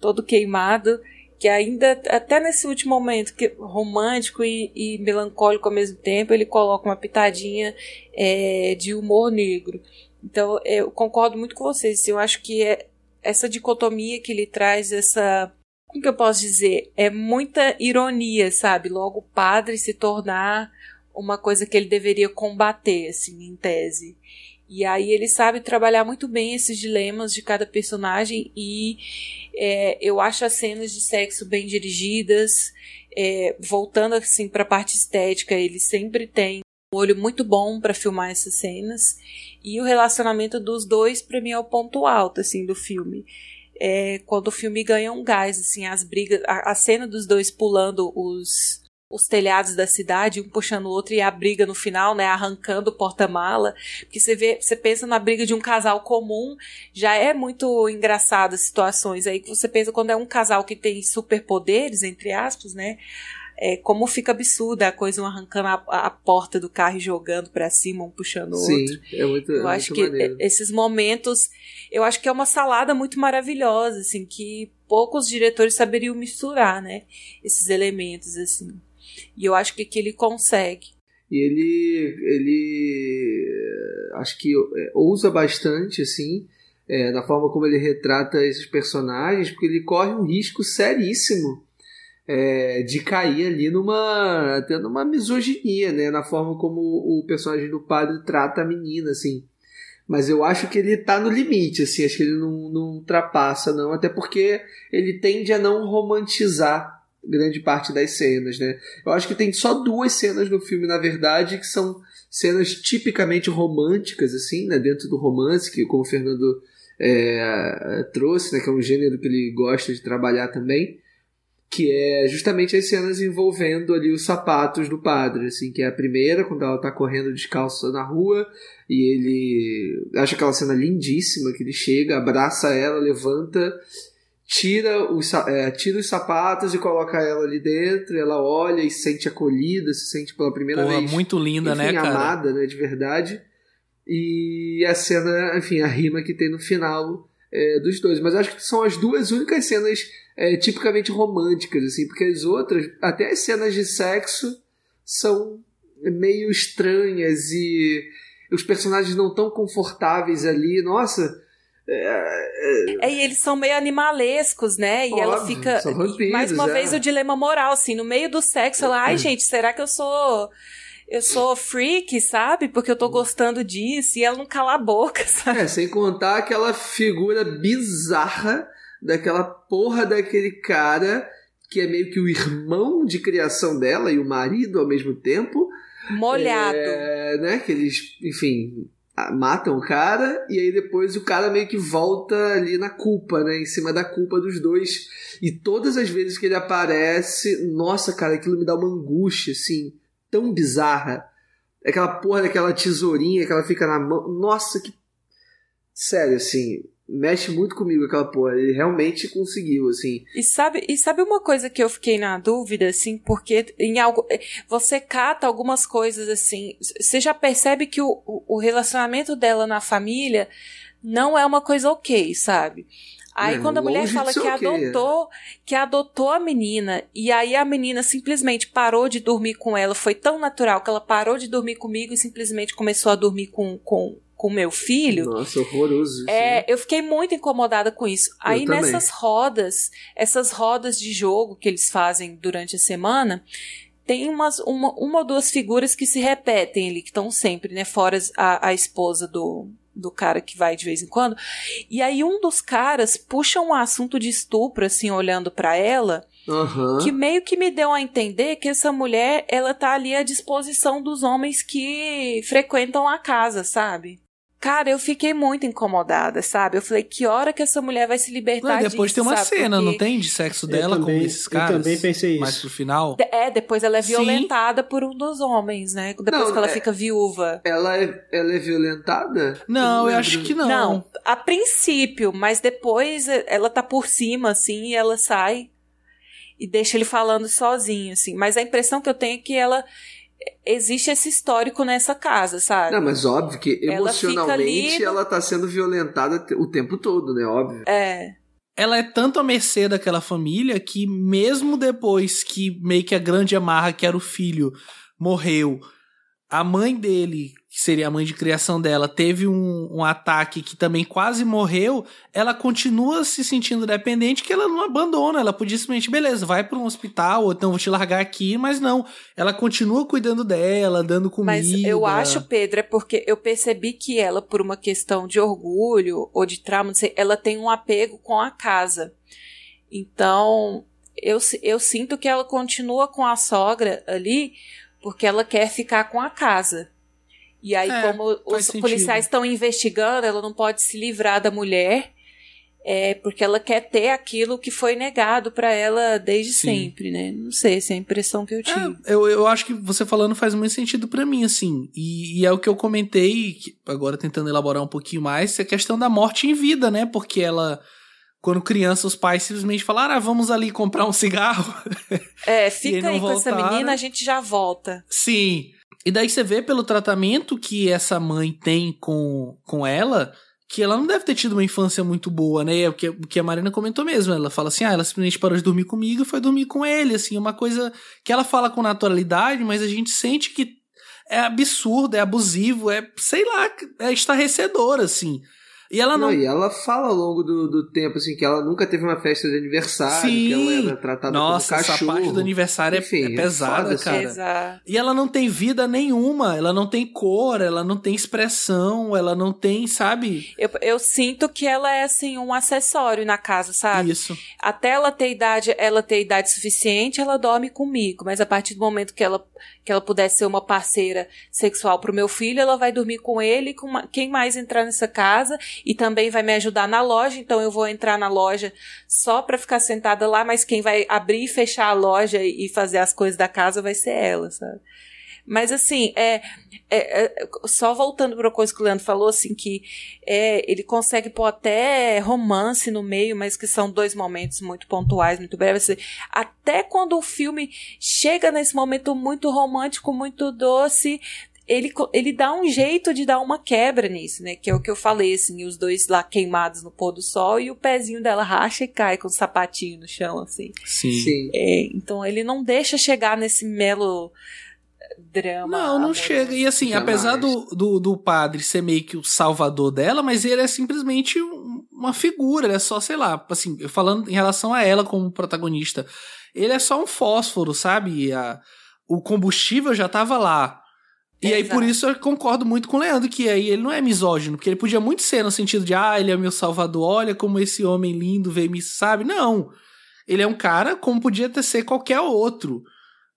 todo queimado que ainda, até nesse último momento, que romântico e, e melancólico ao mesmo tempo, ele coloca uma pitadinha é, de humor negro. Então, eu concordo muito com vocês. Eu acho que é essa dicotomia que ele traz, essa. Como que eu posso dizer? É muita ironia, sabe? Logo o padre se tornar uma coisa que ele deveria combater, assim, em tese. E aí ele sabe trabalhar muito bem esses dilemas de cada personagem e é, eu acho as cenas de sexo bem dirigidas. É, voltando assim para a parte estética, ele sempre tem um olho muito bom para filmar essas cenas e o relacionamento dos dois para mim é o ponto alto assim do filme. É, quando o filme ganha um gás, assim, as brigas, a, a cena dos dois pulando os os telhados da cidade, um puxando o outro e a briga no final, né, arrancando o porta-mala, porque você vê, você pensa na briga de um casal comum, já é muito engraçado as situações aí que você pensa quando é um casal que tem superpoderes, entre aspas, né, é, como fica absurda a coisa, um arrancando a, a porta do carro e jogando para cima, um puxando o Sim, outro. é muito Eu é acho que maneiro. esses momentos, eu acho que é uma salada muito maravilhosa, assim, que poucos diretores saberiam misturar, né, esses elementos, assim. E eu acho que, que ele consegue. E ele, ele acho que é, ousa bastante, assim, é, na forma como ele retrata esses personagens, porque ele corre um risco seríssimo é, de cair ali numa até numa misoginia, né, na forma como o personagem do padre trata a menina, assim. Mas eu acho que ele tá no limite, assim, acho que ele não, não ultrapassa, não, até porque ele tende a não romantizar grande parte das cenas, né? Eu acho que tem só duas cenas no filme, na verdade, que são cenas tipicamente românticas, assim, né? Dentro do romance, que como o Fernando é, trouxe, né? Que é um gênero que ele gosta de trabalhar também, que é justamente as cenas envolvendo ali os sapatos do padre, assim, que é a primeira, quando ela tá correndo descalça na rua, e ele acha aquela cena lindíssima, que ele chega, abraça ela, levanta tira os, é, tira os sapatos e coloca ela ali dentro, ela olha e se sente acolhida, se sente pela primeira Pô, vez. muito linda, enfim, né, cara? amada, né, de verdade. E a cena, enfim, a rima que tem no final é, dos dois. Mas acho que são as duas únicas cenas é, tipicamente românticas, assim, porque as outras, até as cenas de sexo, são meio estranhas e os personagens não tão confortáveis ali. Nossa, é, é, e eles são meio animalescos, né? E Óbvio, ela fica. vampiros, mais uma é. vez o dilema moral, assim, no meio do sexo, ela, ai, gente, será que eu sou. Eu sou freak, sabe? Porque eu tô gostando disso. E ela não cala a boca, sabe? É, sem contar aquela figura bizarra daquela porra daquele cara que é meio que o irmão de criação dela e o marido ao mesmo tempo. Molhado. É, né? Que eles, enfim, matam o cara e aí depois o cara meio que volta ali na culpa, né? Em cima da culpa dos dois. E todas as vezes que ele aparece, nossa, cara, aquilo me dá uma angústia, assim, tão bizarra. Aquela porra daquela tesourinha que ela fica na mão. Nossa, que. Sério, assim, mexe muito comigo aquela porra. Ele realmente conseguiu, assim. E sabe, e sabe uma coisa que eu fiquei na dúvida, assim, porque em algo. Você cata algumas coisas assim. Você já percebe que o o relacionamento dela na família não é uma coisa ok, sabe? Aí É, quando a mulher fala que ok, adotou, que adotou a menina, e aí a menina simplesmente parou de dormir com ela, foi tão natural que ela parou de dormir comigo e simplesmente começou a dormir com com com meu filho. Nossa, horroroso. isso, É, né? eu fiquei muito incomodada com isso. Aí também. nessas rodas, essas rodas de jogo que eles fazem durante a semana, tem umas, uma, uma ou duas figuras que se repetem ali, que estão sempre, né? Fora a, a esposa do, do cara que vai de vez em quando. E aí um dos caras puxa um assunto de estupro, assim, olhando pra ela, Aham. que meio que me deu a entender que essa mulher, ela tá ali à disposição dos homens que frequentam a casa, sabe? Cara, eu fiquei muito incomodada, sabe? Eu falei, que hora que essa mulher vai se libertar Não, e depois disso, tem uma sabe? cena, não Porque- tem? De sexo Eu dela também- com esses eu caras. também pensei isso. pro final. É, depois ela é Sim. violentada por um dos homens, né? Depois Não, que ela é- fica viúva. Ela é, ela é violentada? Não, eu lembro. acho que não. Não, a princípio, mas depois ela tá por cima, assim, e ela sai e deixa ele falando sozinho, assim. Mas a impressão que eu tenho é que ela. Existe esse histórico nessa casa, sabe? Não, mas óbvio que Ela emocionalmente ali- ela tá sendo violentada o tempo todo, né? Óbvio. É. Ela é tanto à mercê daquela família que, mesmo depois que meio que a grande amarra, que era o filho, morreu, a mãe dele, que seria a mãe de criação dela, teve um, um ataque que também quase morreu, ela continua se sentindo dependente que ela não abandona. Ela podia simplesmente, beleza, vai para um hospital, ou então vou te largar aqui, mas não. Ela continua cuidando dela, dando comida. Mas eu acho, Pedro, é porque eu percebi que ela, por uma questão de orgulho ou de trauma, não sei, ela tem um apego com a casa. Então, eu, eu sinto que ela continua com a sogra ali porque ela quer ficar com a casa. E aí, É, como os sentido. policiais estão investigando, ela não pode se livrar da mulher. É porque ela quer ter aquilo que foi negado pra ela desde Sim. sempre, né? Não sei se é a impressão que eu tive. É, eu, eu acho que você falando faz muito sentido pra mim, assim. E, e é o que eu comentei, agora tentando elaborar um pouquinho mais, é a questão da morte em vida, né? Porque ela, quando criança, os pais simplesmente falaram: ah, vamos ali comprar um cigarro. É, aí fica não aí com essa voltaram. menina, a gente já volta. Sim. E daí você vê pelo tratamento que essa mãe tem com, com ela, que ela não deve ter tido uma infância muito boa, né? O que, o que a Marina comentou mesmo. Ela fala assim: ah, ela simplesmente parou de dormir comigo e foi dormir com ele. Assim, uma coisa que ela fala com naturalidade, mas a gente sente que é absurdo, é abusivo, é, sei lá, é estarrecedor, assim. E ela não. não. E ela fala ao longo do, do tempo, assim, que ela nunca teve uma festa de aniversário, Sim. que ela era tratada Nossa, como cachorro. essa parte do aniversário é- Enfim, é, pesada, foda, assim. cara. E ela não tem vida nenhuma, ela não tem cor, ela não tem expressão, ela não tem, sabe? Eu, eu sinto que ela é assim um acessório na casa, sabe? Isso. Até ela ter idade, ela ter idade suficiente, ela dorme comigo. Mas a partir do momento que ela, que ela puder ser uma parceira sexual pro meu filho, ela vai dormir com ele com ma- quem mais entrar nessa casa e também vai me ajudar na loja. Então eu vou entrar na loja só pra ficar sentada lá, mas quem vai abrir e fechar a loja e fazer as coisas da casa vai ser ela, sabe? Mas assim, é, é- é- só voltando para uma coisa que o Leandro falou, assim, que é, ele consegue pôr até romance no meio, mas que são dois momentos muito pontuais, muito breves. Assim, Até quando o filme chega nesse momento muito romântico, muito doce, ele, ele dá um jeito de dar uma quebra nisso, né? Que é o que eu falei, assim, os dois lá queimados no pôr do sol e o pezinho dela racha e cai com o sapatinho no chão, assim. Sim. Sim. É, então ele não deixa chegar nesse melo drama. Não, não chega. E assim, Jamais. apesar do, do, do padre ser meio que o salvador dela, mas ele é simplesmente um- uma figura, ele é só, sei lá, assim, falando em relação a ela como protagonista, ele é só um fósforo, sabe? A, o combustível já tava lá. E aí, Exato. por isso, eu concordo muito com o Leandro, que aí ele não é misógino, porque ele podia muito ser no sentido de, ah, ele é meu salvador, olha como esse homem lindo veio me, sabe? Não. Ele é um cara como podia ter ser qualquer outro,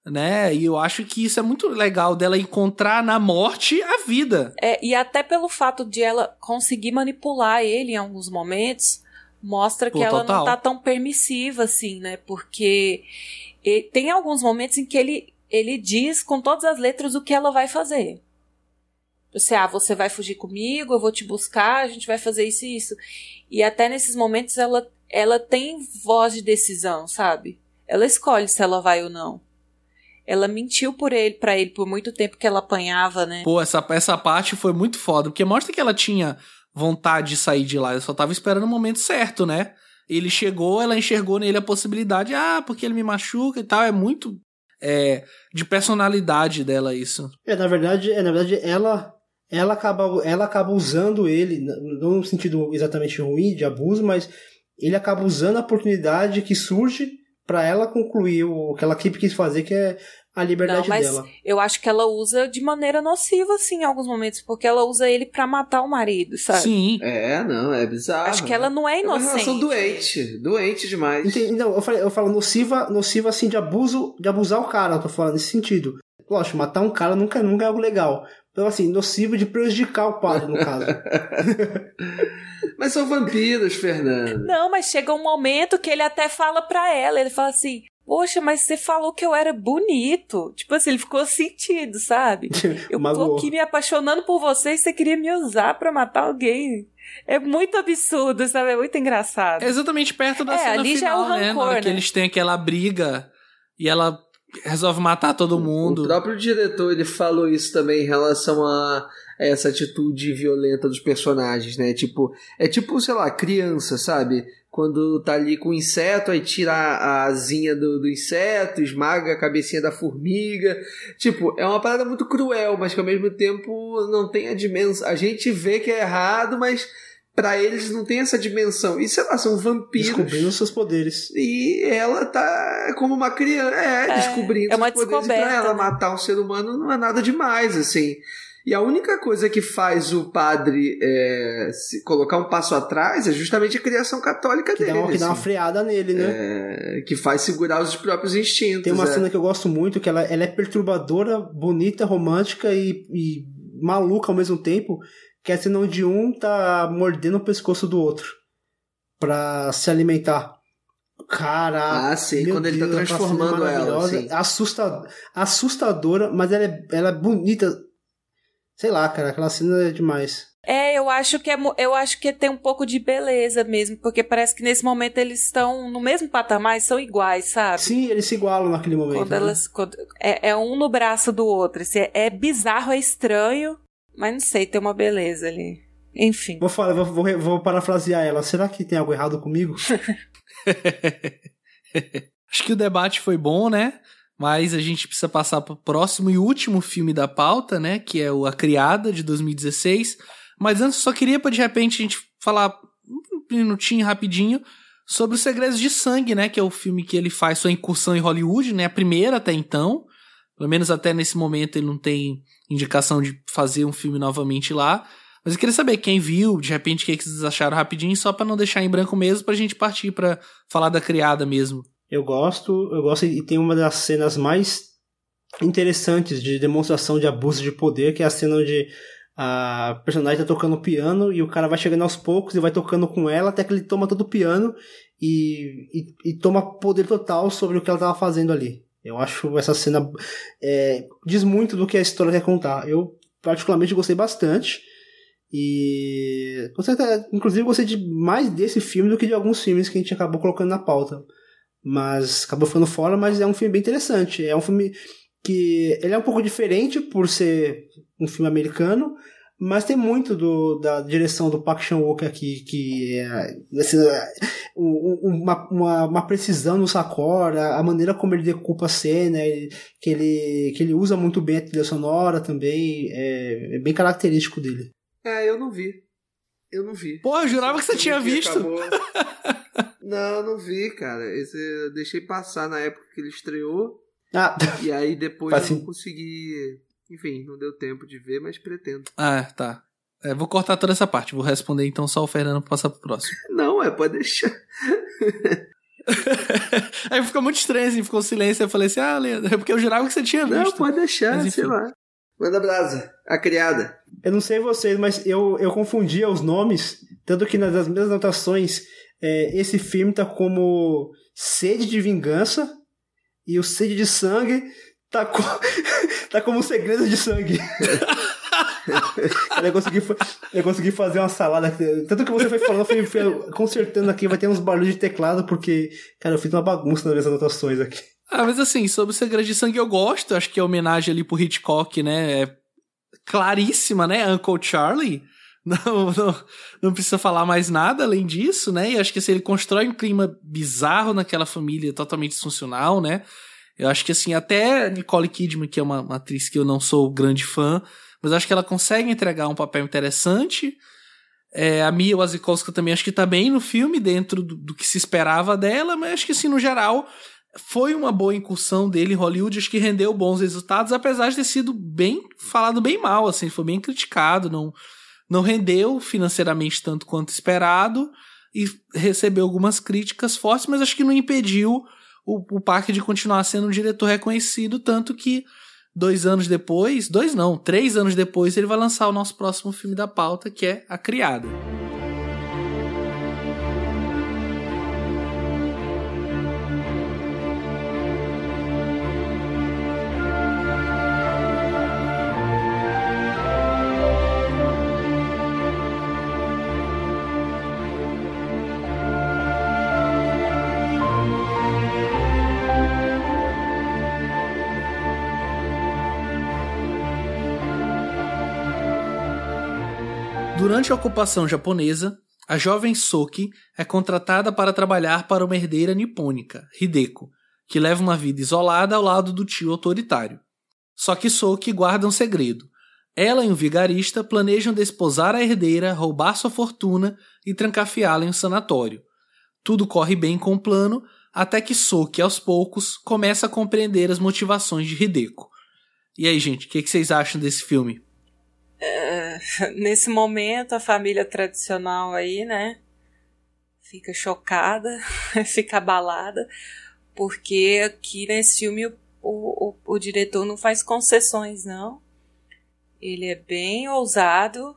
né? E eu acho que isso é muito legal dela encontrar na morte a vida. É, e até pelo fato de ela conseguir manipular ele em alguns momentos, mostra que Pô, ela total. não tá tão permissiva assim, né? Porque tem alguns momentos em que ele, ele diz com todas as letras o que ela vai fazer. Você, ah, você vai fugir comigo, eu vou te buscar, a gente vai fazer isso e isso. E até nesses momentos ela, ela tem voz de decisão, sabe? Ela escolhe se ela vai ou não. Ela mentiu por ele, para ele por muito tempo que ela apanhava, né? Pô, essa, essa parte foi muito foda, porque mostra que ela tinha vontade de sair de lá, ela só tava esperando o momento certo, né? Ele chegou, ela enxergou nele a possibilidade, ah, porque ele me machuca e tal, é muito é, de personalidade dela isso. É, na verdade, é, na verdade ela ela acaba ela acaba usando ele, não no sentido exatamente ruim de abuso, mas ele acaba usando a oportunidade que surge pra ela concluir o que ela sempre quis fazer, que é a liberdade Não, mas dela. eu acho que ela usa de maneira nociva, assim, em alguns momentos, porque ela usa ele pra matar o marido, sabe? Sim. É, não, é bizarro. Acho que ela não é É uma inocente. relação doente, doente demais. Entendi, não, eu, falei, eu falo nociva, nociva assim de abuso, de abusar o cara, eu tô falando nesse sentido. Lógico, matar um cara nunca, nunca é algo legal. Então, assim, nocivo de prejudicar o padre, no caso. Mas são vampiros, Fernando. Não, mas chega um momento que ele até fala pra ela, ele fala assim, poxa, mas você falou que eu era bonito. Tipo assim, ele ficou sentido, sabe? Eu tô aqui me apaixonando por você e você queria me usar pra matar alguém. É muito absurdo, sabe? É muito engraçado. É exatamente perto da É, cena ali já é o final, né? Na rancor, que né? eles têm aquela briga e ela resolve matar todo mundo. O próprio diretor ele falou isso também em relação a essa atitude violenta dos personagens, né? Tipo, é tipo, sei lá, criança, sabe? Quando tá ali com o inseto, aí tira a asinha do, do inseto, esmaga a cabecinha da formiga. Tipo, é uma parada muito cruel, mas que ao mesmo tempo não tem a dimensão. A gente vê que é errado, mas pra eles não tem essa dimensão. E sei lá, são vampiros. Descobrindo seus poderes. E ela tá como uma criança, é, É, descobrindo é uma os poderes. E pra ela né? matar um ser humano não é nada demais, assim. E a única coisa que faz o padre é, se colocar um passo atrás é justamente a criação católica Que dele. dá, uma, que dá uma assim. freada nele, né? É, que faz segurar os próprios instintos. Tem uma é. cena que eu gosto muito, que ela, ela é perturbadora, bonita, romântica e, e maluca ao mesmo tempo, que é a cena onde um tá mordendo o pescoço do outro pra se alimentar. Cara, Ah, sim, quando ele tá Deus, aquela cena transformando ela, assim. assusta- assustadora, mas ela é, ela é bonita. Sei lá, cara, aquela cena é demais. É, eu acho que é, eu acho que tem um pouco de beleza mesmo, porque parece que nesse momento eles estão no mesmo patamar, e são iguais, sabe? Sim, eles se igualam naquele momento. Quando né? elas. quando- é, é um no braço do outro. Assim, é, é bizarro, é estranho, mas não sei, tem uma beleza ali. Enfim. Vou, falar, vou, vou, vou parafrasear ela. Será que tem algo errado comigo? Acho que o debate foi bom, né? Mas a gente precisa passar para o próximo e último filme da pauta, né? Que é o A Criada, de 2016. Mas antes, só queria para de repente a gente falar um minutinho rapidinho sobre Os Segredos de Sangue, né? Que é o filme que ele faz sua incursão em Hollywood, né? A primeira até então. Pelo menos até nesse momento ele não tem indicação de fazer um filme novamente lá. Mas eu queria saber quem viu, de repente, o que, vocês acharam rapidinho, só para não deixar em branco mesmo, pra gente partir para falar da criada mesmo. Eu gosto, eu gosto e tem uma das cenas mais interessantes de demonstração de abuso de poder, que é a cena onde a personagem tá tocando piano e o cara vai chegando aos poucos e vai tocando com ela até que ele toma todo o piano e, e, e toma poder total sobre o que ela tava fazendo ali. Eu acho essa cena é, diz muito do que a história quer contar. Eu particularmente gostei bastante. E inclusive gostei de mais desse filme do que de alguns filmes que a gente acabou colocando na pauta. Mas acabou ficando fora, mas é um filme bem interessante. É um filme que ele é um pouco diferente por ser um filme americano, mas tem muito do, da direção do Park Chan-wook aqui, que é assim, uma, uma, uma, precisão no sacor, a, a, maneira como ele decupa a cena, que ele, que ele usa muito bem a trilha sonora também, é, é bem característico dele. É, eu não vi. Eu não vi. Pô, eu jurava que você tinha visto. não, não vi, cara. Esse eu deixei passar na época que ele estreou. Ah. E aí depois eu não consegui. Enfim, não deu tempo de ver, mas pretendo. Ah, tá. É, vou cortar toda essa parte. Vou responder então só o Fernando pra passar pro próximo. Não, é, pode deixar. aí ficou muito estranho, assim, ficou silêncio. Eu falei assim, ah, Leandro, é porque eu jurava que você tinha visto. Não, pode deixar, mas, sei lá. Manda brasa, a criada. Eu não sei vocês, mas eu, eu confundia os nomes, tanto que nas minhas anotações, é, esse filme tá como Sede de Vingança e o Sede de Sangue tá, com, tá como Segredo de Sangue. eu, consegui, eu consegui fazer uma salada. Tanto que você foi falando, eu fui, consertando aqui, vai ter uns barulhos de teclado, porque, cara, eu fiz uma bagunça nas minhas anotações aqui. Ah, mas assim, sobre o Segredo de Sangue eu gosto, acho que a homenagem ali pro Hitchcock, né, é claríssima, né, Uncle Charlie. Não, não, não precisa falar mais nada além disso, né? E acho que assim, ele constrói um clima bizarro naquela família totalmente disfuncional, né? Eu acho que assim, até Nicole Kidman, que é uma, uma atriz que eu não sou grande fã, mas acho que ela consegue entregar um papel interessante. É, a Mia Wasikowska também acho que tá bem no filme, dentro do, do, que se esperava dela, mas acho que assim, no geral, foi uma boa incursão dele em Hollywood, acho que rendeu bons resultados, apesar de ter sido bem falado bem mal, assim, foi bem criticado, não não rendeu financeiramente tanto quanto esperado e recebeu algumas críticas fortes, mas acho que não impediu o, o Park de continuar sendo um diretor reconhecido, tanto que dois anos depois, dois não, três anos depois, ele vai lançar o nosso próximo filme da pauta, que é A Criada. Durante a ocupação japonesa, a jovem Soki é contratada para trabalhar para uma herdeira nipônica, Hideko, que leva uma vida isolada ao lado do tio autoritário. Só que Soki guarda um segredo. Ela e um vigarista planejam desposar a herdeira, roubar sua fortuna e trancafiá-la em um sanatório. Tudo corre bem com o plano, até que Soki, aos poucos, começa a compreender as motivações de Hideko. E aí, gente, o que, que vocês acham desse filme? É, nesse momento, a família tradicional aí, né, fica chocada, fica abalada, porque aqui nesse filme o, o, o diretor não faz concessões, não. Ele é bem ousado,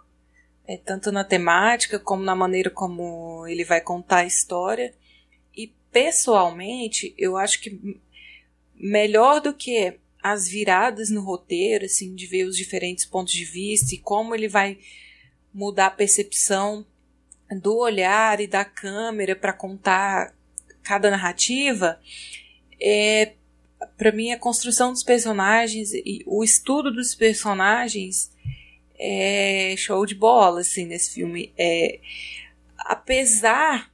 é, tanto na temática como na maneira como ele vai contar a história. E pessoalmente, eu acho que melhor do que as viradas no roteiro, assim, de ver os diferentes pontos de vista e como ele vai mudar a percepção do olhar e da câmera para contar cada narrativa, é para mim a construção dos personagens e o estudo dos personagens é show de bola assim nesse filme. É, apesar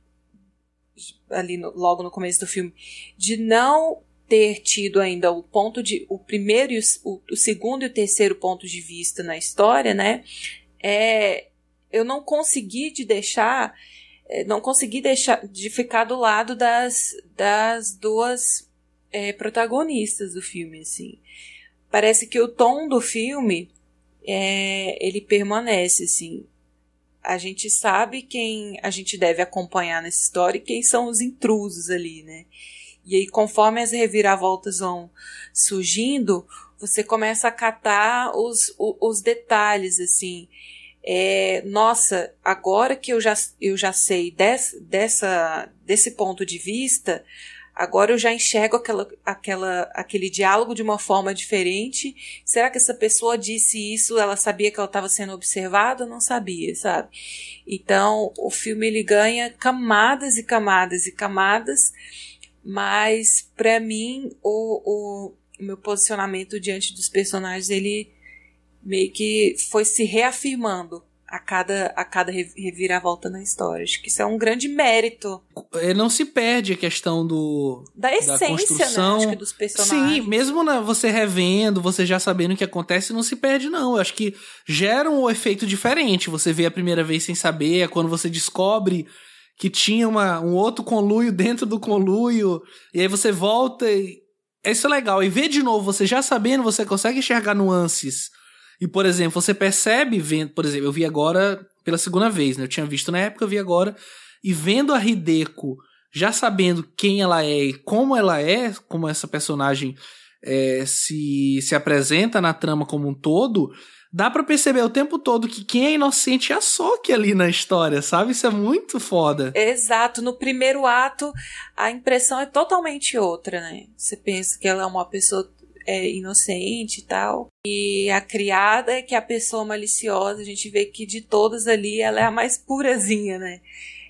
ali no, logo no começo do filme de não ter tido ainda o ponto de o primeiro o, o segundo e o terceiro ponto de vista na história, né? É, eu não consegui de deixar é, não consegui deixar de ficar do lado das, das duas é, protagonistas do filme, assim. Parece que o tom do filme é, ele permanece, assim. A gente sabe quem a gente deve acompanhar nessa história e quem são os intrusos ali, né? E aí, conforme as reviravoltas vão surgindo, você começa a catar os, os, os detalhes, assim é, nossa, agora que eu já, eu já sei des, dessa, desse ponto de vista, agora eu já enxergo aquela, aquela, aquele diálogo de uma forma diferente. Será que essa pessoa disse isso? Ela sabia que ela estava sendo observada? Não sabia, sabe? Então, o filme ele ganha camadas e camadas e camadas, mas para mim o, o, o meu posicionamento diante dos personagens ele meio que foi se reafirmando a cada, a cada reviravolta na história. Acho que isso é um grande mérito. Ele não se perde a questão do. Da essência, da construção. né? Acho que dos personagens. Sim, mesmo na, você revendo, você já sabendo o que acontece, não se perde, não. Eu acho que gera um efeito diferente. Você vê a primeira vez sem saber, é quando você descobre que tinha uma, um outro conluio dentro do conluio, e aí você volta e. Isso é legal. E ver de novo, você já sabendo, você consegue enxergar nuances e, por exemplo, você percebe vendo, por exemplo, eu vi agora pela segunda vez, né? Eu tinha visto na época, eu vi agora. E vendo a Hideko, já sabendo quem ela é e como ela é, como essa personagem é, se, se apresenta na trama como um todo, dá para perceber o tempo todo que quem é inocente é a Soki ali na história, sabe? Isso é muito foda. Exato. No primeiro ato, a impressão é totalmente outra, né? Você pensa que ela é uma pessoa é, inocente e tal. E a criada, que é a pessoa maliciosa, a gente vê que de todas ali ela é a mais purazinha, né?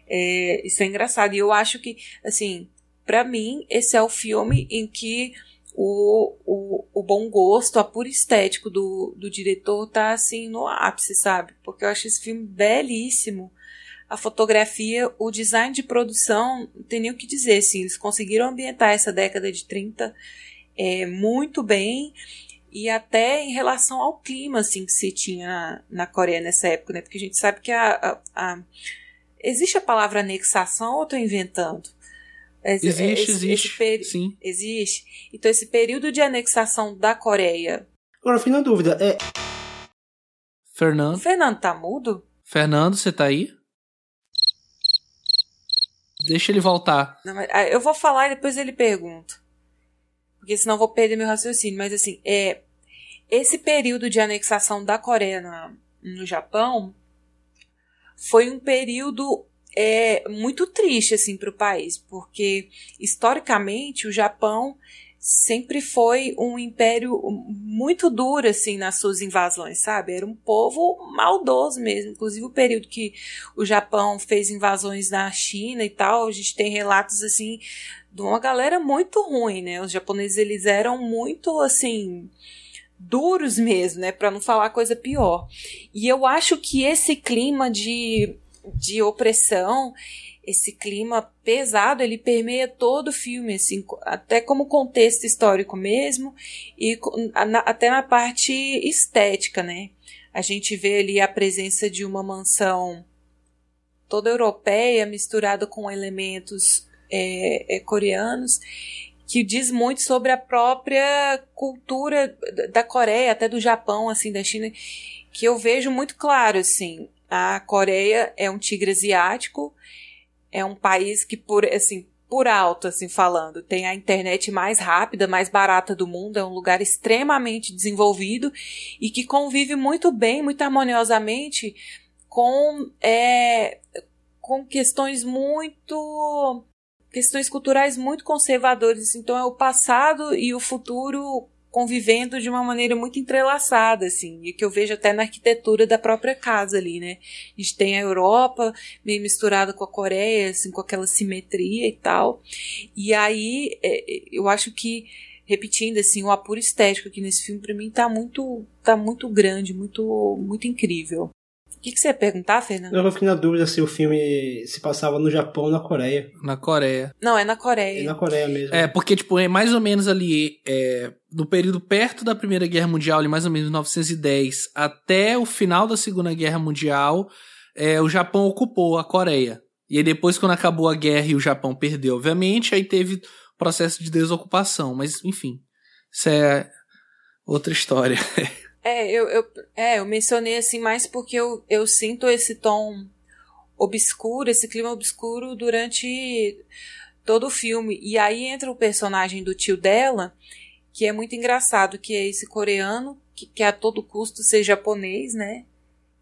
É, isso é engraçado. E eu acho que, assim, para mim, esse é o filme em que o, o, o bom gosto, a pura estético do, do diretor tá assim no ápice, sabe? Porque eu acho esse filme belíssimo. A fotografia, o design de produção, não tem nem o que dizer, assim, eles conseguiram ambientar essa década de 30 é, muito bem e até em relação ao clima assim que se tinha na Coreia nessa época, né? Porque a gente sabe que a, a, a existe a palavra anexação ou estou inventando? Esse, existe, esse, existe. Esse peri... Sim. Existe. Então esse período de anexação da Coreia. Agora fico na dúvida, é Fernando. O Fernando tá mudo? Fernando, você tá aí? Deixa ele voltar. Não, ah, eu vou falar e depois ele pergunta porque senão vou perder meu raciocínio. Mas assim, é, esse período de anexação da Coreia na, no Japão foi um período é, muito triste assim para o país, porque historicamente o Japão sempre foi um império muito duro assim nas suas invasões, sabe? Era um povo maldoso mesmo. Inclusive o período que o Japão fez invasões na China e tal, a gente tem relatos assim de uma galera muito ruim, né? Os japoneses eles eram muito assim duros mesmo, né, para não falar coisa pior. E eu acho que esse clima de, de opressão, esse clima pesado, ele permeia todo o filme, assim, até como contexto histórico mesmo e até na parte estética, né? A gente vê ali a presença de uma mansão toda europeia misturada com elementos é, é, coreanos, que diz muito sobre a própria cultura da Coreia, até do Japão, assim, da China, que eu vejo muito claro, assim, a Coreia é um tigre asiático, é um país que por assim por alto assim falando tem a internet mais rápida mais barata do mundo é um lugar extremamente desenvolvido e que convive muito bem muito harmoniosamente com é, com questões muito questões culturais muito conservadoras. Então é o passado e o futuro convivendo de uma maneira muito entrelaçada, assim, e que eu vejo até na arquitetura da própria casa ali, né? A gente tem a Europa meio misturada com a Coreia, assim, com aquela simetria e tal. E aí, é, eu acho que, repetindo, assim, o apuro estético aqui nesse filme, para mim, tá muito, tá muito grande, muito, muito incrível. O que, que você ia perguntar, Fernando? Eu fiquei na dúvida se o filme se passava no Japão ou na Coreia. Na Coreia. Não, é na Coreia. É na Coreia mesmo. É, porque, tipo, é mais ou menos ali, é, no período perto da Primeira Guerra Mundial, ali mais ou menos 1910, até o final da Segunda Guerra Mundial, é, o Japão ocupou a Coreia. E aí depois, quando acabou a guerra e o Japão perdeu, obviamente, aí teve processo de desocupação. Mas, enfim, isso é outra história. É, eu, eu, é, eu mencionei assim mais porque eu, eu sinto esse tom obscuro, esse clima obscuro durante todo o filme. E aí entra o personagem do tio dela, que é muito engraçado, que é esse coreano, que quer a todo custo ser japonês, né?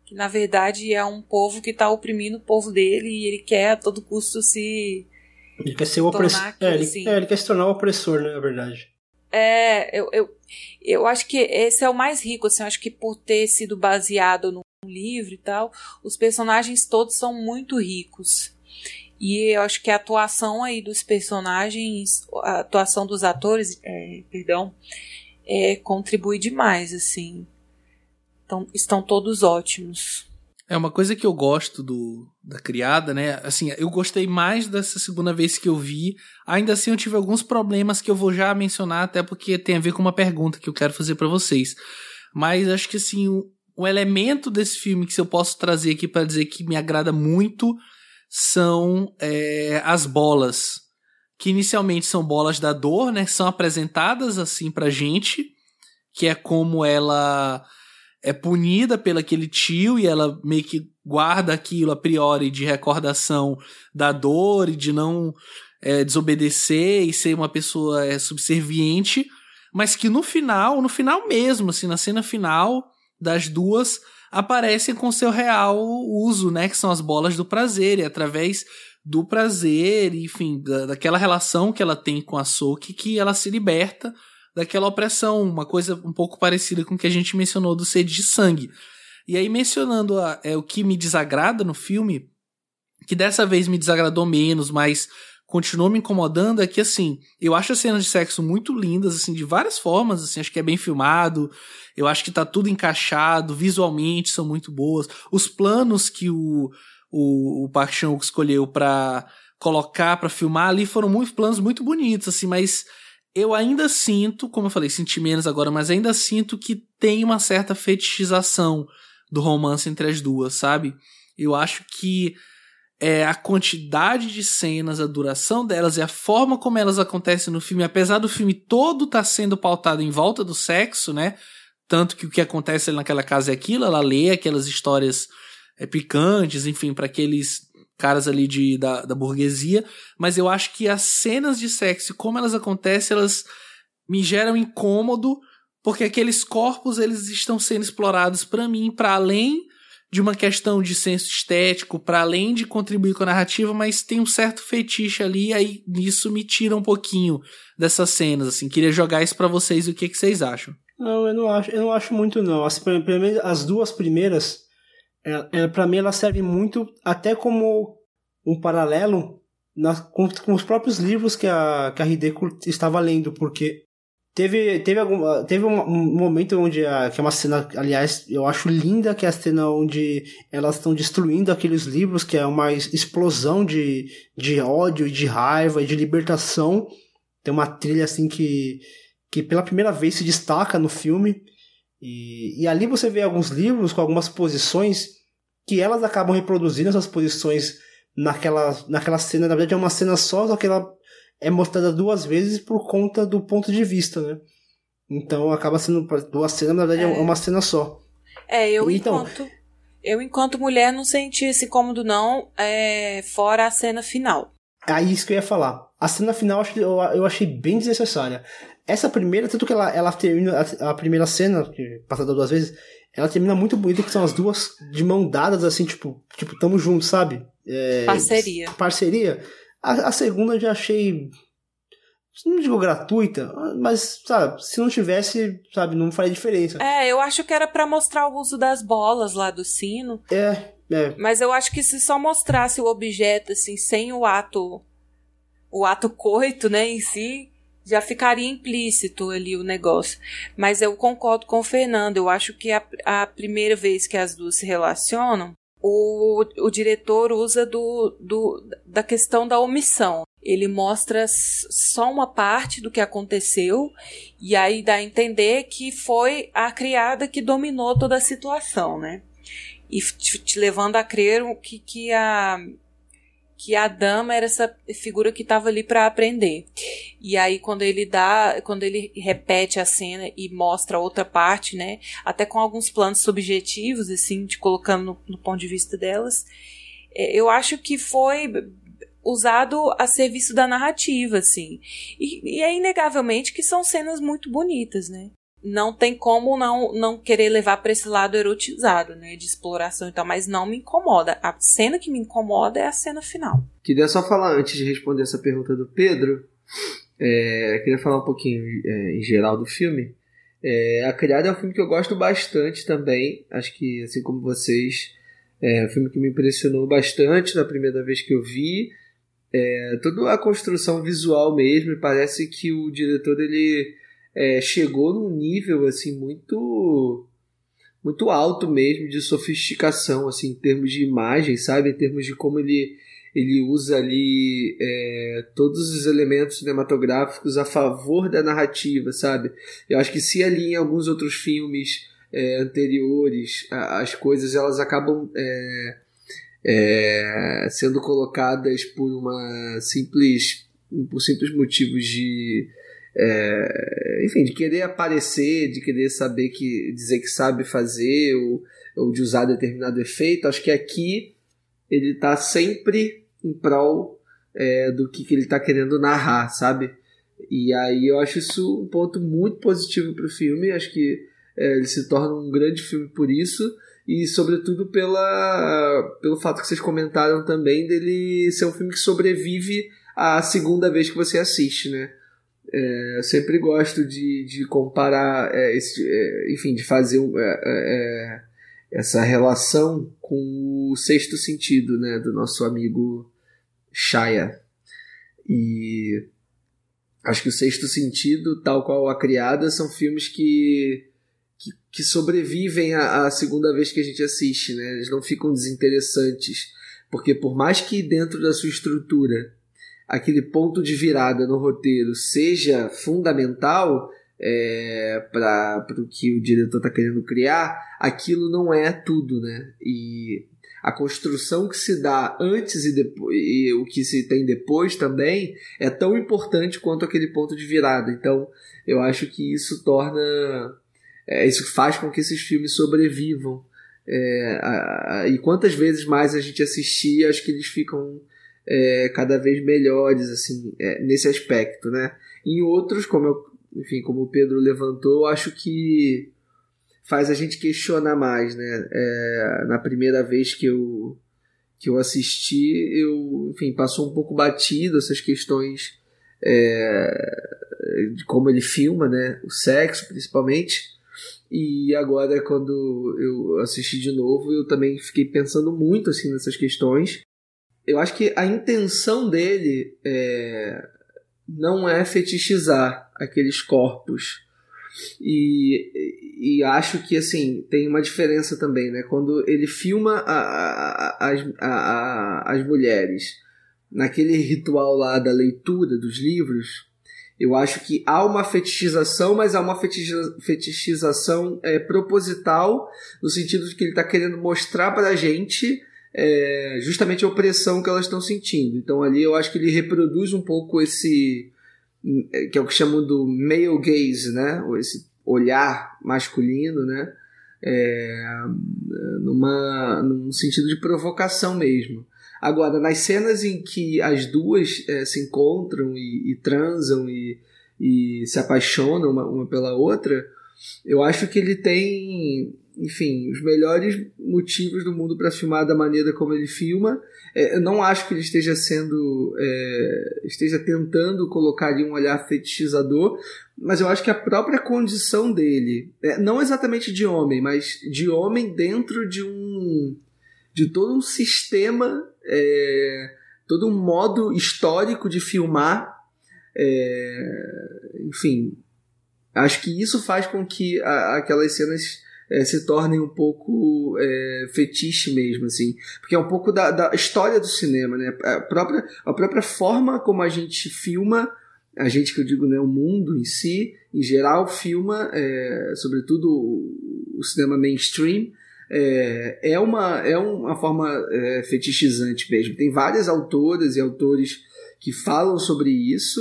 Que na verdade é um povo que tá oprimindo o povo dele e ele quer a todo custo se. Ele quer ser o opressor. É, ele, assim. é, ele quer se tornar o opressor, né? Na verdade. É, eu, eu, eu acho que esse é o mais rico, assim, eu acho que por ter sido baseado num livro e tal, os personagens todos são muito ricos. E eu acho que a atuação aí dos personagens, a atuação dos atores, é, perdão, é, contribui demais, assim. Então, estão todos ótimos. É uma coisa que eu gosto do da criada, né? Assim, eu gostei mais dessa segunda vez que eu vi. Ainda assim, eu tive alguns problemas que eu vou já mencionar, até porque tem a ver com uma pergunta que eu quero fazer para vocês. Mas acho que assim, o, o elemento desse filme que eu posso trazer aqui para dizer que me agrada muito são é, as bolas, que inicialmente são bolas da dor, né? São apresentadas assim pra gente, que é como ela é punida pelo aquele tio e ela meio que guarda aquilo a priori de recordação da dor e de não é, desobedecer e ser uma pessoa é, subserviente, mas que no final, no final mesmo, assim, na cena final das duas, aparecem com seu real uso, né, que são as bolas do prazer, e através do prazer, enfim, da, daquela relação que ela tem com a Soki, que ela se liberta daquela opressão, uma coisa um pouco parecida com o que a gente mencionou do sede de sangue. E aí, mencionando a, é, o que me desagrada no filme, que dessa vez me desagradou menos, mas continuou me incomodando, é que, assim, eu acho as cenas de sexo muito lindas, assim, de várias formas, assim, acho que é bem filmado, eu acho que tá tudo encaixado, visualmente são muito boas. Os planos que o, o, o Park Chan-wook escolheu para colocar, para filmar ali, foram muito planos muito bonitos, assim, mas eu ainda sinto, como eu falei, senti menos agora, mas ainda sinto que tem uma certa fetichização do romance entre as duas, sabe? Eu acho que é, a quantidade de cenas, a duração delas e a forma como elas acontecem no filme, apesar do filme todo estar tá sendo pautado em volta do sexo, né? Tanto que o que acontece ali naquela casa é aquilo, ela lê aquelas histórias é, picantes, enfim, para aqueles caras ali de, da, da burguesia, mas eu acho que as cenas de sexo, como elas acontecem, elas me geram incômodo, porque aqueles corpos eles estão sendo explorados para mim, para além de uma questão de senso estético, para além de contribuir com a narrativa, mas tem um certo fetiche ali, aí nisso me tira um pouquinho dessas cenas, assim. Queria jogar isso para vocês, o que, que vocês acham? Não, eu não acho, eu não acho muito não. As, as duas primeiras, é, é, para mim ela serve muito até como um paralelo na, com, com, os próprios livros que a, que a Hideko estava lendo, porque teve, teve, algum, teve um, um momento onde, a, que é uma cena, aliás, eu acho linda, que é a cena onde elas estão destruindo aqueles livros, que é uma explosão de, de ódio, de raiva e de libertação. Tem uma trilha assim que, que pela primeira vez se destaca no filme. E, e ali você vê alguns livros com algumas posições que elas acabam reproduzindo essas posições naquela, naquela cena. Na verdade, é uma cena só, só que ela é mostrada duas vezes por conta do ponto de vista, né? Então acaba sendo duas cenas, na verdade, é, é uma cena só. É, eu então, enquanto. Eu, enquanto mulher, não senti esse incômodo, não, é, fora a cena final. É isso que eu ia falar. A cena final eu, eu achei bem desnecessária. Essa primeira, tanto que ela, ela termina a, a primeira cena, que passada duas vezes, ela termina muito bonita, que são as duas de mão dadas, assim, tipo, tipo, tamo junto, sabe? É, parceria. Parceria. A, a, segunda eu já achei. Não digo gratuita, mas, sabe, se não tivesse, sabe, não faria diferença. É, eu acho que era para mostrar o uso das bolas lá do sino. É, é. Mas eu acho que se só mostrasse o objeto, assim, sem o ato. O ato coito, né, em si, já ficaria implícito ali o negócio. Mas eu concordo com o Fernando. Eu acho que a, a primeira vez que as duas se relacionam, o, o diretor usa do, do, da questão da omissão. Ele mostra só uma parte do que aconteceu e aí dá a entender que foi a criada que dominou toda a situação, né? E te, te levando a crer que, que a que a dama era essa figura que estava ali para aprender. E aí quando ele dá, quando ele repete a cena e mostra outra parte, né, até com alguns planos subjetivos assim, te colocando no, no ponto de vista delas, é, eu acho que foi usado a serviço da narrativa, assim. E, e é inegavelmente que são cenas muito bonitas, né? Não tem como não, não querer levar para esse lado erotizado, né, de exploração e tal, mas não me incomoda. A cena que me incomoda é a cena final. Queria só falar, antes de responder essa pergunta do Pedro, é, queria falar um pouquinho é, em geral do filme. É, a Criada é um filme que eu gosto bastante também, acho que assim como vocês, é um filme que me impressionou bastante na primeira vez que eu vi. É, toda a construção visual mesmo, parece que o diretor ele é, chegou num nível assim muito muito alto mesmo de sofisticação assim em termos de imagem sabe? Em termos de como ele ele usa ali é, todos os elementos cinematográficos a favor da narrativa sabe? Eu acho que se ali em alguns outros filmes é, anteriores as coisas elas acabam é, é, sendo colocadas por uma simples por simples motivos de é, enfim, de querer aparecer, de querer saber que dizer que sabe fazer ou, ou de usar determinado efeito. Acho que aqui ele está sempre em prol é, do que, que ele está querendo narrar, sabe? E aí eu acho isso um ponto muito positivo para o filme. Acho que é, ele se torna um grande filme por isso e sobretudo pela pelo fato que vocês comentaram também dele ser um filme que sobrevive à segunda vez que você assiste, né? É, eu sempre gosto de, de comparar, é, esse, é, enfim, de fazer é, é, é, essa relação com o sexto sentido né, do nosso amigo Shaya. E acho que o sexto sentido, tal qual a criada, são filmes que, que, que sobrevivem à, segunda vez que a gente assiste, né? Eles não ficam desinteressantes. Porque por mais que dentro da sua estrutura aquele ponto de virada no roteiro seja fundamental é, para o que o diretor está querendo criar, aquilo não é tudo, né? E a construção que se dá antes e, depois, e o que se tem depois também é tão importante quanto aquele ponto de virada. Então, eu acho que isso torna. É, isso faz com que esses filmes sobrevivam. É, a, a, e quantas vezes mais a gente assistir, acho que eles ficam é, cada vez melhores assim é, nesse aspecto, né? Em outros, como eu, enfim, como o Pedro levantou, acho que faz a gente questionar mais, né? É, na primeira vez que eu que eu assisti, eu, enfim, passou um pouco batido essas questões é, de como ele filma, né? O sexo, principalmente. E agora, quando eu assisti de novo, eu também fiquei pensando muito assim nessas questões eu acho que a intenção dele é, não é fetichizar aqueles corpos. E, e acho que assim tem uma diferença também, né? Quando ele filma a, a, as, a, as mulheres naquele ritual lá da leitura dos livros, eu acho que há uma fetichização, mas há uma fetichização é, proposital, no sentido de que ele está querendo mostrar para a gente é, justamente a opressão que elas estão sentindo. Então ali eu acho que ele reproduz um pouco esse que é o que chamam do male gaze, né? Ou esse olhar masculino, né? É, numa, num sentido de provocação mesmo. Agora, nas cenas em que as duas é, se encontram e, e transam e, e, se apaixonam uma, uma pela outra, eu acho que ele tem enfim, os melhores motivos do mundo para filmar da maneira como ele filma. É, eu não acho que ele esteja sendo. É, esteja tentando colocar ali um olhar fetichizador, mas eu acho que a própria condição dele, é, não exatamente de homem, mas de homem dentro de um. de todo um sistema, é, todo um modo histórico de filmar É, enfim, acho que isso faz com que a, aquelas cenas é, se tornem um pouco é, fetiche mesmo, assim. Porque é um pouco da, da história do cinema, né? A própria, a própria forma como a gente filma, a gente que eu digo, né, o mundo em si, em geral, filma, é, sobretudo o, cinema mainstream, é, é, uma, é uma forma é, fetichizante mesmo. Tem várias autoras e autores que falam sobre isso,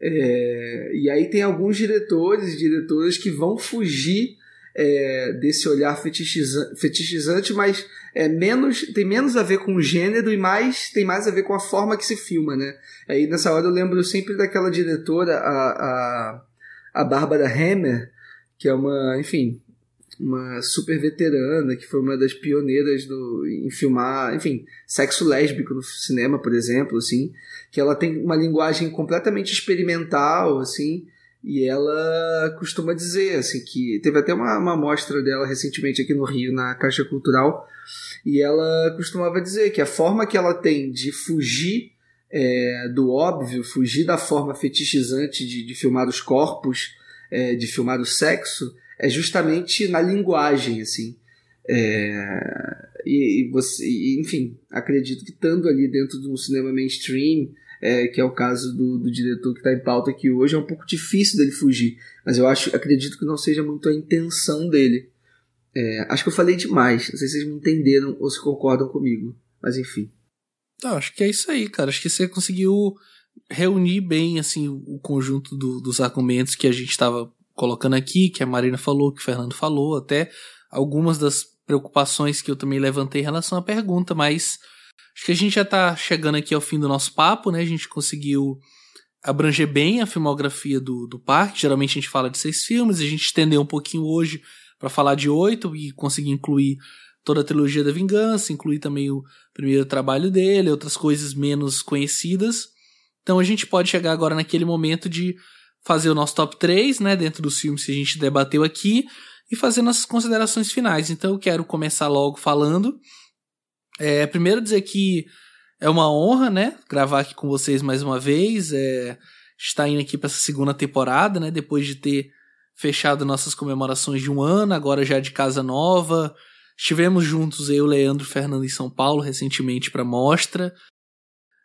é, e aí tem alguns diretores e diretoras que vão fugir é, desse olhar fetichizante, fetichizante, mas é menos tem menos a ver com o gênero e mais tem mais a ver com a forma que se filma, né? Aí nessa hora eu lembro sempre daquela diretora, a, a, a Bárbara Hammer, que é uma, enfim, uma super veterana, que foi uma das pioneiras do, em filmar, enfim, sexo lésbico no cinema, por exemplo, assim, que ela tem uma linguagem completamente experimental, assim, e ela costuma dizer assim que teve até uma, uma mostra dela recentemente aqui no Rio na Caixa Cultural e ela costumava dizer que a forma que ela tem de fugir é, do óbvio, fugir da forma fetichizante de, de filmar os corpos, é, de filmar o sexo, é justamente na linguagem, assim. É, e, e, você, e, enfim, acredito que estando ali dentro de um cinema mainstream, é, que é o caso do, do diretor que está em pauta aqui hoje, é um pouco difícil dele fugir. Mas eu acho, acredito que não seja muito a intenção dele. É, acho que eu falei demais. Não sei se vocês me entenderam ou se concordam comigo. Mas enfim. Acho que é isso aí, cara. Acho que você conseguiu reunir bem assim o conjunto do, dos argumentos que a gente estava colocando aqui, que a Marina falou, que o Fernando falou, até algumas das preocupações que eu também levantei em relação à pergunta, mas Acho que a gente já está chegando aqui ao fim do nosso papo, né? A gente conseguiu abranger bem a filmografia do, do parque. Geralmente a gente fala de seis filmes, a gente estendeu um pouquinho hoje para falar de oito e conseguir incluir toda a trilogia da Vingança, incluir também o primeiro trabalho dele, outras coisas menos conhecidas. Então a gente pode chegar agora naquele momento de fazer o nosso top 3, né, dentro dos filmes que a gente debateu aqui e fazer nossas considerações finais. Então eu quero começar logo falando é, primeiro dizer que é uma honra, né, gravar aqui com vocês mais uma vez. É, indo aqui para essa segunda temporada, né, depois de ter fechado nossas comemorações de um ano, agora já de casa nova. Estivemos juntos, eu, Leandro, Fernando em São Paulo recentemente para mostra.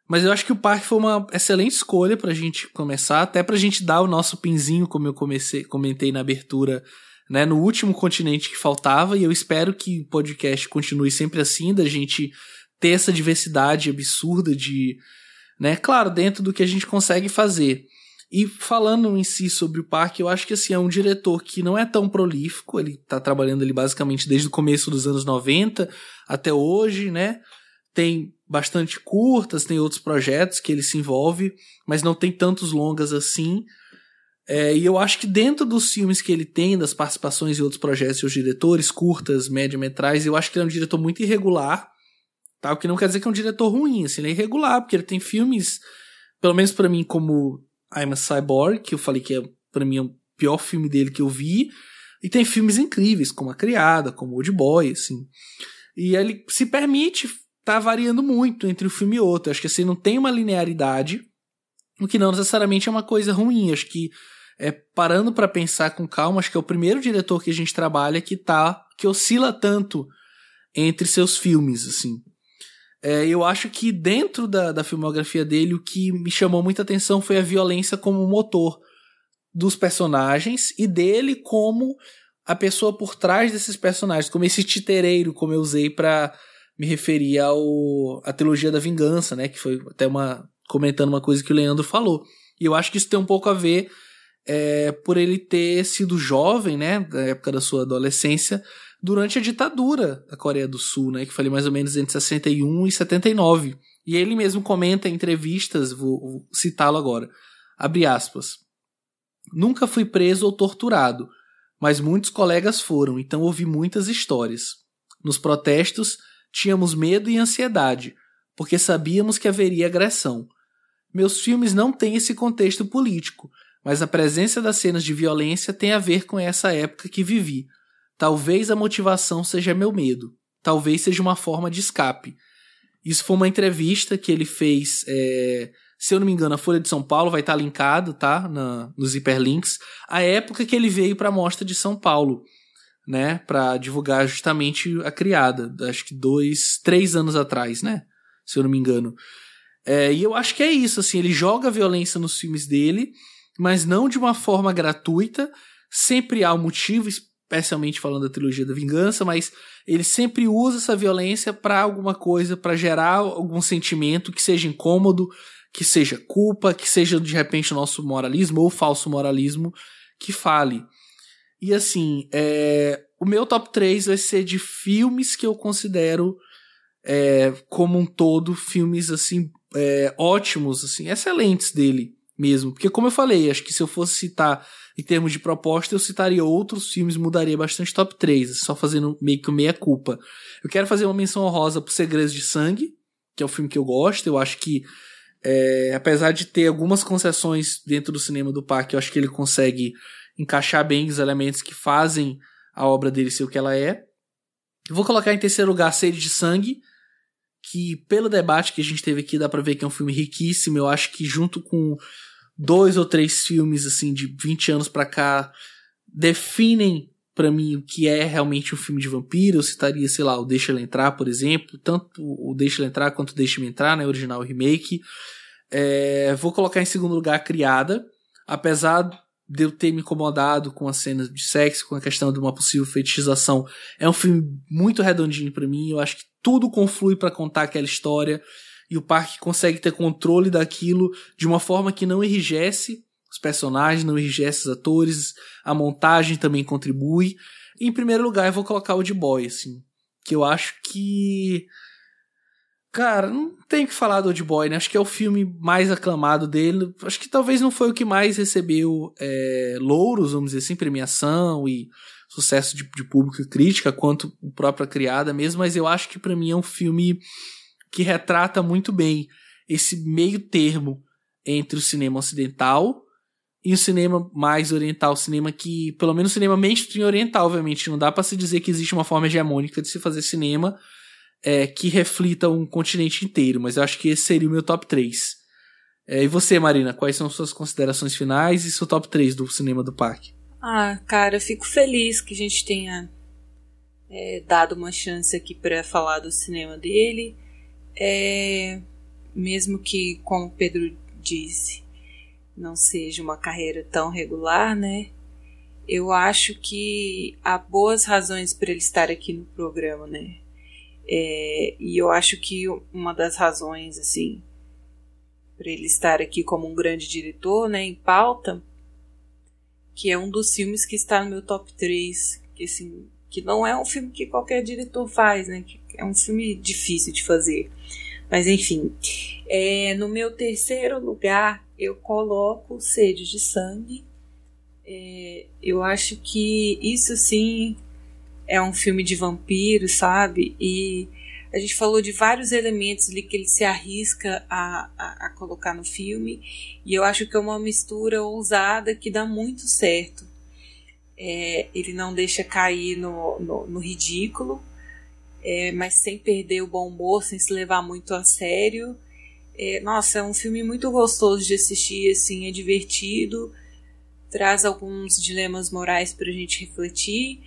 Mas eu acho que o parque foi uma excelente escolha para a gente começar, até para a gente dar o nosso pinzinho, como eu comecei, comentei na abertura, né, no último continente que faltava, e eu espero que o podcast continue sempre assim, da gente ter essa diversidade absurda de, né, claro, dentro do que a gente consegue fazer. E falando em si sobre o parque, eu acho que assim, é um diretor que não é tão prolífico, ele está trabalhando ali basicamente desde o começo dos anos 90 até hoje, né? Tem bastante curtas, tem outros projetos que ele se envolve, mas não tem tantos longas assim. É, e eu acho que dentro dos filmes que ele tem, das participações em outros projetos e os diretores, curtas, média-metrais, eu acho que ele é um diretor muito irregular. Tá? O que não quer dizer que é um diretor ruim, assim, ele é irregular, porque ele tem filmes, pelo menos para mim, como I'm a Cyborg, que eu falei que é, para mim, é o pior filme dele que eu vi. E tem filmes incríveis, como A Criada, como Old Boy, assim. E ele se permite tá variando muito entre um filme e outro. acho que assim, não tem uma linearidade, o que não necessariamente é uma coisa ruim. acho que é, parando para pensar com calma, acho que é o primeiro diretor que a gente trabalha que tá que oscila tanto entre seus filmes, assim. É, eu acho que dentro da, da filmografia dele, o que me chamou muita atenção foi a violência como motor dos personagens e dele como a pessoa por trás desses personagens, como esse titereiro, como eu usei para me referir ao a trilogia da vingança, né, que foi até uma comentando uma coisa que o Leandro falou. E eu acho que isso tem um pouco a ver é, por ele ter sido jovem, né, da época da sua adolescência, durante a ditadura da Coreia do Sul, né, que foi mais ou menos entre 61 e 79. E ele mesmo comenta em entrevistas, vou, vou citá-lo agora, abre aspas, Nunca fui preso ou torturado, mas muitos colegas foram, então ouvi muitas histórias. Nos protestos, tínhamos medo e ansiedade, porque sabíamos que haveria agressão. Meus filmes não têm esse contexto político, mas a presença das cenas de violência tem a ver com essa época que vivi. Talvez a motivação seja meu medo. Talvez seja uma forma de escape. Isso foi uma entrevista que ele fez, é, Se eu não me engano, a Folha de São Paulo vai estar tá linkado, tá? Na, nos hiperlinks. A época que ele veio para a Mostra de São Paulo, né? Para divulgar justamente a criada. Acho que dois, três anos atrás, né? Se eu não me engano. É, e eu acho que é isso, assim. Ele joga violência nos filmes dele, mas não de uma forma gratuita. Sempre há um motivo, especialmente falando da trilogia da vingança, mas ele sempre usa essa violência para alguma coisa, para gerar algum sentimento que seja incômodo, que seja culpa, que seja de repente o nosso moralismo ou falso moralismo que fale. E assim, é, o meu top 3 vai ser de filmes que eu considero é, como um todo filmes assim é, ótimos, assim, excelentes dele mesmo. Porque como eu falei, acho que se eu fosse citar em termos de proposta, eu citaria outros filmes, mudaria bastante top 3, só fazendo meio que meia culpa. Eu quero fazer uma menção honrosa pro Segredos de Sangue, que é um filme que eu gosto, eu acho que é, apesar de ter algumas concessões dentro do cinema do parque, eu acho que ele consegue encaixar bem os elementos que fazem a obra dele ser o que ela é. Eu vou colocar em terceiro lugar Sede de Sangue, que pelo debate que a gente teve aqui dá pra ver que é um filme riquíssimo. Eu acho que junto com dois ou três filmes assim de 20 anos para cá definem para mim o que é realmente um filme de vampiro. Eu citaria, sei lá, o Deixa Ela Entrar, por exemplo, tanto o Deixa Ela Entrar quanto o Deixa Me Entrar, né, original remake. É, vou colocar em segundo lugar a Criada, apesar de eu ter me incomodado com as cenas de sexo, com a questão de uma possível fetichização. É um filme muito redondinho para mim, eu acho que tudo conflui para contar aquela história e o parque consegue ter controle daquilo de uma forma que não enrijece os personagens, não enrijece os atores, a montagem também contribui. Em primeiro lugar, eu vou colocar o de Boy, assim, que eu acho que Cara, não tem que falar do Old Boy, né? Acho que é o filme mais aclamado dele. Acho que talvez não foi o que mais recebeu é, louros, vamos dizer assim, premiação e sucesso de, de público e crítica, quanto o próprio Criada mesmo, mas eu acho que para mim é um filme que retrata muito bem esse meio termo entre o cinema ocidental e o cinema mais oriental, cinema que, pelo menos cinema mainstream oriental, obviamente, não dá para se dizer que existe uma forma hegemônica de se fazer cinema é, que reflita um continente inteiro, mas eu acho que esse seria o meu top 3. É, e você, Marina, quais são suas considerações finais e seu top 3 do cinema do parque? Ah, cara, eu fico feliz que a gente tenha é, dado uma chance aqui para falar do cinema dele. É, mesmo que, como Pedro disse, não seja uma carreira tão regular, né? Eu acho que há boas razões para ele estar aqui no programa, né? É, e eu acho que uma das razões, assim, para ele estar aqui como um grande diretor, né, em pauta, que é um dos filmes que está no meu top 3, que assim, que não é um filme que qualquer diretor faz, né, que é um filme difícil de fazer. Mas enfim, é, no meu terceiro lugar eu coloco Sede de Sangue. É, eu acho que isso sim é um filme de vampiro, sabe? E a gente falou de vários elementos ali que ele se arrisca a, a, a, colocar no filme, e eu acho que é uma mistura ousada que dá muito certo. É, ele não deixa cair no, no, no ridículo, é, mas sem perder o bom humor, sem se levar muito a sério. É, nossa, é um filme muito gostoso de assistir, assim, é divertido, traz alguns dilemas morais para a gente refletir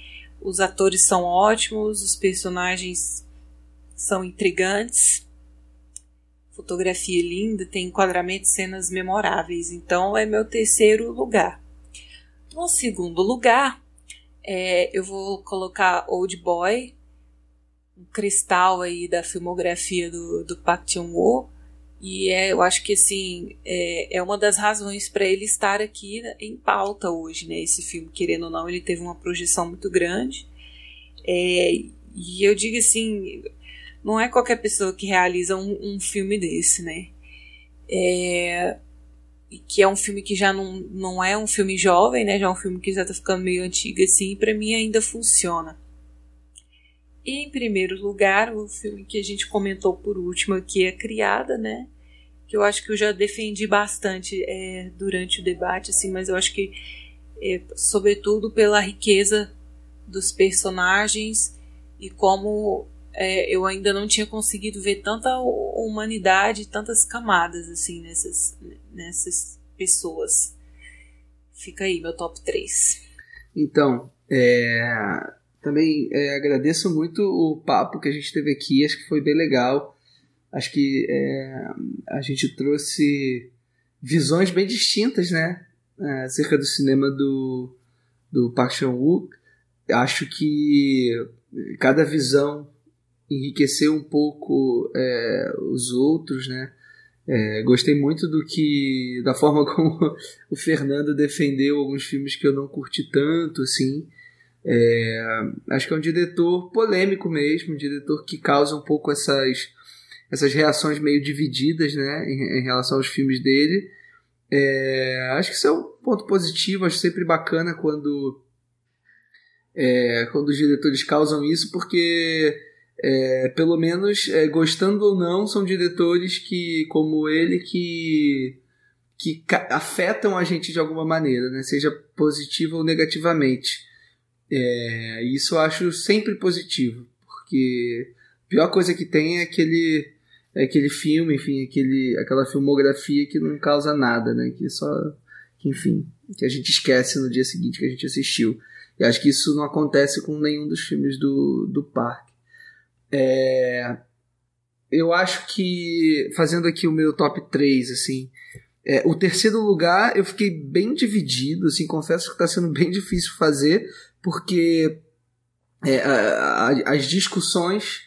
os atores são ótimos, os personagens são intrigantes, fotografia linda, tem enquadramento cenas memoráveis. Então é meu terceiro lugar. No segundo lugar, é, eu vou colocar Old Boy, um cristal aí da filmografia do, do Park Chan-wook. E é, eu acho que assim é, é uma das razões para ele estar aqui em pauta hoje, né? Esse filme, querendo ou não, ele teve uma projeção muito grande. É, e eu digo assim, não é qualquer pessoa que realiza um, um filme desse, né? É, que é um filme que já não, não é um filme jovem, né? Já é um filme que já tá ficando meio antigo assim, e para mim ainda funciona. E em primeiro lugar, o filme que a gente comentou por último aqui é Criada, né? que eu acho que eu já defendi bastante é, durante o debate, assim, mas eu acho que, é, sobretudo pela riqueza dos personagens e como é, eu ainda não tinha conseguido ver tanta humanidade, tantas camadas assim nessas, nessas pessoas. Fica aí meu top 3. Então, é, também é, agradeço muito o papo que a gente teve aqui, acho que foi bem legal. Acho que é, a gente trouxe visões bem distintas, né? É, acerca do cinema do, do Park Chan-wook. Acho que cada visão enriqueceu um pouco é, os outros, né? É, gostei muito do que da forma como o Fernando defendeu alguns filmes que eu não curti tanto, assim. É, acho que é um diretor polêmico mesmo, um diretor que causa um pouco essas essas reações meio divididas, né, em, em relação aos filmes dele. É, acho que isso é um ponto positivo, acho sempre bacana quando é, quando os diretores causam isso, porque é, pelo menos é, gostando ou não, são diretores que, como ele, que, que afetam a gente de alguma maneira, né? seja positiva ou negativamente. É, isso eu acho sempre positivo, porque a pior coisa que tem é aquele, é aquele filme, enfim, aquele, aquela filmografia que não causa nada, né? que só, que, enfim, que a gente esquece no dia seguinte que a gente assistiu. E acho que isso não acontece com nenhum dos filmes do, do parque. É, eu acho que, fazendo aqui o meu top 3, assim, é, o terceiro lugar eu fiquei bem dividido, assim, confesso que está sendo bem difícil fazer, porque é, a, a, as discussões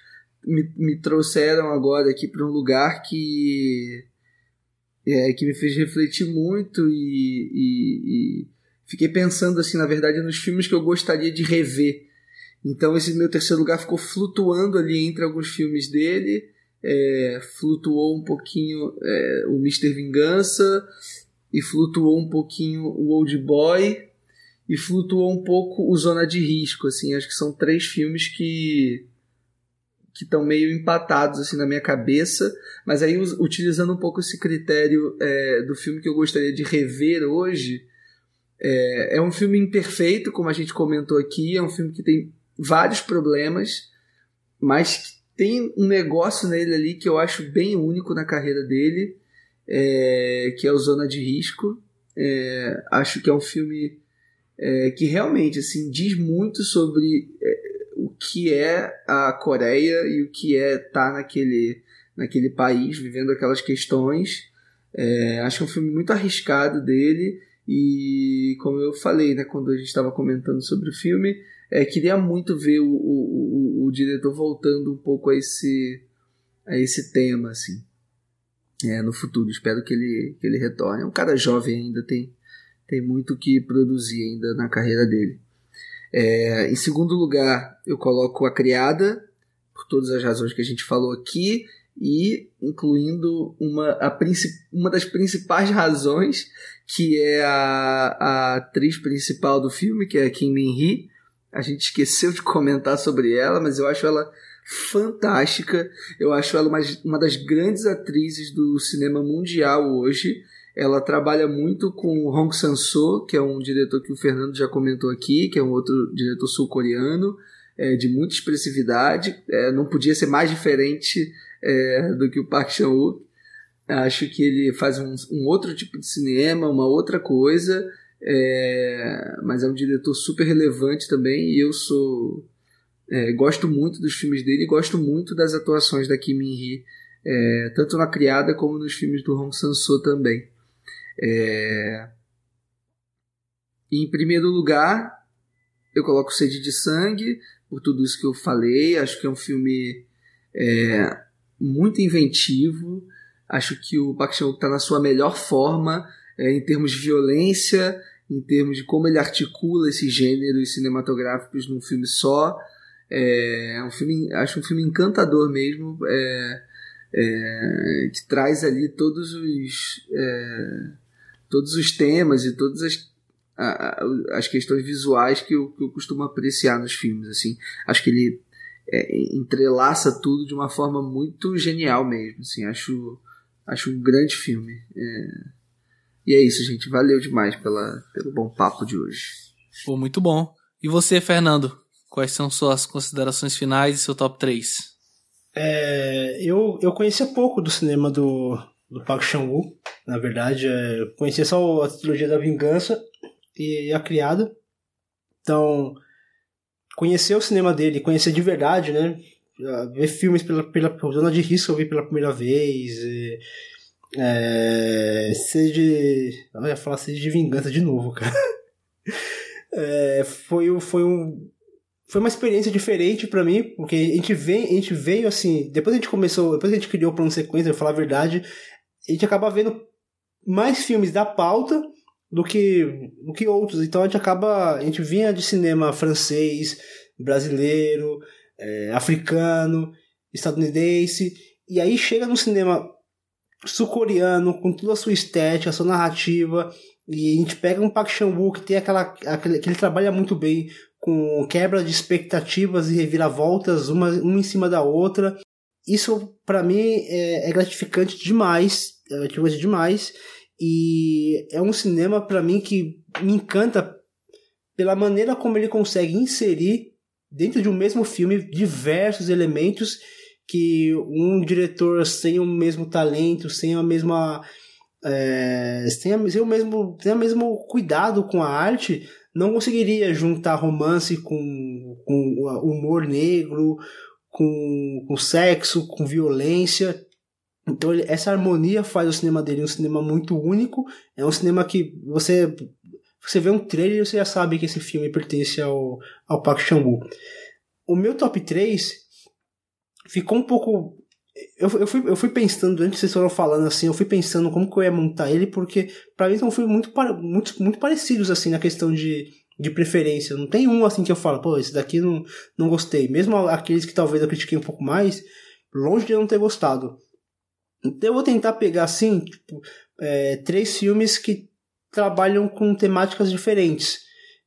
me, me, trouxeram agora aqui para um lugar que, é, que me fez refletir muito e, e, e fiquei pensando, assim, na verdade, nos filmes que eu gostaria de rever então esse meu terceiro lugar ficou flutuando ali entre alguns filmes dele. É, flutuou um pouquinho é, o Mr. Vingança e flutuou um pouquinho o Old Boy e flutuou um pouco o Zona de Risco, assim, acho que são três filmes que que estão meio empatados assim na minha cabeça, mas aí utilizando um pouco esse critério é, do filme que eu gostaria de rever hoje, é, é um filme imperfeito, como a gente comentou aqui, é um filme que tem vários problemas, mas tem um negócio nele ali que eu acho bem único na carreira dele, é, que é o Zona de Risco. É, acho que é um filme é, que realmente assim diz muito sobre é, o que é a Coreia e o que é estar tá naquele, naquele país, vivendo aquelas questões. É, acho que é um filme muito arriscado dele e como eu falei, né, quando a gente estava comentando sobre o filme, é, queria muito ver o, o, o, o, diretor voltando um pouco a esse, a esse tema, assim, é, no futuro. Espero que ele, que ele retorne. É um cara jovem ainda, tem, tem muito que produzir ainda na carreira dele. É, em segundo lugar, eu coloco A Criada, por todas as razões que a gente falou aqui, e incluindo uma, a uma das principais razões, que é a, a atriz principal do filme, que é Kim Min-hee, a gente esqueceu de comentar sobre ela, mas eu acho ela fantástica. Eu acho ela uma, uma das grandes atrizes do cinema mundial hoje. Ela trabalha muito com Hong Sang-soo, que é um diretor que o Fernando já comentou aqui, que é um outro diretor sul-coreano, é, de muita expressividade. É, não podia ser mais diferente é, do que o Park Chan-wook. Acho que ele faz um, um outro tipo de cinema, uma outra coisa. É, mas é um diretor super relevante também e eu sou é, gosto muito dos filmes dele gosto muito das atuações da Kim Min-hee é, tanto na Criada como nos filmes do Hong Sang-soo também é, em primeiro lugar eu coloco Sede de Sangue por tudo isso que eu falei acho que é um filme é, muito inventivo acho que o Park Chan-wook está na sua melhor forma é, em termos de violência, em termos de como ele articula esses gêneros cinematográficos num filme só. É, é um filme, acho um filme encantador mesmo, é, é, que traz ali todos os é, todos os temas e todas as, a, as questões visuais que eu, que eu costumo apreciar nos filmes. Assim, acho que ele é, entrelaça tudo de uma forma muito genial mesmo. Assim, acho, acho um grande filme. É, e é isso, gente. Valeu demais pela, pelo bom papo de hoje. Pô, muito bom. E você, Fernando? Quais são suas considerações finais e seu top 3? É, eu, eu conhecia pouco do cinema do, do Park Chan-wook, na verdade. É, conhecia só a trilogia da Vingança e a Criada. Então, conhecer o cinema dele, conhecer de verdade, né? Ver filmes pela, pela, Zona de Risco eu vi pela primeira vez. E, é, seja. Eu ia falar seja de vingança de novo, cara. É, foi, foi um. Foi uma experiência diferente para mim, porque a gente, vem, a gente veio assim. Depois a gente começou, depois a gente criou o plano sequência, pra falar a verdade, a gente acaba vendo mais filmes da pauta do que, do que outros. Então a gente acaba. A gente vinha de cinema francês, brasileiro, é, africano, estadunidense, e aí chega no cinema sul-coreano, com toda a sua estética, a sua narrativa, e a gente pega um Park Chan-wook que tem aquela, aquele, que ele trabalha muito bem com quebra de expectativas e reviravoltas uma, uma em cima da outra. Isso para mim é, é, gratificante demais, é gratificante demais e é um cinema para mim que me encanta pela maneira como ele consegue inserir dentro de um mesmo filme diversos elementos que um diretor sem o mesmo talento, sem a mesma é, sem, o mesmo, sem o mesmo cuidado com a arte, não conseguiria juntar romance com, com humor negro, com, com sexo, com violência. Então ele, essa harmonia faz o cinema dele um cinema muito único. É um cinema que você você vê um trailer e você já sabe que esse filme pertence ao, ao Park Chan-wook. O meu top 3 ficou um pouco. Eu, eu, fui, eu fui pensando, antes vocês foram falando assim, eu fui pensando como que eu ia montar ele, porque para mim são filmes muito, muito, muito parecidos assim na questão de, de preferência. Não tem um assim que eu falo, pô, esse daqui não, não gostei. Mesmo aqueles que talvez eu critiquei um pouco mais, longe de eu não ter gostado. Então eu vou tentar pegar assim, tipo, é, três filmes que trabalham com temáticas diferentes.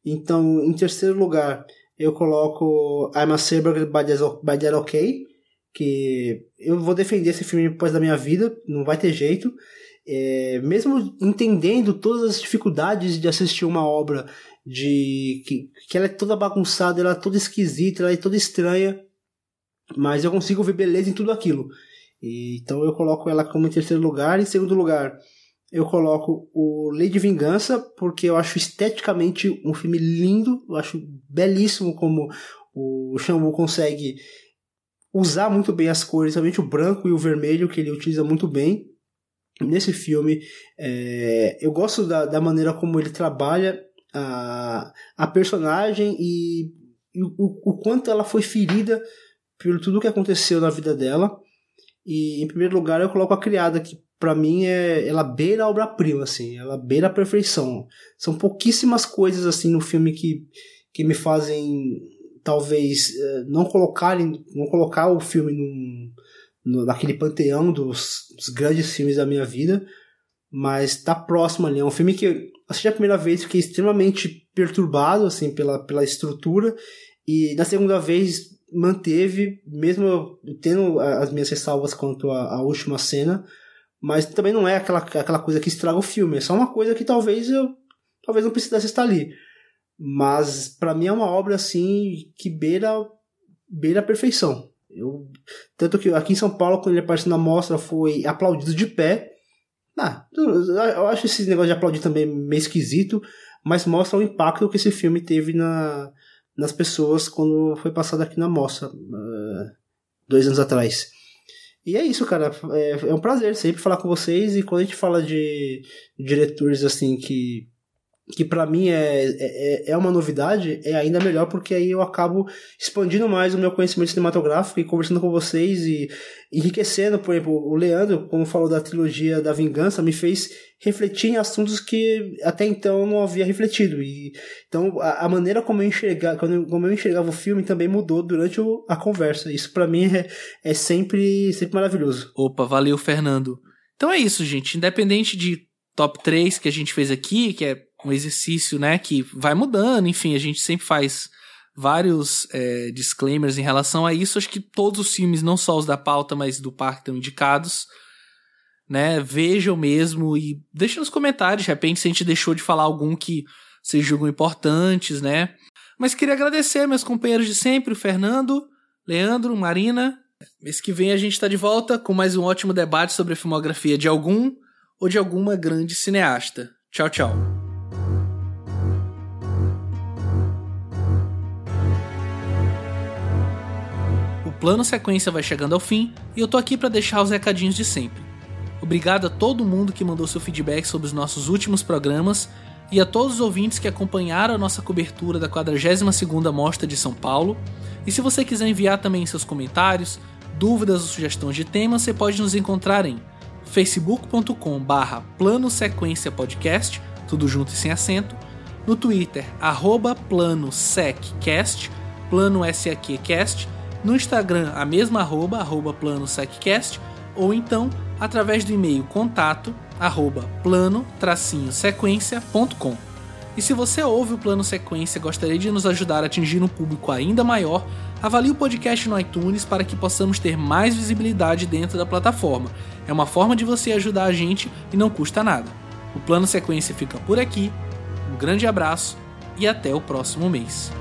Então, em terceiro lugar, eu coloco I'm a Saber by That OK, que eu vou defender esse filme depois da minha vida, não vai ter jeito. É, mesmo entendendo todas as dificuldades de assistir uma obra de que, que ela é toda bagunçada, ela é toda esquisita, ela é toda estranha, mas eu consigo ver beleza em tudo aquilo. E, então eu coloco ela como em terceiro lugar. Em segundo lugar, eu coloco o Lady Vingança, porque eu acho esteticamente um filme lindo, eu acho belíssimo como o Shamu consegue usar muito bem as cores, somente o branco e o vermelho, que ele utiliza muito bem nesse filme. É, eu gosto da, da maneira como ele trabalha a, a personagem e, e o, o, quanto ela foi ferida por tudo que aconteceu na vida dela. E em primeiro lugar eu coloco a criada, que para mim é ela beira a obra-prima, assim, ela beira a perfeição. São pouquíssimas coisas assim no filme que, que me fazem talvez eh, não colocarem, não colocar o filme num, no, naquele panteão dos, dos, grandes filmes da minha vida, mas está próximo ali. É um filme que assisti a primeira vez fiquei extremamente perturbado assim pela, pela estrutura e na segunda vez manteve, mesmo tendo as minhas ressalvas quanto à, última cena, mas também não é aquela, aquela coisa que estraga o filme, é só uma coisa que talvez eu talvez não precisasse estar ali. Mas para mim é uma obra assim que beira beira a perfeição. Eu, tanto que aqui em São Paulo, quando ele apareceu na mostra, foi aplaudido de pé. Ah, eu acho esse negócio de aplaudir também meio esquisito, mas mostra o impacto que esse filme teve na, nas pessoas quando foi passado aqui na mostra, uh, dois anos atrás. E é isso, cara. É, é, um prazer sempre falar com vocês. E quando a gente fala de diretores assim que que para mim é, é, é uma novidade, é ainda melhor porque aí eu acabo expandindo mais o meu conhecimento cinematográfico e conversando com vocês e enriquecendo, por exemplo, o Leandro, como falou da trilogia da vingança, me fez refletir em assuntos que até então eu não havia refletido. E, então a, a maneira como eu, enxergar, como eu enxergava o filme também mudou durante o, a conversa. Isso para mim é, é sempre, sempre maravilhoso. Opa, valeu, Fernando. Então é isso, gente. Independente de top 3 que a gente fez aqui, que é um exercício, né, que vai mudando, enfim, a gente sempre faz vários é, disclaimers em relação a isso. Acho que todos os filmes, não só os da pauta, mas do parque estão indicados. Né, vejam mesmo e deixem nos comentários, de repente, se a gente deixou de falar algum que vocês julgam importantes, né? Mas queria agradecer meus companheiros de sempre, o Fernando, Leandro, Marina. Mês que vem a gente está de volta com mais um ótimo debate sobre a filmografia de algum ou de alguma grande cineasta. Tchau, tchau. Plano sequência vai chegando ao fim e eu tô aqui para deixar os recadinhos de sempre. Obrigado a todo mundo que mandou seu feedback sobre os nossos últimos programas e a todos os ouvintes que acompanharam a nossa cobertura da 42ª Mostra de São Paulo. E se você quiser enviar também seus comentários, dúvidas ou sugestões de temas, você pode nos encontrar em facebook.com barra plano sequência podcast, tudo junto e sem acento, no Twitter, arroba plano seccast, plano SAQcast, no Instagram, a mesma arroba, arroba plano seccast, ou então através do e-mail contato arroba plano-sequência.com. E se você ouve o Plano Sequência e gostaria de nos ajudar a atingir um público ainda maior, avalie o podcast no iTunes para que possamos ter mais visibilidade dentro da plataforma. É uma forma de você ajudar a gente e não custa nada. O Plano Sequência fica por aqui. Um grande abraço e até o próximo mês.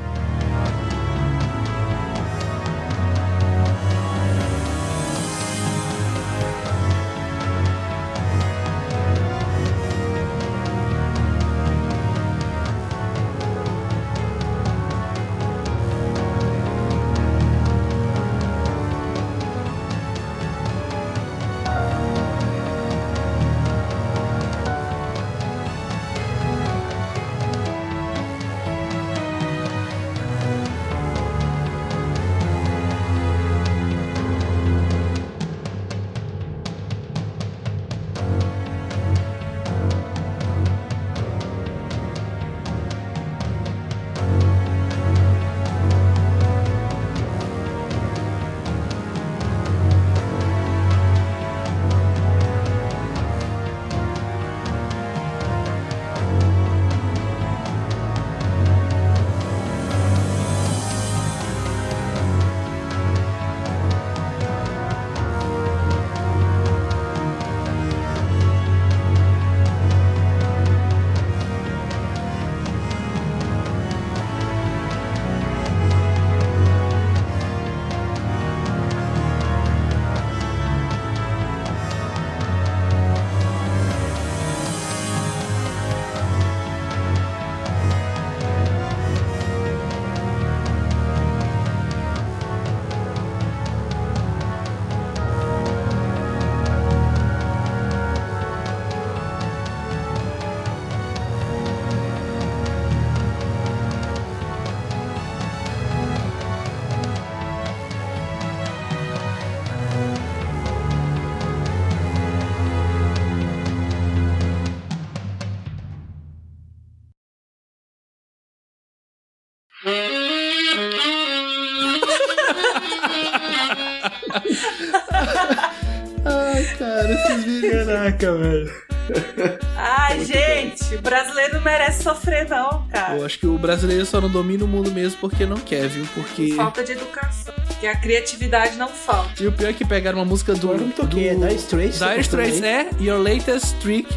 Brasileiro só não domina o mundo mesmo porque não quer, viu? Porque. Falta de educação. Porque a criatividade não falta. E o pior é que pegaram uma música do. Agora eu não toquei, do... é Dire Straits, Dire Straits, é, Your Latest Trick.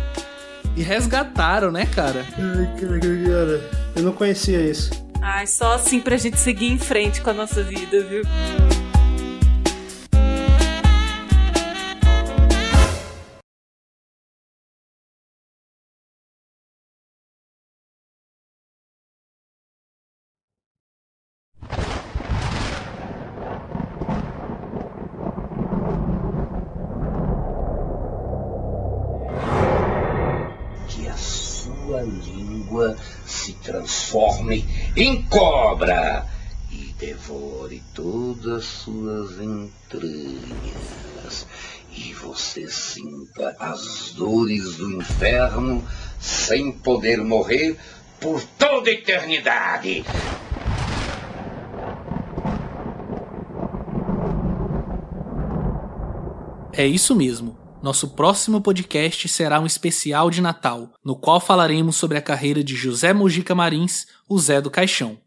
E resgataram, né, cara? Ai, cara, cara, eu não conhecia isso. Ai, só assim pra gente seguir em frente com a nossa vida, viu? Cobra e devore todas as suas entranhas. E você sinta as dores do inferno sem poder morrer por toda a eternidade. É isso mesmo. Nosso próximo podcast será um especial de Natal, no qual falaremos sobre a carreira de José Mojica Marins, o Zé do Caixão.